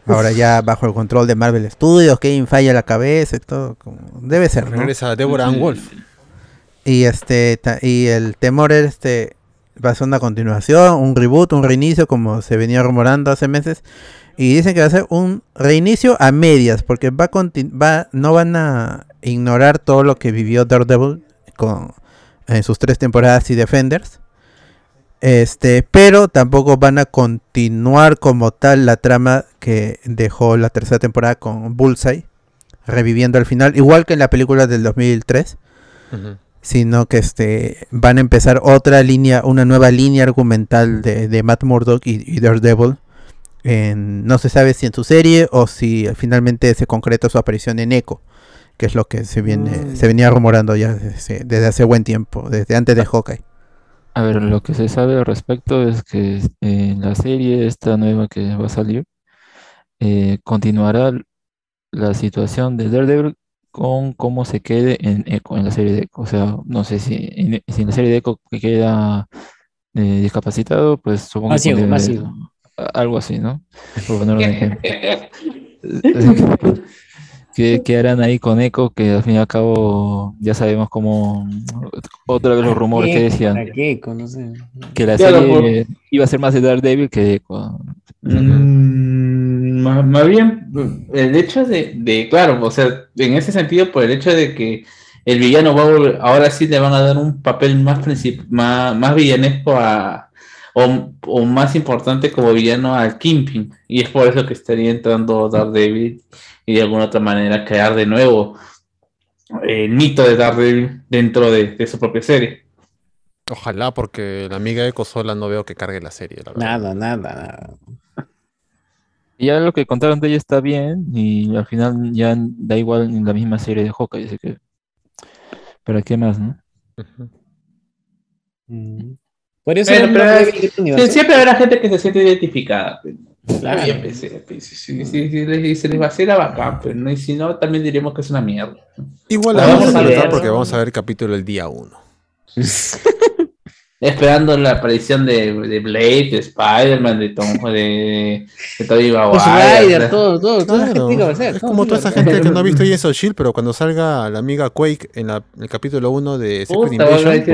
Ahora ya bajo el control de Marvel Studios, Kevin falla la cabeza y todo. como debe ser, ¿no? Regresa Deborah Ann Wolf. Y este y el temor es este va a ser una continuación, un reboot, un reinicio como se venía rumorando hace meses y dicen que va a ser un reinicio a medias porque va va no van a ignorar todo lo que vivió Daredevil con en sus tres temporadas y Defenders. Este, pero tampoco van a continuar como tal la trama que dejó la tercera temporada con Bullseye, reviviendo al final, igual que en la película del 2003 Ujú. sino que este van a empezar otra línea, una nueva línea argumental de, de Matt Murdock y, y Daredevil. En, no se sabe si en su serie o si finalmente se concreta su aparición en Echo, que es lo que se viene, se venía rumorando ya desde, desde hace buen tiempo, desde antes de Hawkeye. A ver, lo que se sabe al respecto es que eh, en la serie esta nueva que va a salir, eh, continuará la situación de Daredevil con cómo se quede en Echo, en la serie de Echo. O sea, no sé si en, si en la serie de Echo que queda eh, discapacitado, pues supongo que algo así, ¿no? Por poner un [LAUGHS] ejemplo. [LAUGHS] ¿Qué, qué harán ahí con Echo? Que al fin y al cabo ya sabemos cómo otra vez los rumores que decían ¿Para qué? No sé. que la Claro, serie iba a ser más de Daredevil que de Echo. Mm, más, más bien, el hecho de, de, claro, o sea, en ese sentido, por el hecho de que el villano va a volver- ahora sí le van a dar un papel más, más, más villanesco a, o, o más importante como villano al Kingpin, y es por eso que estaría entrando Daredevil y de alguna otra manera crear de nuevo el mito de Daredevil dentro de, de su propia serie. Ojalá, porque la amiga Eco sola no veo que cargue la serie, la. Nada, nada, nada. [LAUGHS] Y ya lo que contaron de ella está bien y al final ya da igual en la misma serie de Hawkeye, así que ¿para qué más, no? Mm. Podría ser Pero, un pero Daredevil es- de Sí, universo. siempre habrá gente que se siente identificada. pues. Claro. Bien, pues, sí, pues, sí, sí, sí, sí, les- se les vacila bacán, pero no, y si no, también diremos que es una mierda. Igual la Vamos a a ver. porque vamos a ver el capítulo el día 1. [LAUGHS] Esperando la aparición de, de Blade, de Spider-Man, de Tom, de, de Tobey Ghost Maguire. Todo, todo, toda esa gente que es todo como toda esa gente que no ha visto of Shield, pero cuando salga la amiga Quake en, la- en el capítulo 1 de Secret Invasion,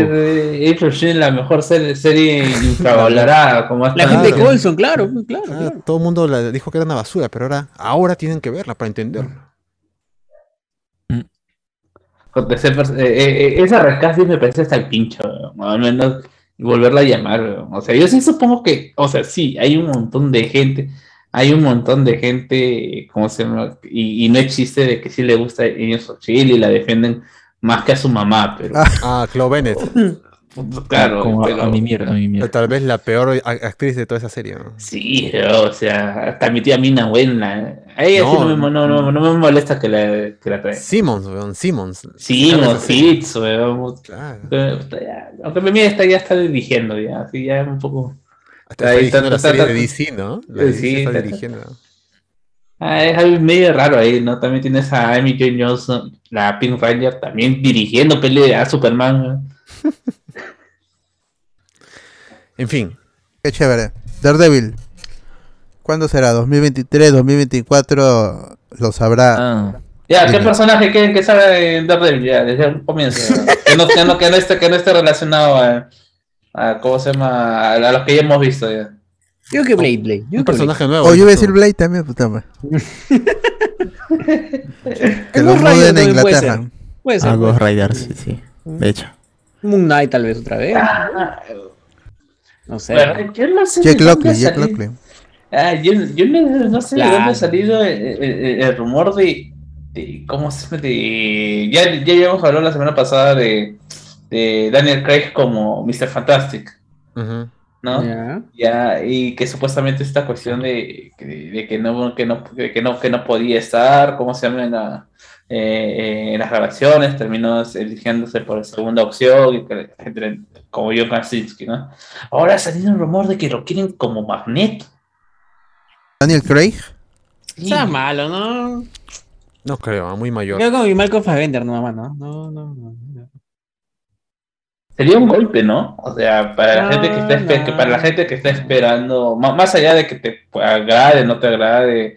Shield, la mejor serie, serie infravalorada. Como hasta La gente de. Colson, claro, pues, claro, ah, claro. todo el mundo la dijo que era una basura, pero ahora, ahora tienen que verla para tercer pers- eh, eh, eh, esa rescate me parece hasta el pincho, al menos volverla a llamar. weón. O sea, yo sí supongo que, o sea, sí, hay un montón de gente, hay un montón de gente, ¿cómo se llama? Y, y no es chiste de que sí le gusta of Shield y la defienden más que a su mamá, pero Ah. Ah, Chloe Bennett, [LAUGHS] claro, Como a- pero- a, mi mierda, a mi mierda. tal vez la peor actriz de toda esa serie. ¿no? Sí, o sea, hasta mi tía Mina buena. A ella sí No. no me, no, no- no me molesta que la, que la traiga. Simmons, weón, Simmons. Serie. Fitz, weón. Claro. Aunque mi está, ya está dirigiendo, ya, así ya un poco. Hasta está Ahí dirigiendo está- la serie de DC, ¿no? La DC está está- dirigiendo. Ah, es algo medio raro ahí, ¿no? También tienes a Amy Jo Johnson, la Pink Ranger, también dirigiendo peli a Superman. En fin, Qué chévere. Daredevil. ¿Cuándo será? ¿2023, 2024? Lo sabrá. Ah, Ya, ¿qué Dime. personaje quieren que salga en Daredevil? Ya, desde el comienzo. ¿no? que, no, que, no, que, no esté, que no esté relacionado a, a, ¿cómo se llama? A, a los que ya hemos visto ya. Yo que Blade, Blade. Yo un que personaje nuevo. O Oh, yo iba a decir. Blade también, puta madre. [LAUGHS] que lo Ghost Rider muden a también puede Inglaterra. ser. Puede ser. Ah, puede Ghost ser. Rider, sí, sí. De hecho. Moon Knight tal vez otra vez. No sé. Bueno, yo no sé Jack Lockley, Jack Lockley. Ah, yo, yo no, no sé de dónde ha salido el, el- el- el rumor de, de cómo se llama, de ya, ya habíamos hablado la semana pasada de, de Daniel Craig como Mr. Fantastic. ¿no? Ya. Ya, y que supuestamente esta cuestión de, de- de que no, que no, de que no, que no podía estar, ¿cómo se llama? En, la- eh, eh, en las grabaciones, terminó eligiéndose por segunda opción, y la como John Krasinski, ¿no? Ahora ha salido un rumor de que lo quieren como Magneto. Daniel Craig. Está malo, ¿no? No creo, muy mayor. Creo como mi Malcolm Fassbender, no, mamá, no, no, no, no. no. Sería un golpe, ¿no? O sea, para la No, gente que está no. que para la gente que está esperando, más, allá de que te agrade, no te agrade,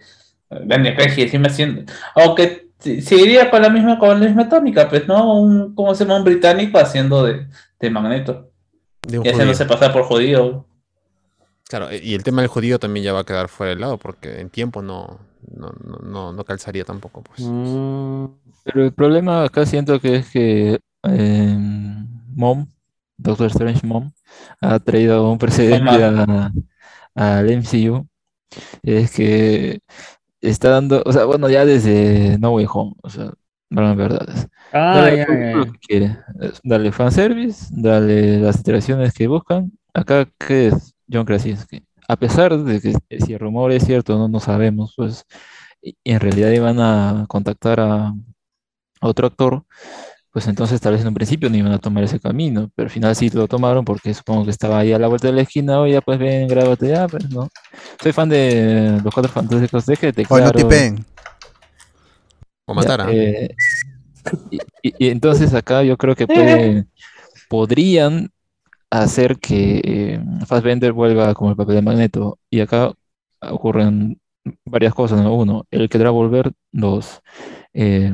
Daniel Craig encima haciendo, aunque se se iría con la misma con la misma tónica, pues, ¿no? Un, ¿cómo se llama? Un británico haciendo de, de Magneto De y haciéndose pasar por judío. Claro, y el tema del judío también ya va a quedar fuera de lado porque en tiempo no, no, no, no, no calzaría tampoco. Pues. Mm, Pero el problema acá siento que es que eh, Mom, Doctor Strange Mom, ha traído un precedente a- al MCU. Es que está dando, o sea, bueno, ya desde No Way Home, o sea, no verdades. Ah, Dale ya, ya, que Dale fanservice, dale las iteraciones que buscan. Acá, ¿qué es John Krasinski? A pesar de que si el rumor es cierto, no, no sabemos, pues y- en realidad iban a contactar a otro actor, pues entonces tal vez en un principio no iban a tomar ese camino, pero al final sí lo tomaron porque supongo que estaba ahí a la vuelta de la esquina, oye, pues ven, grábate ya, pues no. Soy fan de los Cuatro Fantásticos, déjate Hoy no claro. tipen. O Ya, matar, ¿ah? eh, y, y- y entonces acá yo creo que puede, podrían hacer que eh, Fassbender vuelva como el papel de Magneto. Y acá ocurren varias cosas, ¿no? Uno, él querrá volver. Dos, eh,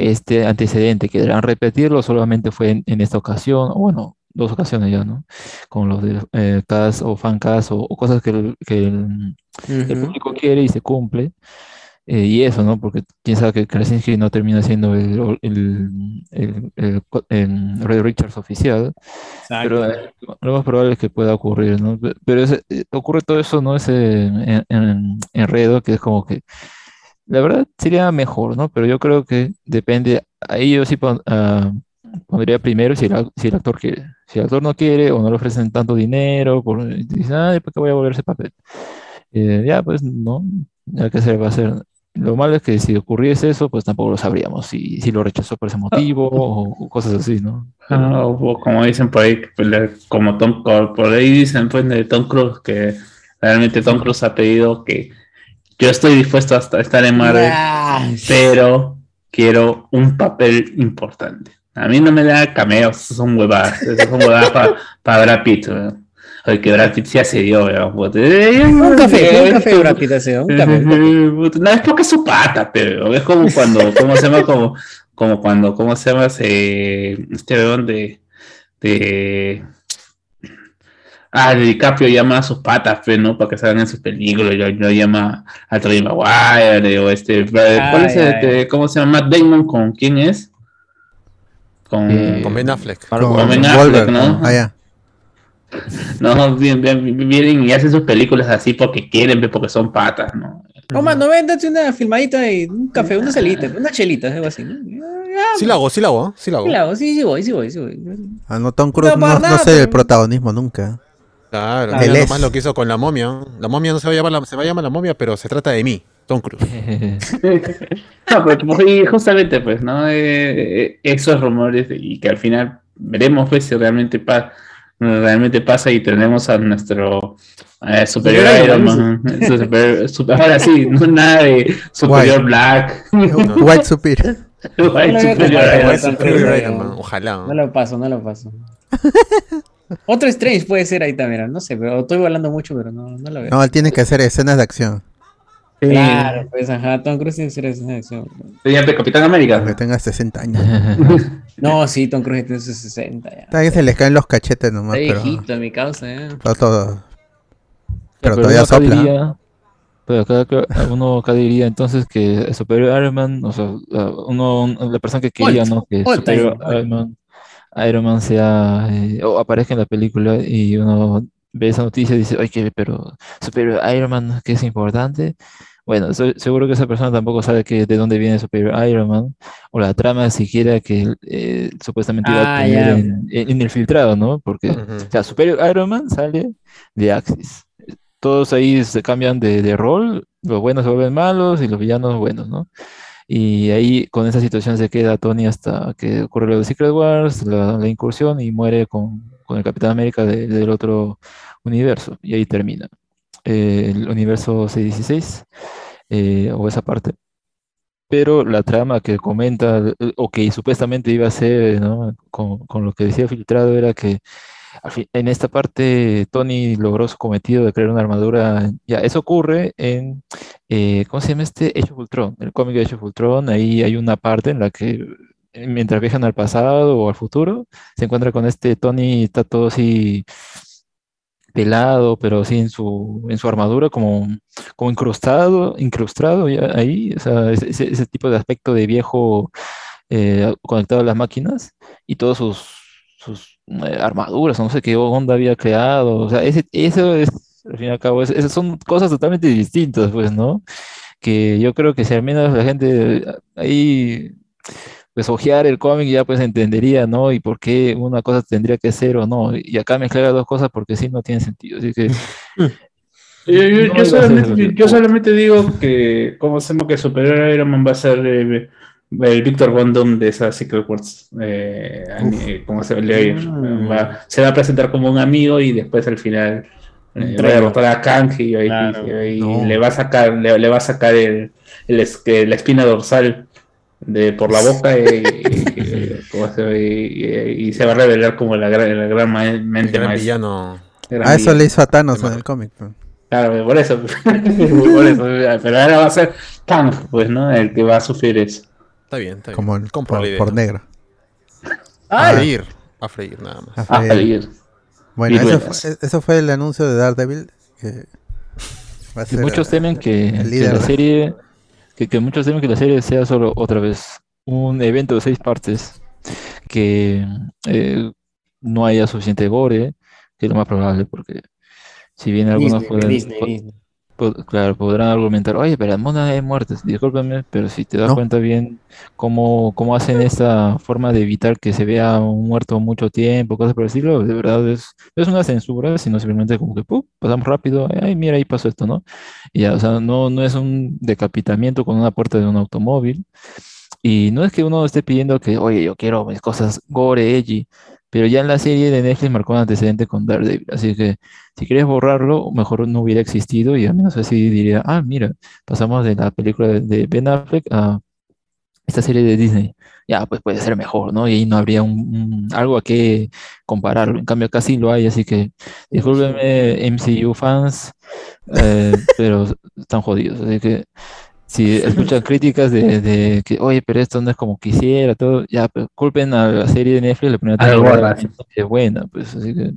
este antecedente querrán repetirlo, solamente fue en, en esta ocasión, o bueno, dos ocasiones ya, ¿no? Con los de eh, cast o fan cast o, o cosas que el, que el- el Ujú. público quiere y se cumple. Eh, y eso, ¿no? Porque quién sabe que Krasinski no termina siendo el, el, el, el el Red Richards oficial, pero eh, lo más probable es que pueda ocurrir, ¿no? Pe- Pero ese- eh, ocurre todo eso, ¿no? Ese en- en- enredo que es como que, la verdad sería mejor, ¿no? Pero yo creo que depende, ahí yo sí pon- ah, pondría primero si el, ac- si el actor quiere. Si el actor no quiere o no le ofrecen tanto dinero, por, dice, ay, ¿para qué voy a volver ese papel? Eh, ya, pues no, ya que se va a hacer. Lo malo es que si ocurriese eso, pues tampoco lo sabríamos, si, si lo rechazó por ese motivo o, o cosas así, ¿no? Ah, o como dicen por ahí, pues, como Tom Cruise, por ahí dicen pues de Tom Cruise que realmente Tom Cruise ha pedido que yo estoy dispuesto a esta- estar en Marvel, pero quiero un papel importante. A mí no me da cameos, esos son huevadas, esos son huevadas para Brad Pitt. weón. Oye, que Brad Pitt se accedió, weón, puta. Un café, un café, Brad Pitt, ese, un café. [LAUGHS] Puta, No, es porque es su pata, pero es como cuando, ¿cómo se llama? Como, como cuando, ¿cómo se llama? Se- este weón de, de, ah, DiCaprio llama a sus patas, pues, ¿no? Para que salgan en sus películas, lo, lo llama a Tobey Maguire, o este, ¿cuál es ya, el, este, ¿cómo se llama? Matt Damon, ¿con quién es? Con, Eh, Con Ben Affleck. Con Con Ben Affleck. ¿no? Ah, ya. [LAUGHS] no, bien, bien, vienen y hacen sus películas así porque quieren, pues, porque son patas, ¿no? No, mano, ven, date una filmadita y un café, una celita, una chelita, algo así. ¿no? Ya, Sí lo hago, sí lo hago, ¿eh? sí lo hago. sí, la hago, sí, sí voy, sí voy, sí voy. Ah, no, Tom Cruise No, sé el protagonismo nunca. Claro, nomás es. lo que hizo con la momia. La momia no se va a llamar la, se va a llamar la momia, pero se trata de mí, Tom Cruise. [LAUGHS] No, pues, y justamente, pues, ¿no? Eh, eh, esos rumores y que al final veremos, pues, si realmente, pa- realmente pasa y tenemos a nuestro eh, superior Iron Man. Su super- su- ahora sí, no nada de superior Black. [LAUGHS] White Superior. White superior Iron Man, Ojalá. No lo paso, no lo paso. [LAUGHS] Otro Strange puede ser ahí también, no sé, pero estoy volando mucho, pero no, no lo veo. No, él tiene que hacer escenas de acción. Sí. Claro, pues ajá, Tom Cruise tiene que ser esa- eso. Sería de Capitán Aunque América. tenga 60 años. [LAUGHS] No, sí, Tom Cruise tiene sus 60 ya. Tal vez se les caen los cachetes nomás, Está pero, viejito mi causa, eh. pero todo. Pero Pero todavía sopla. diría- pero acá [LAUGHS] uno acá diría entonces que Superior Iron Man, o sea, la- uno, la persona que quería, ¿no? Que Superior. Iron Man, Iron Man sea, eh, o aparezca en la película y uno ve esa noticia y dice, oye, pero Superior Iron Man, que es importante. Bueno, seguro que esa persona tampoco sabe que de dónde viene Superior Iron Man, o la trama siquiera que eh, supuestamente iba a Ah, tener ya. en, en el filtrado, ¿no? Porque, Ujú. o sea, Superior Iron Man sale de Axis todos ahí se cambian de, de rol, los buenos se vuelven malos y los villanos buenos, ¿no? Y ahí con esa situación se queda Tony hasta que ocurre lo de Secret Wars, la, la incursión y muere con, con el Capitán América de- del otro universo. Y ahí termina. Eh, el universo 616, eh, o esa parte. pero la trama que comenta eh, o que supuestamente iba a ser, ¿no? Con, con lo que decía filtrado era que en esta parte Tony logró su cometido de crear una armadura. Ya, eso ocurre en, eh, ¿cómo se llama este? Age of Ultron, el cómic de Age of Ultron. Ahí hay una parte en la que eh, mientras viajan al pasado o al futuro, se encuentra con este Tony, está todo así pelado, pero así en su, en su armadura, como, como incrustado, incrustado ya ahí, o sea, ese tipo de aspecto de viejo eh, conectado a las máquinas y todos sus, sus eh, armaduras, o no sé qué onda había creado, o sea, ese, eso es, al fin y al cabo, es- esas son cosas totalmente distintas, pues, ¿no? Que yo creo que si al menos la gente ahí pues ojear el cómic ya pues entendería, ¿no? Y por qué una cosa tendría que ser o no. Y acá mezclar las dos cosas porque sí no tiene sentido. Así que [LAUGHS] Yo, yo- No yo solamente, yo- digo que, ¿cómo hacemos que Superior Iron Man va a ser eh, el Victor Von Doom de esa Secret Wars? Eh, ani- ¿Cómo se va a ir? Mm. Va- se va a presentar como un amigo y después al final eh, va a derrotar a Kang y, Claro. y ahí No. le va a sacar, le, le va a sacar el, el es- que la espina dorsal de por la boca y, y- [LAUGHS] ¿cómo se ve? Y- y se va a revelar como la gran, la gran ma- El mente gran maestra. villano. Gran A eso le hizo a Thanos en el cómic. pues. Claro, por eso. [LAUGHS] por eso. Pero ahora va a ser Kang, pues, ¿no? El que va a sufrir eso. Está bien, está bien. Como el- Compro por, la idea. por negro. A freír. A freír, nada más. A freír. Bueno, eso fue, eso fue el anuncio de Daredevil. Que va a y ser, muchos temen que, la serie, que, que muchos temen que la serie sea solo otra vez un evento de seis partes, que eh, no haya suficiente gore, que es lo más probable, porque si bien algunos Disney, pueden, Disney, po- Disney. Claro, podrán argumentar, oye, pero en Mona hay muertes, discúlpame, pero si te das No. cuenta bien cómo, cómo hacen esta forma de evitar que se vea un muerto mucho tiempo, cosas por el estilo, de verdad es, es una censura, sino simplemente como que ¡pum! pasamos rápido, ay, mira, ahí pasó esto, ¿no? Y ya, o sea, no, no es un decapitamiento con una puerta de un automóvil. Y no es que uno esté pidiendo que, oye, yo quiero mis cosas gore, edgy, pero ya en la serie de Netflix marcó un antecedente con Daredevil. Así que si quieres borrarlo, mejor no hubiera existido y al menos así diría, ah, mira, pasamos de la película de, Ben Affleck a esta serie de Disney. Ya, pues puede ser mejor, ¿no? Y ahí no habría un, algo a qué compararlo. En cambio, sí lo hay, así que discúlpenme, MCU fans, eh, pero están jodidos. Así que si escuchan críticas de, de que, oye, pero esto no es como quisiera, todo, ya, pues, culpen a la serie de Netflix, la primera temporada sí. es buena, pues, así que,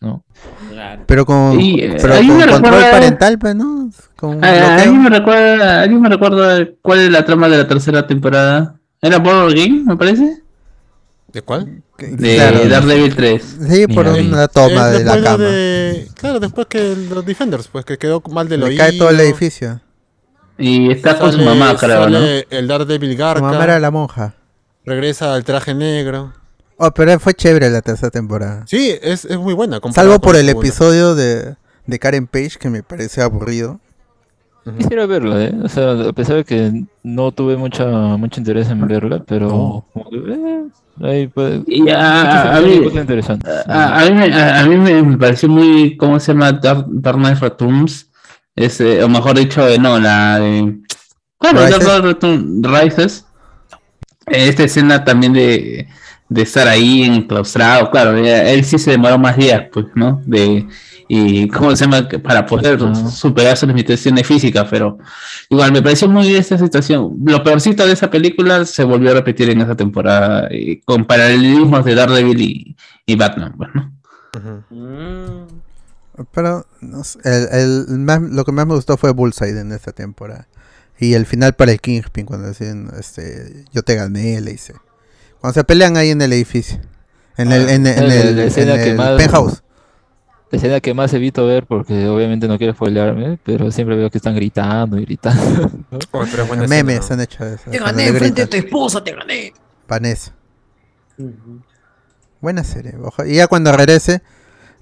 no. Pero con, Y, eh, pero ahí con me control recuerda- parental, pues, ¿no? Con Ah, bloqueo. ¿Alguien me recuerda, alguien me recuerda cuál es la trama de la tercera temporada? ¿Era Board Game, me parece? ¿De cuál? De Claro. Daredevil 3. Sí, por Mira, una toma Es de la después cama. de- Claro, después que los Defenders, pues que quedó mal del Le oído. cae todo el edificio. Y está con su mamá, creo, ¿no? El Daredevil Su Garca. mamá era la monja. Regresa al traje negro. Oh, pero fue chévere la tercera temporada. Sí, es, es muy buena. Salvo por el segunda. episodio de, de Karen Page, que me parece aburrido. Quisiera verla, ¿eh? O sea, a pesar de que no tuve mucha, mucho interés en verla, pero No. eh, ahí puede- Y a, a- mí, a, a mí, me, a, a mí me, me pareció muy, ¿cómo se llama? Dark, Dark Knight Returns. Ese, o mejor dicho, eh, no, la de... Claro, Rises. Knight Return- Rises. Eh, Esta escena también de, de estar ahí enclaustrado, claro, eh, él sí se demoró más días, pues, ¿no? De, y cómo se llama, para poder superar sus limitaciones físicas, pero igual me pareció muy bien esta situación. Lo peorcito de esa película se volvió a repetir en esa temporada, y con paralelismos de Daredevil y, y Batman, pues, ¿no? Ujú. Pero no sé, el, el más, lo que más me gustó fue Bullseye en esta temporada. Y el final para el Kingpin, cuando decían, este, yo te gané, le hice. Cuando se pelean ahí en el edificio. En el, en, en la- el, la en escena que el más- penthouse. La escena que más evito ver, porque obviamente no quiero spoilearme, pero siempre veo que están gritando y gritando. [LAUGHS] Oh, pero es buena Memes escena, han hecho eso. Te gané de gritan. tu esposa, te gané. Vanessa. Buena serie. oja- y ya cuando regrese,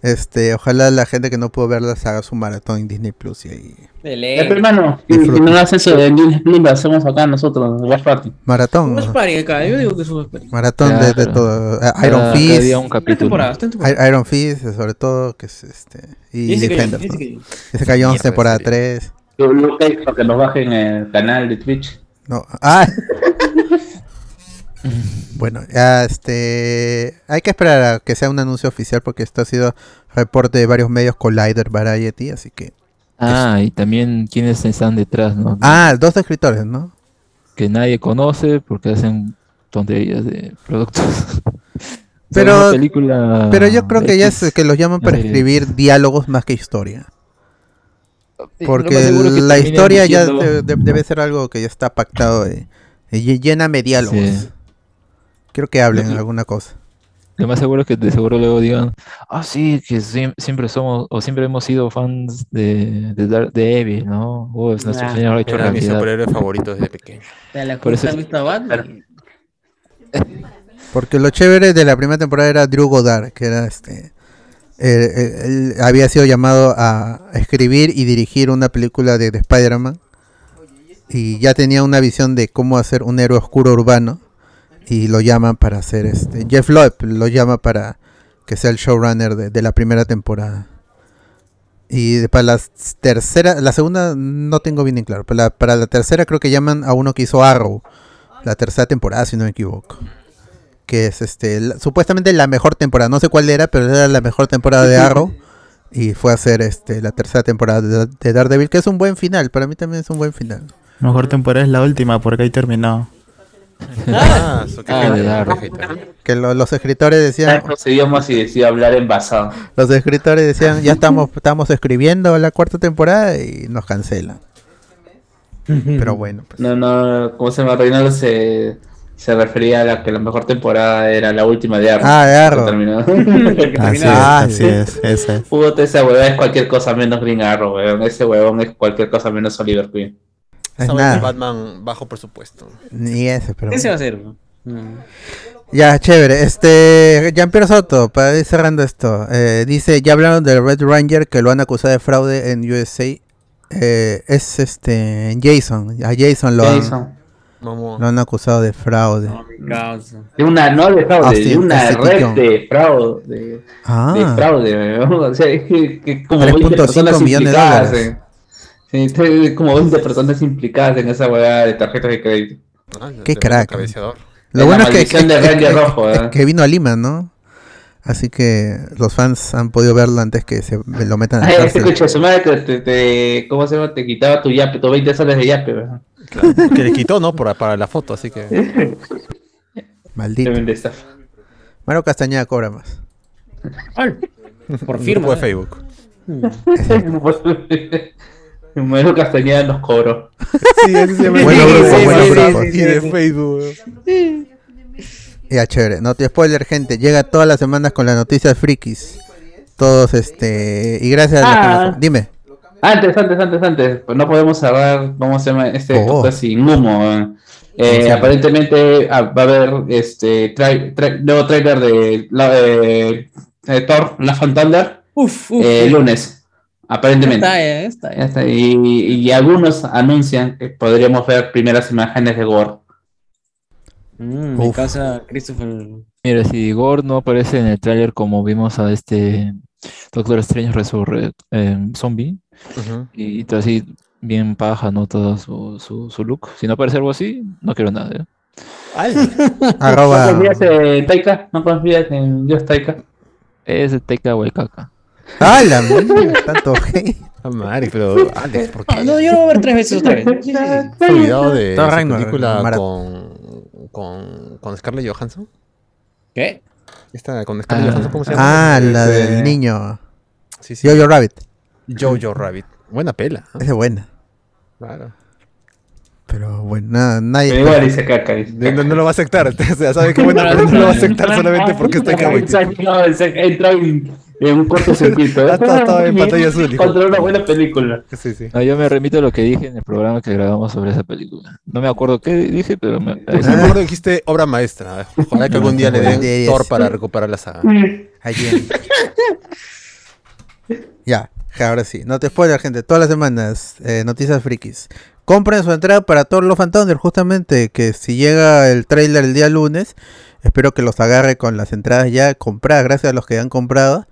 este, ojalá la gente que no pudo verla se haga su maratón en Disney Plus y ahí. De Ya, ley. pero, hermano, si, no haces eso en Disney Plus, lo hacemos acá nosotros, en Watch Party. Maratón. No ¿no? pari acá, yo digo que es un pari. Maratón de, de Claro. todo. Eh, Iron Fist. un capítulo. temporada, temporada. I- Iron Fist, sobre todo, que es este. Y Jessica Jones, Defenders. ¿no? Jessica Jones, Mierda de temporada serie. 3. Yo lo que para que nos bajen en el canal de Twitch. No. Ah. [LAUGHS] bueno, ya este. Hay que esperar a que sea un anuncio oficial porque esto ha sido reporte de varios medios Collider, Variety, así que. Ah, y también quiénes están detrás, ¿no? Ah, dos escritores, ¿no? Que nadie conoce porque hacen tonterías de productos. [LAUGHS] Pero- película Pero yo creo que ya es que los llaman para eh, escribir diálogos más que historia. lo Porque la historia ya diciendo- de- de- debe ser algo que ya está pactado. De, de lléname diálogos. Sí. Quiero que hablen alguna cosa. Lo más seguro es que de seguro luego digan, ah, sí, que siem- siempre somos, o siempre hemos sido fans de, de Daredevil, ¿no? Oh, es nuestro señor hecho Era mi superhéroe favorito desde pequeño. [LAUGHS] Te la Por eso justa es- visto a Batman. [LAUGHS] Porque lo chévere de la primera temporada era Drew Goddard, que era este. eh, eh, él había sido llamado a escribir y dirigir una película de, de Spider-Man. Y ya tenía una visión de cómo hacer un héroe oscuro urbano. Y lo llaman para hacer este. Jeff Loeb lo llama para que sea el showrunner de, de la primera temporada. Y para la tercera, la segunda no tengo bien en claro. Para la, para la tercera creo que llaman a uno que hizo Arrow. La tercera temporada, si no me equivoco que es este supuestamente la mejor temporada, no sé cuál era, pero era la mejor temporada de Arrow y fue a hacer este la tercera temporada de, de Daredevil, que es un buen final, para mí también es un buen final. Mejor temporada es la última, porque ahí terminó. Ah, eso que Ah, de Dark. qué. Que lo- los escritores decían, idiomas y decidió hablar en basado. los escritores decían, ya [LAUGHS] estamos estamos escribiendo la cuarta temporada y nos cancelan. Pero bueno, pues. No, no, ¿cómo se llama? Reinaldo se, se refería a la que la mejor temporada era la última de Arrow. Ah, de Arrow. Que terminó. [LAUGHS] [LAUGHS] Así es, Ah, así sí. es, esa es. Puta, ese huevón es cualquier cosa menos Green Arrow, weón. Ese huevón es cualquier cosa menos Oliver Queen. Es Esa nada, Batman bajo presupuesto. ni ese, pero ¿Qué se va a hacer? Mm. Ya, chévere. Este, Jean-Pierre Soto, para ir cerrando esto, eh, dice, ya hablaron del Red Ranger que lo han acusado de fraude en USA. Eh, es este Jason, a Jason lo, Han, Jason. Vamos. lo han acusado de fraude. No, mi causa. De una, no de fraude, Ah, sí, de una red de fraude. De, de Ah, fraude, weón. O sea, es que, que como 3.5 20 personas millones de dólares. en- sí, como 20 personas implicadas en esa hueá de tarjetas de crédito. Ah, Qué crack. cabeceador. lo bueno es que, que- de que- Rojo, que- ¿eh? que vino a Lima, ¿no? Así que los fans han podido verlo antes que se lo metan a la Ay, cárcel. de su madre que te, te- ¿cómo se llama? Te quitaba tu yape, tus 20 soles de yape, weón. Claro, que le quitó, ¿no? Para, para la foto, así que. [LAUGHS] Maldito. Mario Castañeda cobra más. Ay, Por firma. grupo de Facebook. [LAUGHS] [LAUGHS] Manuel Castañeda nos cobró. Sí, ese se llama Bueno, grupo, bueno, grupo. Y de Facebook. Ya, chévere. No te spoiler, gente. Llega todas las semanas con las noticias frikis. Todos, este. Y gracias a los que Ah. nos- Dime. Antes, antes, antes, antes. Pues no podemos cerrar, ¿cómo se llama? Este Oh. podcast sin humo. Eh, Sí. Aparentemente ah, va a haber este trai- trai- nuevo trailer de, la, de, de Thor, La Thunder, Uf, uf. eh, uf. lunes. Aparentemente. Está, ya está. Ya está. Y, y algunos anuncian que podríamos ver primeras imágenes de Gore. Mm, mi casa, Christopher. Mira, si Gore no aparece en el tráiler como vimos a este Doctor Strange Resurrect eh, Zombie, y todo así bien paja, ¿no? Todo su, su, su look. Si no aparece algo así, no quiero nada, ¿eh? [LAUGHS] ¿No Arroba. confías en Taika? ¿No confías en Dios Taika? Es de Teca [LAUGHS] Waikaka. ¡Hala! mira, Tanto hate. Ah, madre, pero Alex, ¿por qué? Ah, no, yo lo voy a ver tres veces otra vez. Sí, sí, sí. [LAUGHS] ¿Has olvidado de esa Ragnarok, película marat- con, con, con Scarlett Johansson? ¿Qué? Esta con Scarlett Ah. Johansson, ¿cómo se llama? Ah, la Este- del niño. Sí, sí. Jojo Rabbit. Jojo Rabbit. Buena pela. ¿eh? Es buena. Claro. Pero bueno, nada, nadie. Pero igual dice caca. dice No, no- no lo va a aceptar. [LAUGHS] O sea, sabe que buena, pero no lo va a aceptar solamente porque está en Hawaii. No, entró en, en un cortocircuito. ¿eh? [LAUGHS] Estaba- en [LAUGHS] pantalla azul. Contra una buena película. Sí, sí. No, yo me remito a lo que dije en el programa que grabamos sobre esa película. No me acuerdo qué dije, pero me, me acuerdo que dijiste obra maestra. Ojalá que algún día le den. Thor para recuperar la saga. Ayer. ya, ahora sí. No te spoiler, gente. Todas las semanas, eh, noticias frikis. Compren su entrada para Thor Love and Thunder, justamente. Que si llega el trailer el día lunes, espero que los agarre con las entradas ya compradas. Gracias a los que han comprado.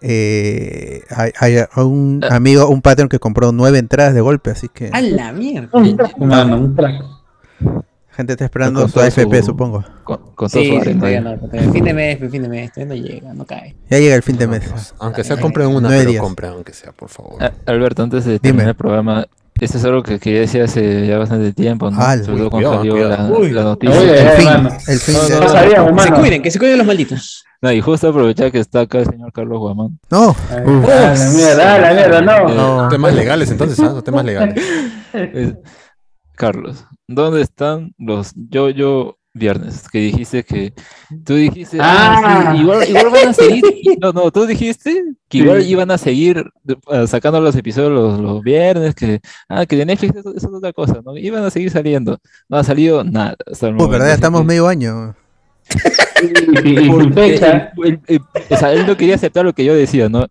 Eh, hay, hay un amigo, un patrón que compró nueve entradas de golpe, así que. A la mierda. Mano, un crack. Gente está esperando Con su AFP, su- supongo. Con, con todo Sí, su todavía no, todavía- fin de mes, fin de mes, todavía no llega, no cae. Ya llega el fin de mes. Aunque sea compren una, Nueve pero días. compren aunque sea, por favor. Ah, Alberto, antes de terminar el programa, esto es algo que quería decir hace ya bastante tiempo, ¿no? Sobre todo cuando salió la, noticia. Oye, El fin, hermano. el fin No, de- no, No sabía, Que se cuiden, que se cuiden los malditos. No, y justo aprovechar que está acá el señor Carlos Guamán. No, Ah, la mierda, ah, la mierda, no. no. Temas legales entonces, ¿ah? Temas legales. [LAUGHS] Eh, Carlos, ¿dónde están los yo-yo viernes? Que dijiste que. Tú dijiste. Ah, Ah. sí, igual, igual van a seguir. [LAUGHS] No, no, tú dijiste que igual Sí. iban a seguir eh, sacando los episodios los, los viernes. Que, ah, que de Netflix eso, eso es otra cosa, ¿no? Iban a seguir saliendo. No ha salido nada. Hasta el Uy, momento, verdad, estamos que- medio año. Sin Porque [LAUGHS] fecha. el- el- o sea, él no quería aceptar lo que yo decía, ¿no?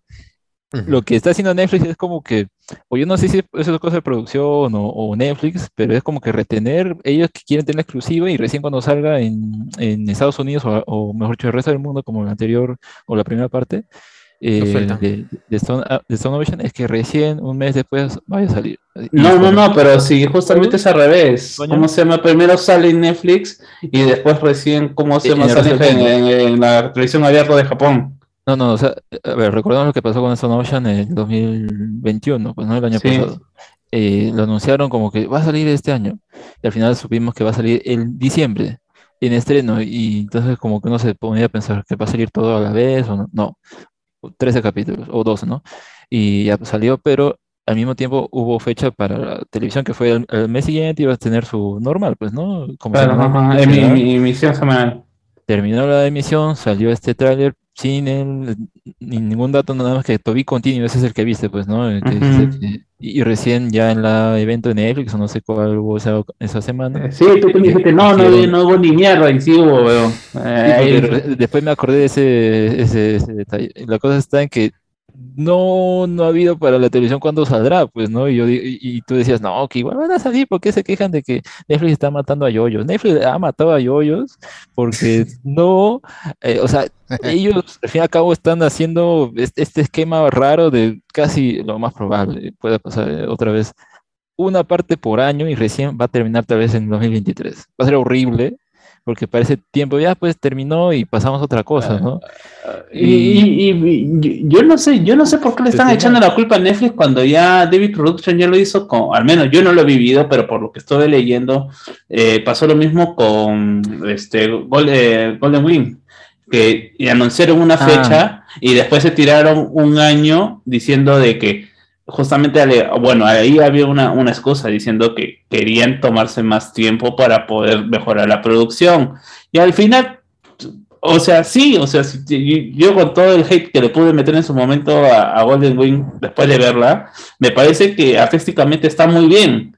Lo que está haciendo Netflix es como que, o yo no sé si eso es cosa de producción o, o Netflix, pero es como que retener, ellos que quieren tener la exclusiva y recién cuando salga en, en Estados Unidos o, o mejor dicho el resto del mundo, como la anterior o la primera parte eh, de, de Stone, ah, de Stone Ocean, es que recién un mes después vaya a salir. No, no, no, pero sí, justamente es al revés. ¿Cómo se llama? Primero sale en Netflix y después recién, ¿cómo se En llama? el Sale en, en- en la televisión abierta de Japón. No, no, o sea, a ver, recordemos lo que pasó con Stone Ocean en el 2021, pues no el año Sí. pasado. Eh, lo anunciaron como que va a salir este año y al final supimos que va a salir en diciembre en estreno y entonces como que uno se ponía a pensar que va a salir todo a la vez o no, no, 13 capítulos o 12, ¿no? Y ya salió, pero al mismo tiempo hubo fecha para la televisión que fue el, el mes siguiente iba a tener su normal, pues, ¿no? Como Claro, ajá, emisión semanal. Terminó la emisión, salió este tráiler sin el- ni ningún dato, nada más que To Be Continue, ese es el que viste, pues, ¿no? El que y, y recién ya en la evento de Netflix, o no sé cuál hubo esa, esa semana. Sí, tú te dijiste, no, no, Hicieron- no hubo ni mierda, y sí hubo, weón. Eh, después me acordé de ese, ese, ese detalle. La cosa está en que no, no ha habido para la televisión cuándo saldrá, pues, ¿no? Y, yo, y, y tú decías, no, que igual van a salir, ¿por qué se quejan de que Netflix está matando a yoyos? Netflix ha matado a yoyos porque [LAUGHS] no, eh, o sea, ellos al fin y al cabo están haciendo este, esquema raro de casi lo más probable, puede pasar eh, otra vez, una parte por año y recién va a terminar tal vez en 2023. Va a ser horrible porque para ese tiempo ya pues terminó y pasamos a otra cosa, ¿no? Y, y- y- y- yo no sé, yo no sé por qué le están Sí, echando la culpa a Netflix cuando ya David Production ya lo hizo con, al menos yo no lo he vivido, pero por lo que estuve leyendo, eh, pasó lo mismo con este Gol- eh, Golden Wing, que y anunciaron una Ah. fecha y después se tiraron un año diciendo de que justamente, bueno, ahí había una, una excusa diciendo que querían tomarse más tiempo para poder mejorar la producción. Y al final o sea, sí, o sea, si- yo, yo con todo el hate que le pude meter en su momento a, a Golden Wing después de verla, me parece que artísticamente está muy bien.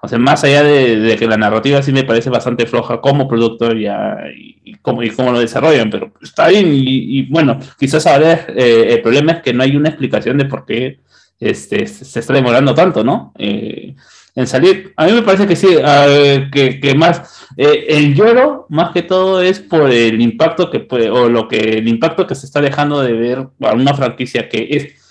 O sea, más allá de, que la narrativa sí me parece bastante floja como productor ya, y, y cómo, y cómo lo desarrollan, pero está bien. Y, bueno, quizás ahora eh, el problema es que no hay una explicación de por qué este, se está demorando tanto, ¿no? Eh, en salir. A mí me parece que sí, eh, que, que más eh, el lloro más que todo es por el impacto que puede, o lo que el impacto que se está dejando de ver a una franquicia que es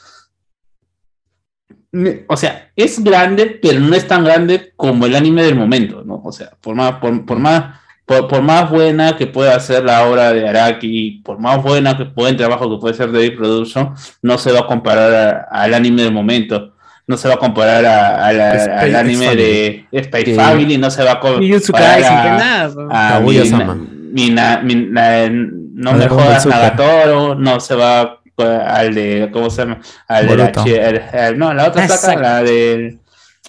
o sea, es grande, pero no es tan grande como el anime del momento, ¿no? O sea, por más, por, por más, por, por más buena que pueda ser la obra de Araki, por más buena que buen trabajo que puede ser David Production, no se va a comparar a- al anime del momento. No se va a comparar a, a la- Space al anime de Space Que- Family, no se va a comparar a- que nada. a Kaguya-sama. mi- na- mi- na- no A me jodas. Nagatoro, no se va eh, al de, ¿cómo se llama? Al de la el- el- no, la otra placa, la del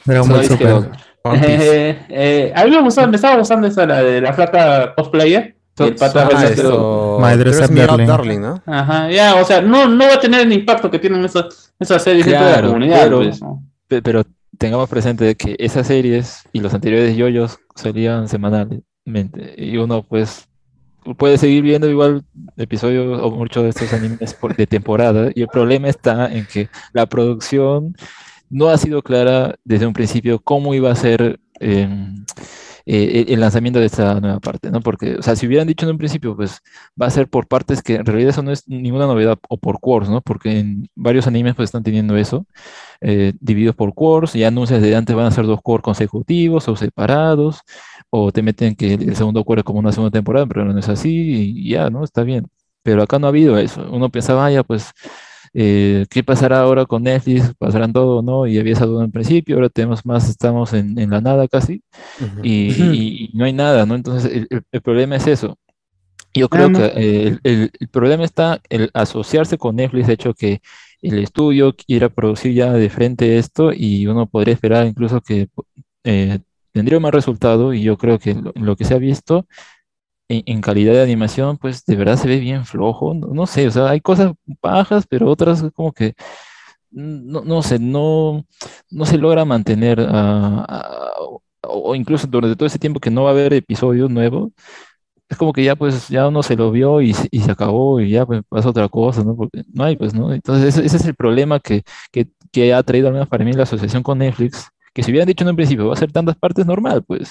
Dragon Ball Super. eh, eh, a mí me estaba gustando esa, la de la flaca cosplayer. el pata Ah, Up Me Up Darling. Darling, ¿no? Ajá, ya, o sea, no, no va a tener el impacto que tienen esas, esas series dentro de la Claro, comunidad. pero- pues, Pero tengamos presente de que esas series y los anteriores yoyos salían semanalmente y uno pues puede seguir viendo igual episodios o muchos de estos animes por- de temporada y el problema está en que la producción no ha sido clara desde un principio cómo iba a ser em, eh, el, el lanzamiento de esta nueva parte, ¿no? Porque, o sea, si hubieran dicho en un principio, pues va a ser por partes que en realidad eso no es ninguna novedad o por cores, ¿no? Porque en varios animes pues están teniendo eso eh, divididos por cores y anuncias de antes van a ser dos cores consecutivos o separados, o te meten que el segundo ocurre como una segunda temporada, pero no es así y ya, ¿no? Está bien. Pero acá no ha habido eso. Uno pensaba, "Ah, ya, pues, eh, ¿qué pasará ahora con Netflix? ¿Pasarán todo o no? Y había esa duda en principio, ahora tenemos más, estamos en, en la nada casi, y, y- y no hay nada, ¿no? Entonces, el, el- el problema es eso. Yo creo no. que eh, el, el- el problema está el asociarse con Netflix, de hecho que el estudio quiera producir ya de frente esto y uno podría esperar incluso que eh, tendría un más resultado y yo creo que lo, lo que se ha visto en, en calidad de animación, pues de verdad se ve bien flojo, no, no sé, o sea, hay cosas bajas, pero otras como que, no, no sé, no, no se logra mantener, ah, ah, o incluso durante todo ese tiempo que no va a haber episodios nuevos, es como que ya pues ya uno se lo vio y, y se acabó y ya pues pasa otra cosa, ¿no? Porque no hay pues, ¿no? Entonces ese, ese es el problema que, que, que ha traído al menos para mí la asociación con Netflix, que si hubieran dicho en un principio va a ser tantas partes normal, pues,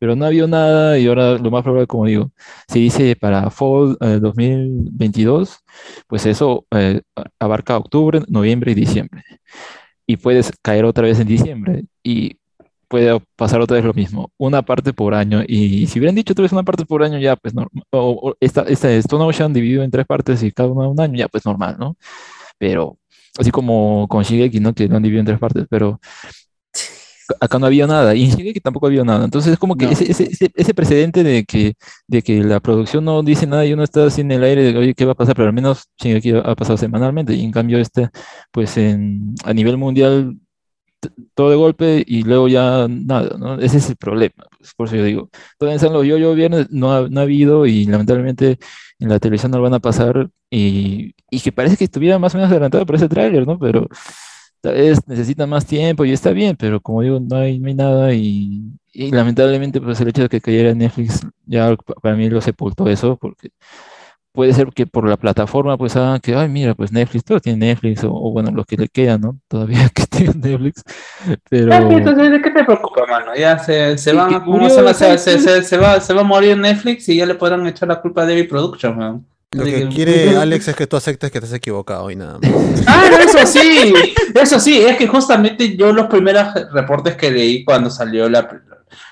pero no ha habido nada y ahora lo más probable, como digo, se dice para Fall eh, 2022, pues eso eh, abarca octubre, noviembre y diciembre. Y puedes caer otra vez en diciembre y puede pasar otra vez lo mismo, una parte por año. Y si hubieran dicho otra vez una parte por año, ya pues normal. O, o esta, esta Stone Ocean dividido en tres partes y cada una un año, ya pues normal, ¿no? Pero así como con Shigeki, ¿no? Que lo han dividido en tres partes, pero acá no había nada, y en Shingeki tampoco había nada. Entonces es como que No. ese, ese, ese, precedente de que, de que la producción no dice nada y uno está así en el aire de, oye, ¿qué va a pasar? Pero al menos Shingeki ha pasado semanalmente, y en cambio este, pues en, a nivel mundial, todo de golpe y luego ya nada, ¿no? Ese es el problema, pues, por eso yo digo. Todavía están los yo-yo viernes, no ha, no ha habido y lamentablemente en la televisión no lo van a pasar y, y que parece que estuviera más o menos adelantado por ese tráiler, ¿no? Pero tal vez necesita más tiempo y está bien, pero como digo, no hay, no hay nada y, y lamentablemente pues el hecho de que cayera Netflix ya pa- para mí lo sepultó eso, porque puede ser que por la plataforma pues hagan que, ay mira, pues Netflix, todo tiene Netflix, o, o bueno, lo que le queda, ¿no? Todavía [LAUGHS] que tiene Netflix, pero... Pues, Entonces, ¿de qué te preocupa, mano? Ya se, se van y a, ¿cómo murió, se, va, se, ¿sabes? se, se- se va, se va a morir Netflix y ya le podrán echar la culpa a David Production, man. Lo que que- quiere Alex es que tú aceptes que te has equivocado y nada más. [LAUGHS] Ah, no, eso sí, eso sí, es que justamente yo los primeros reportes que leí cuando salió la,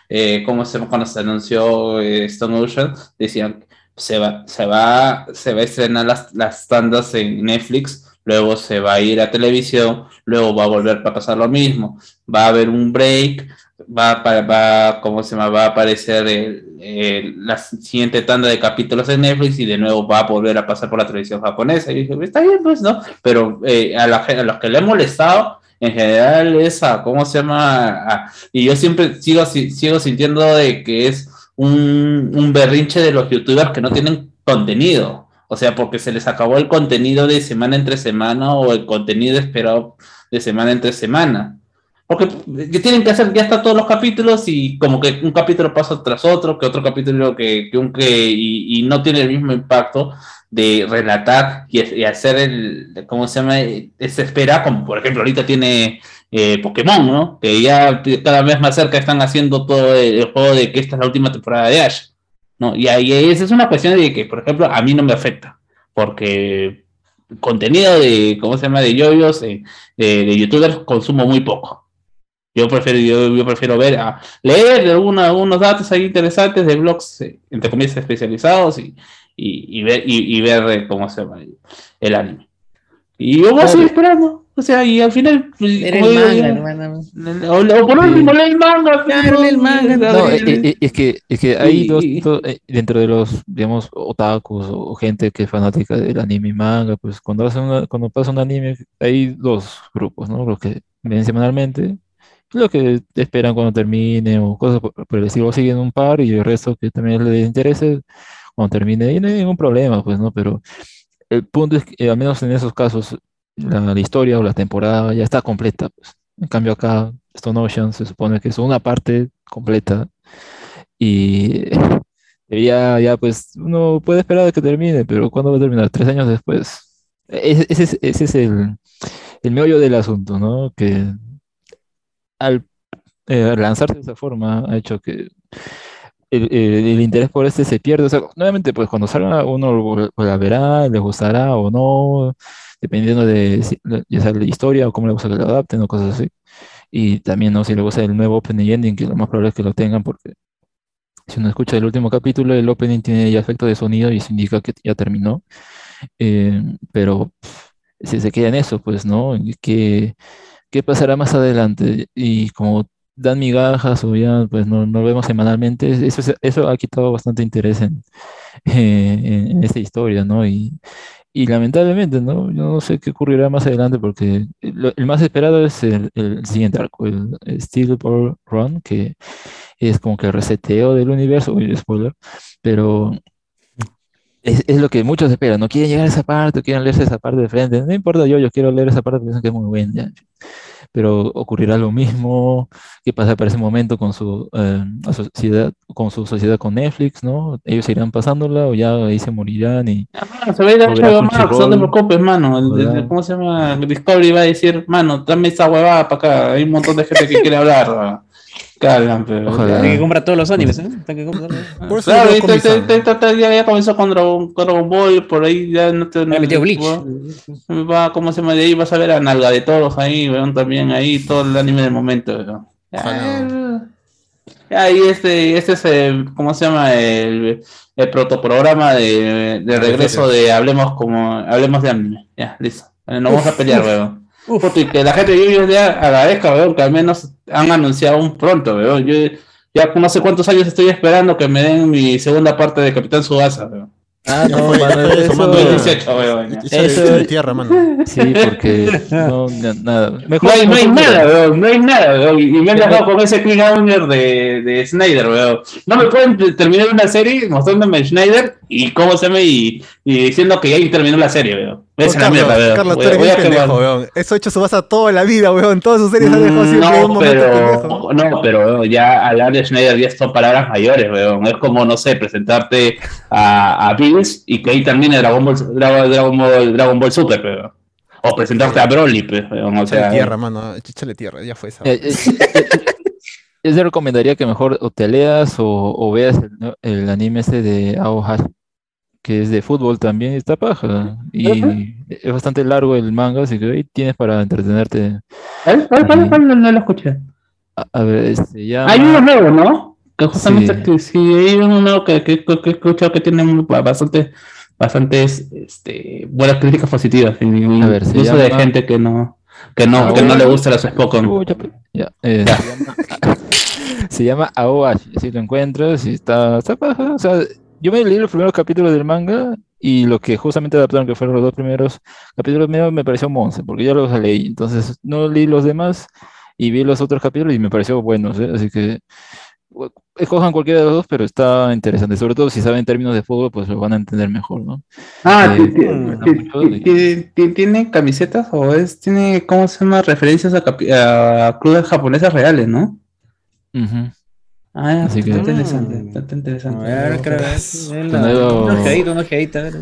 eh, ¿cómo se? Cuando se anunció eh, Stone Ocean, decían se va, se va, se va a estrenar las, las tandas en Netflix, luego se va a ir a televisión, luego va a volver para pasar lo mismo, va a haber un break, va, ¿cómo se llama? Va a aparecer la siguiente tanda de capítulos en Netflix y de nuevo va a volver a pasar por la televisión japonesa. Y dije, está bien, pues, ¿no? Pero eh, a, la a los que le he molestado, en general, es a, ¿cómo se llama? Y yo siempre sigo, si- sigo sintiendo de que es un, un berrinche de los youtubers que no tienen contenido. O sea, porque se les acabó el contenido de semana entre semana o el contenido esperado de semana entre semana. Porque que tienen que hacer, ya está todos los capítulos y como que un capítulo pasa tras otro, que otro capítulo que, que un que, y, no tiene el mismo impacto de relatar y, hacer el, ¿cómo se llama? Se espera, como por ejemplo ahorita tiene eh, Pokémon, ¿no? Que ya cada vez más cerca están haciendo todo el juego de que esta es la última temporada de Ash, ¿no? Y ahí esa es una cuestión de que, por ejemplo, a mí no me afecta, porque contenido de, ¿cómo se llama? De yoyos, eh, de, de youtubers consumo muy poco. Yo prefiero, yo, yo prefiero ver, a leer alguna- algunos datos ahí interesantes de blogs, eh, entre comillas, especializados y, y, y ver, y, y ver eh, cómo se llama el anime. Y yo voy a seguir esperando. O sea, y al final. pues, Era el manga, hermano. O, o por último, lee el manga. Claro, el manga, No, eh, eh, es que, es que hay dos, eh, dentro de los, digamos, otakus o gente que es fanática del anime y manga, pues cuando hacen una- cuando pasa un anime hay dos grupos, ¿no? Los que ven semanalmente, y los que esperan cuando termine o cosas por, por el estilo, siguen un par y el resto que también les interese cuando termine, y no hay ningún problema, pues, ¿no? Pero el punto es que, eh, al menos en esos casos, la, la historia o la temporada ya está completa, pues. En cambio acá, Stone Ocean se supone que es una parte completa y [LAUGHS] debería ya, pues, uno puede esperar a que termine, pero ¿cuándo va a terminar? Tres años después. Ese, ese es, ese es el, el meollo del asunto, ¿no? Que al eh, lanzarse de esa forma ha hecho que el, el- el interés por este se pierde. O sea, nuevamente, pues cuando salga uno la verá, le gustará o no, dependiendo de si- ya sea la historia o cómo le gusta que lo adapten o cosas así. Y también, ¿no? Si le gusta el nuevo opening ending, que lo más probable es que lo tengan porque si uno escucha el último capítulo, el opening tiene ya efecto de sonido y eso indica que ya terminó. Eh, pero si se queda en eso, pues, ¿no? ¿Qué, qué pasará más adelante? Y como dan migajas o ya, pues, no, no lo vemos semanalmente, eso, se- eso ha quitado bastante interés en, eh, [LAUGHS] en, en esta historia, ¿no? Y, y lamentablemente, ¿no? Yo no sé qué ocurrirá más adelante porque el más esperado es el, siguiente arco, el, el Steel Ball Run, que es como que el reseteo del universo, spoiler, pero es, es lo que muchos esperan, no quieren llegar a esa parte, quieren leerse esa parte de frente, no importa yo, yo quiero leer esa parte porque pienso que es muy buena. Pero ocurrirá lo mismo, qué pasa para ese momento con su eh, sociedad, con su sociedad con Netflix, ¿no? Ellos irán pasándola o ya ahí se morirán y Ah, se va a ir a HBO Max, no te preocupes, mano. El-. ¿Cómo se llama? Discovery va a decir, mano, dame esa huevada para acá. Hay un montón de gente que quiere hablar. Cargan, pero. Ojalá. Tiene que comprar todos los animes, ¿eh? Tiene que comprar. Por Claro, yo y con te- mis te- años. te- te- te- ya, ya comenzó con Dragon, con Dragon Ball, por ahí ya no te. Me metió Bleach. Va, ¿cómo se llama? De ahí vas a ver a Nalga de Toros ahí, weón, también ahí, todo el anime del momento, weón. Ahí este, este es el, ¿cómo se llama? El, el protoprograma de, de regreso de Hablemos como Hablemos de anime. Ya, listo. Nos vamos a pelear, weón. Puta, y que la gente de ellos ya agradezca, weón, que al menos han anunciado un pronto, weón. Yo ya no sé cuántos años estoy esperando que me den mi segunda parte de Capitán Subasa, weón. Ah, no, ya mano, eso- tomando- 2018, weón. ya. Échale- Eso- échale tierra, mano. [LAUGHS] Sí, porque no, na- nada. No hay, no nada, weón, no hay nada, weón. Y me han dejado con ese cliffhanger de, de Snyder, weón. No me pueden te- terminar una serie mostrándome Snyder y cómo se llama y, y diciendo que ya terminó la serie, weón. Esa es la Carlos, mierda, weón. Carlos, tú Voy- eres voy bien a quemar. pendejo, weón. Eso hecho su base toda la vida, weón. Todas sus series han dejado siempre un No, pero, no, pero weón, ya hablar de Schneider ya son palabras mayores, weón. Es como, no sé, presentarte a, a Bills y que ahí termine Dragon Ball, Dragon, Dragon Ball, Dragon Ball Super, weón. O presentarte a Broly, pues, weón. O sea, tierra, mano. Échale tierra, ya fue esa. Eh, eh, eh, [LAUGHS] Yo te recomendaría que mejor o te leas o, o veas el, el anime este de Aohashi, que es de fútbol también, está paja. Y es bastante largo el manga, así que ahí tienes para entretenerte. ¿cuál, cuál, cuál, cuál? No, no lo escuché. A, a ver, este, se llama... Hay uno nuevo, ¿no? Que justamente Sí. que sí, hay uno nuevo que, que, que, he escuchado que tiene bastante, bastantes este, buenas críticas positivas. y- A ver, se incluso de llama- gente que no, que no, Ah, que no le gusta las Spokon. Uy, ya, pe- ya, eh, se llama, [LAUGHS] llama Aoashi, si lo encuentras y está, está paja. O sea, yo me leí los primeros capítulos del manga y lo que justamente adaptaron, que fueron los dos primeros capítulos míos, me pareció monce, porque ya los leí. Entonces, no leí los demás y vi los otros capítulos y me pareció buenos, ¿eh? Así que u- escojan cualquiera de los dos, pero está interesante. Sobre todo si saben términos de fútbol, pues lo van a entender mejor, ¿no? Ah, Eh, ¿tiene camisetas o es, tiene, ¿cómo se llama? Referencias a, clubes japonesas reales, ¿no? Ah, Así está que- interesante, está A interesante. ver, creo que es la- Nuevo- una ojeadita, una ojeadita, a ver.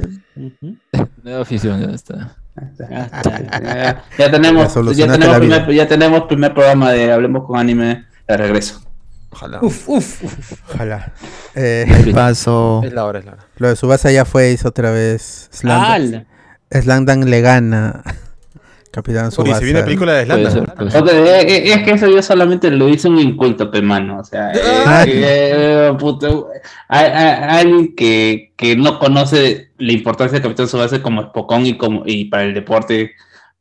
Nueva afición, ya está. Ah, [LAUGHS] está. Ya, ya tenemos, Ya tenemos, primer, ya tenemos primer programa de Hablemos con Anime de regreso. Ojalá. Uf, uf, uf. Ojalá. Eh, ¿Qué pasó? Es la hora, es la hora. lo de Subasa ya fue, hizo otra vez. Slam, ¡Hala! Slamdang le gana. Capitán Subasa. se viene película de Puede Slanda. ser, puede ser. Ok, eh, es que eso yo solamente lo hice un inculto, pe mano. O sea, eh, Ah. eh, puto, hay, hay- alguien que, que no conoce la importancia del Capitán Subasa como Spokon y como y para el deporte,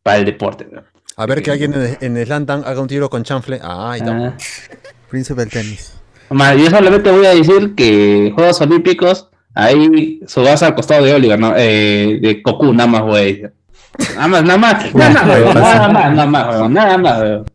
para el deporte. ¿no? A ver que alguien en, en Slandan haga un tiro con chanfle. Ah, está. Ah. Príncipe del tenis. Yo solamente voy a decir que Juegos Olímpicos, ahí Subasa al costado de Oliver, ¿no? Eh, de Goku, nada más voy a decir. Nada más, nada más, nada más, nada más, nada más, weón, nada más, weón.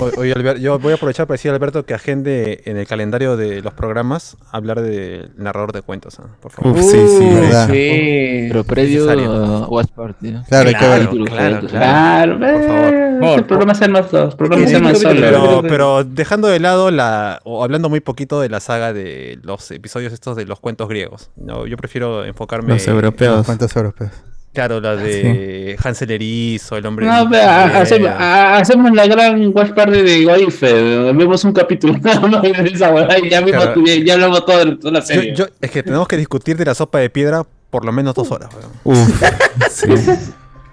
O- Oye, yo voy a aprovechar para decir a Alberto que agende en el calendario de los programas hablar del narrador de cuentos, ¿ah? por favor. Uf, sí, sí. Uh, verdad. sí. Pero previo a Watch Party. ¿no? Claro, hay que Claro, verlo. claro, claro. Claro, Por favor. eh, Por- el programa es más dos, el programa Sí, es más solo. Pero, pero dejando de lado la, o hablando muy poquito de la saga de los episodios estos de los cuentos griegos, ¿no? yo prefiero enfocarme, Los europeos. ¿Cuántos europeos? Claro, la de Hansel Erizo, el hombre. No, pero Bien. hacemos, a- hacemos la gran watch party de Goife, vemos un capítulo [LAUGHS] y ya, vimos- Claro. ya, ya hablamos todo de toda la serie. yo- es que tenemos que discutir de la sopa de piedra por lo menos dos horas. weón. Uf, [LAUGHS] sí. [LAUGHS]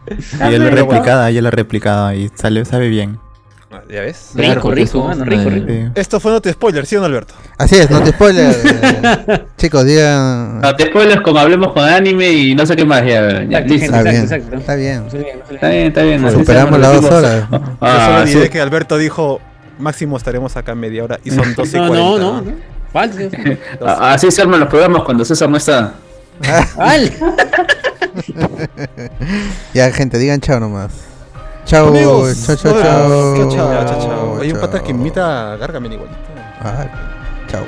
Y yo la replicada, yo la replicada y sale, sabe bien. Ah, ¿Ya ves? Claro, Rico, rico, rico, rico. Sí. Esto fue no te spoiler, ¿sí o no, Alberto? Así es, no te spoiler. eh, [LAUGHS] chicos, digan. No, te spoilers como hablemos con anime y no sé qué más. Ya, ya, Exacto, listo. Está bien, exacto. está bien. Está bien, está bien. así Superamos las dos horas. Yo Ah, solo sí. diré que Alberto dijo, máximo estaremos acá media hora y son 12 y No, 40. no, no. [LAUGHS] Ah, Así se arman los programas cuando César no está. [LAUGHS] ¡Al! Ya, gente, digan chao nomás. Chao, Amigos, chao, chao, chao. Chao, chao, chao. Hay un pata que imita a Gargamel igualito. Ah, chao.